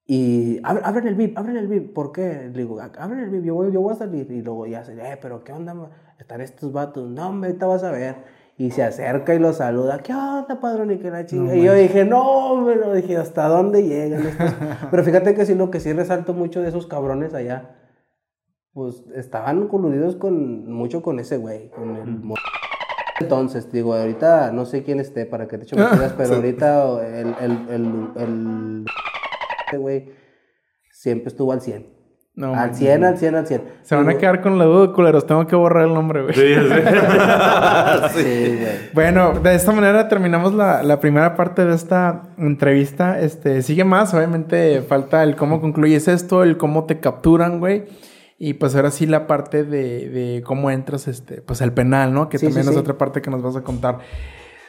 Y "Ab- abren el VIP, abren el VIP. ¿Por qué? Le digo, abren el VIP, yo voy, yo voy a salir. Y luego ya se, eh, pero ¿qué onda? Están estos vatos. No, hombre, ahorita vas a ver. Y se acerca y lo saluda. ¿Qué onda, padrón? Y que la chinga. y yo dije, no, pero dije, ¿hasta dónde llegan [LAUGHS] estos? pero fíjate que sí, lo que sí resalto mucho de esos cabrones allá, pues estaban coludidos con, mucho con ese güey, con el entonces, digo, ahorita no sé quién esté para que te eche mentiras, [LAUGHS] pero ahorita el, el, el, el, ese güey siempre estuvo al 100. No, al man. 100, al 100, al 100. Se van a quedar con la duda, culeros. Tengo que borrar el nombre, güey. Sí, sé. [LAUGHS] Sí, güey. Bueno, de esta manera terminamos la, la primera parte de esta entrevista. Este, sigue más, obviamente falta el cómo concluyes esto, el cómo te capturan, güey. Y pues ahora sí la parte de, de cómo entras, este, pues al penal, ¿no? Que Sí, también sí, es sí. otra parte que nos vas a contar.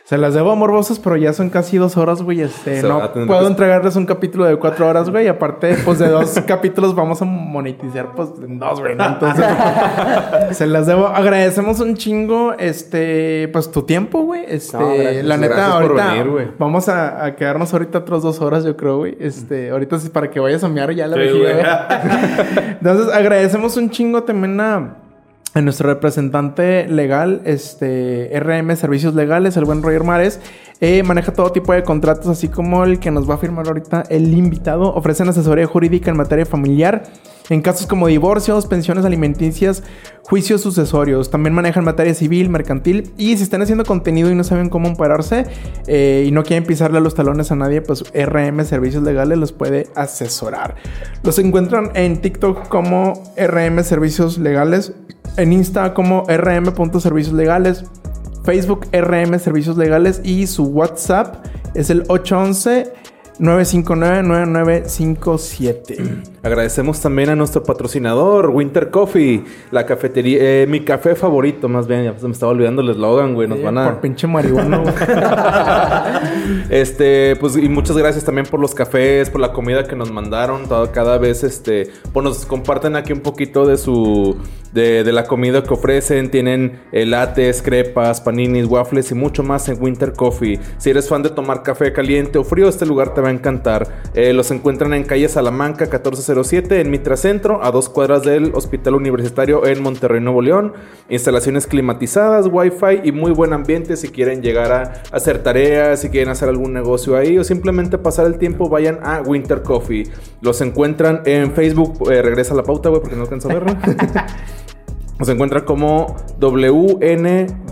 Se las debo a morbosos, pero ya son casi dos horas, güey. Este, no puedo que- entregarles un capítulo de cuatro horas, güey. Y aparte, pues de dos [LAUGHS] capítulos vamos a monetizar, pues en dos, güey. ¿no? Entonces, [LAUGHS] se las debo. Agradecemos un chingo, este, pues tu tiempo, güey. Este, No, gracias. la neta, Gracias por ahorita venir, güey. vamos a, a quedarnos ahorita otras dos horas, yo creo, güey. Este, ahorita sí para que vayas a mear ya la Sí, vejiga, güey. güey. [LAUGHS] Entonces, agradecemos un chingo también a, a nuestro representante legal, este, RM Servicios Legales, el buen Roger Mares. Eh, maneja todo tipo de contratos, así como el que nos va a firmar ahorita el invitado. Ofrecen asesoría jurídica en materia familiar, en casos como divorcios, pensiones alimenticias, juicios sucesorios. También manejan materia civil, mercantil. Y si están haciendo contenido y no saben cómo ampararse eh, y no quieren pisarle los talones a nadie, pues RM Servicios Legales los puede asesorar. Los encuentran en TikTok como RM Servicios Legales, en Insta como rm.servicios legales. Facebook RM Servicios Legales y su WhatsApp es el 811 959 9957. Agradecemos también a nuestro patrocinador, Winter Coffee, la cafetería, eh, mi café favorito, más bien, ya se me estaba olvidando el eslogan, güey, nos van a... Por pinche marihuana, [LAUGHS] este, pues, y muchas gracias también por los cafés, por la comida que nos mandaron. Todo, cada vez, este, pues nos comparten aquí un poquito de su, de, de la comida que ofrecen. Tienen eh, lates, crepas, paninis, waffles y mucho más en Winter Coffee. Si eres fan de tomar café caliente o frío, este lugar te va a encantar. Eh, los encuentran en calle Salamanca 1407 en Mitra Centro, a dos cuadras del Hospital Universitario en Monterrey, Nuevo León. Instalaciones climatizadas, wifi y muy buen ambiente si quieren llegar a hacer tareas, si quieren hacer algún negocio ahí o simplemente pasar el tiempo, vayan a Winter Coffee. Los encuentran en Facebook, eh, regresa la pauta, güey, porque no alcanzo a verlo. [LAUGHS] Nos encuentra como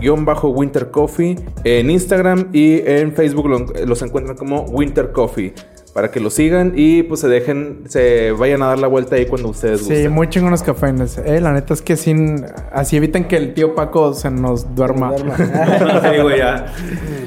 WN-Winter Coffee en Instagram y en Facebook lo- los encuentran como Winter Coffee. Para que lo sigan y pues se dejen, se vayan a dar la vuelta ahí cuando ustedes Sí, gusten. muy chingones cafés. Eh, la neta es que sin... Así evitan que el tío Paco se nos duerma. [LAUGHS] Sí, güey, ya.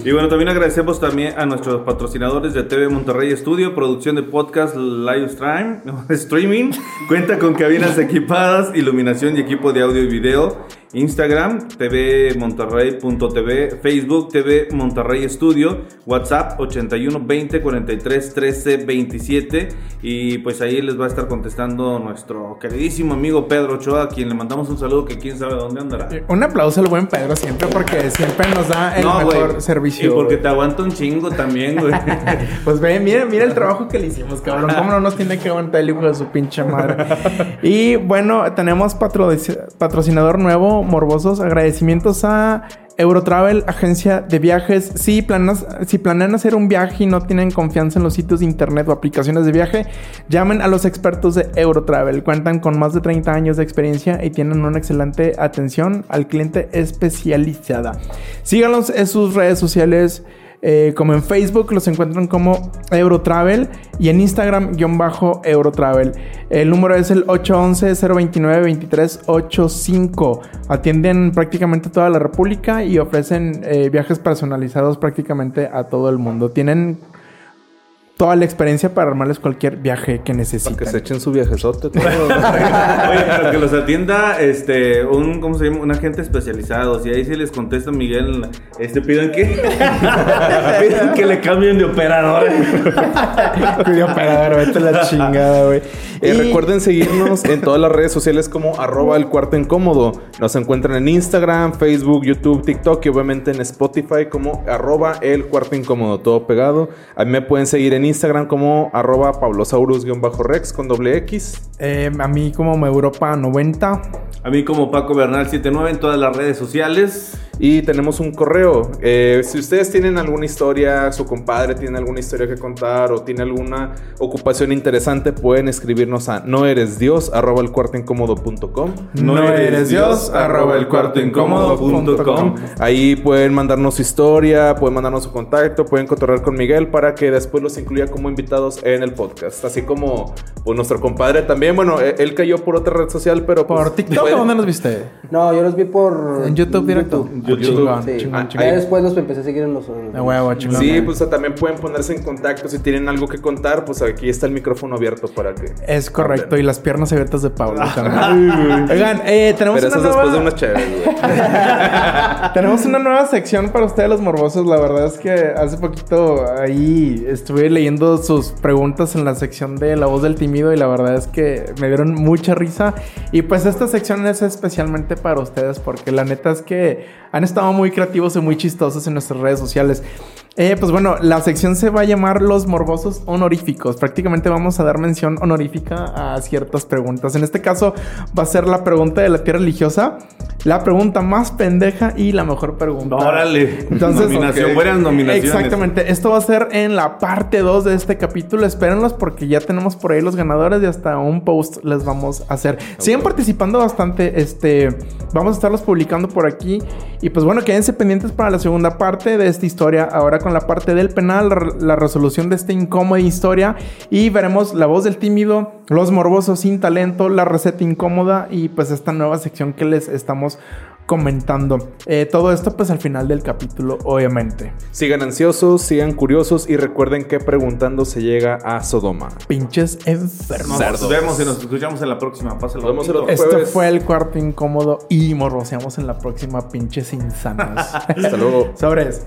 Y bueno, también agradecemos también a nuestros patrocinadores de TV Monterrey Estudio, producción de podcast, live stream, [LAUGHS] streaming, cuenta con cabinas equipadas, iluminación y equipo de audio y video. Instagram, tvmonterrey.tv, Facebook, TV Monterrey Estudio, WhatsApp 81 20 43 13 27 y pues ahí les va a estar contestando nuestro queridísimo amigo Pedro Ochoa, a quien le mandamos un saludo que quién sabe dónde andará. Un aplauso al buen Pedro siempre porque siempre nos da el No, mejor servicio. Y porque te aguanta un chingo también, güey. [LAUGHS] Pues ve, mira, mira el trabajo que le hicimos, cabrón. ¿Cómo no nos tiene que aguantar el hijo de su pinche madre? [LAUGHS] Y bueno, tenemos patroci- patrocinador nuevo, Morbosos. Agradecimientos a Eurotravel, agencia de viajes. Si, planas, si planean hacer un viaje y no tienen confianza en los sitios de internet o aplicaciones de viaje, llamen a los expertos de Eurotravel. Cuentan con más de 30 años de experiencia y tienen una excelente atención al cliente especializada. Síganos en sus redes sociales. Eh, como en Facebook los encuentran como Eurotravel y en Instagram guion bajo Eurotravel. El número es el 811-029-2385. Atienden prácticamente toda la República y ofrecen eh, viajes personalizados prácticamente a todo el mundo. Tienen toda la experiencia para armarles cualquier viaje que Para necesiten. que se echen su viajezote. todo. [LAUGHS] Oye, pero que los atienda este un ¿cómo se llama? un agente especializado. Si ahí sí les contesta Miguel, este pidan que [LAUGHS] pidan que le cambien de operador. [LAUGHS] Cuyo operador, vete a la chingada, güey. Eh, Y- Recuerden seguirnos en todas las redes sociales como arroba el cuarto incómodo. Nos encuentran en Instagram, Facebook, YouTube, TikTok y obviamente en Spotify como arroba el cuarto incómodo, todo pegado. A mí me pueden seguir en Instagram como arroba paulosaurus-rex con doble X. Eh, a mí como Europa 90. A mí como Paco Bernal 79 en todas las redes sociales. Y tenemos un correo. Eh, si ustedes tienen alguna historia, su compadre tiene alguna historia que contar o tiene alguna ocupación interesante, pueden escribirnos a noeresdios arroba el cuarto incómodo.com. No eres Dios, arroba el cuarto incómodo punto com. Ahí pueden mandarnos su historia, pueden mandarnos su contacto, pueden cotorrear con Miguel para que después los como invitados en el podcast. Así como pues, nuestro compadre también. Bueno, eh, él cayó por otra red social, pero pues, ¿Por TikTok puede- o dónde nos viste? No, yo los vi por. En YouTube directo. YouTube. Chingón, Sí. chingón, Ah, chingón. Después los empecé a seguir en los. De huevo, chingón. Sí, pues también pueden ponerse en contacto si tienen algo que contar, pues aquí está el micrófono abierto para que. Es correcto. Y las piernas abiertas de Pablo también. Oigan, eh, tenemos Pero una eso es nueva... después de chéveres. [LAUGHS] Tenemos una nueva sección para ustedes los morbosos. La verdad es que hace poquito ahí estuve leyendo sus preguntas en la sección de La Voz del Tímido y la verdad es que me dieron mucha risa. Y pues esta sección es especialmente para ustedes porque la neta es que han estado muy creativos y muy chistosos en nuestras redes sociales. Eh, pues bueno, la sección se va a llamar Los Morbosos Honoríficos. Prácticamente vamos a dar mención honorífica a ciertas preguntas. En este caso va a ser la pregunta de la tierra religiosa, la pregunta más pendeja y la mejor pregunta. Órale. Entonces, Nominación, buenas nominaciones. Exactamente. Esto va a ser en la parte 2 de este capítulo. Espérenlos porque ya tenemos por ahí los ganadores y hasta un post les vamos a hacer. Sigan participando bastante. Este, vamos a estarlos publicando por aquí. Y pues bueno, quédense pendientes para la segunda parte de esta historia. Ahora con la parte del penal, la, resolución de esta incómoda historia. Y veremos la voz del tímido, los morbosos sin talento, la receta incómoda y pues esta nueva sección que les estamos comentando. Eh, todo esto pues al final del capítulo, obviamente. Sigan ansiosos, sigan curiosos y recuerden que preguntando se llega a Sodoma. Pinches enfermos. Nos vemos y nos escuchamos en la próxima. Pásalo. Nos vemos el otro Esto jueves. fue el cuarto incómodo y morboseamos en la próxima pinches insanas. [LAUGHS] Hasta luego. Sobres.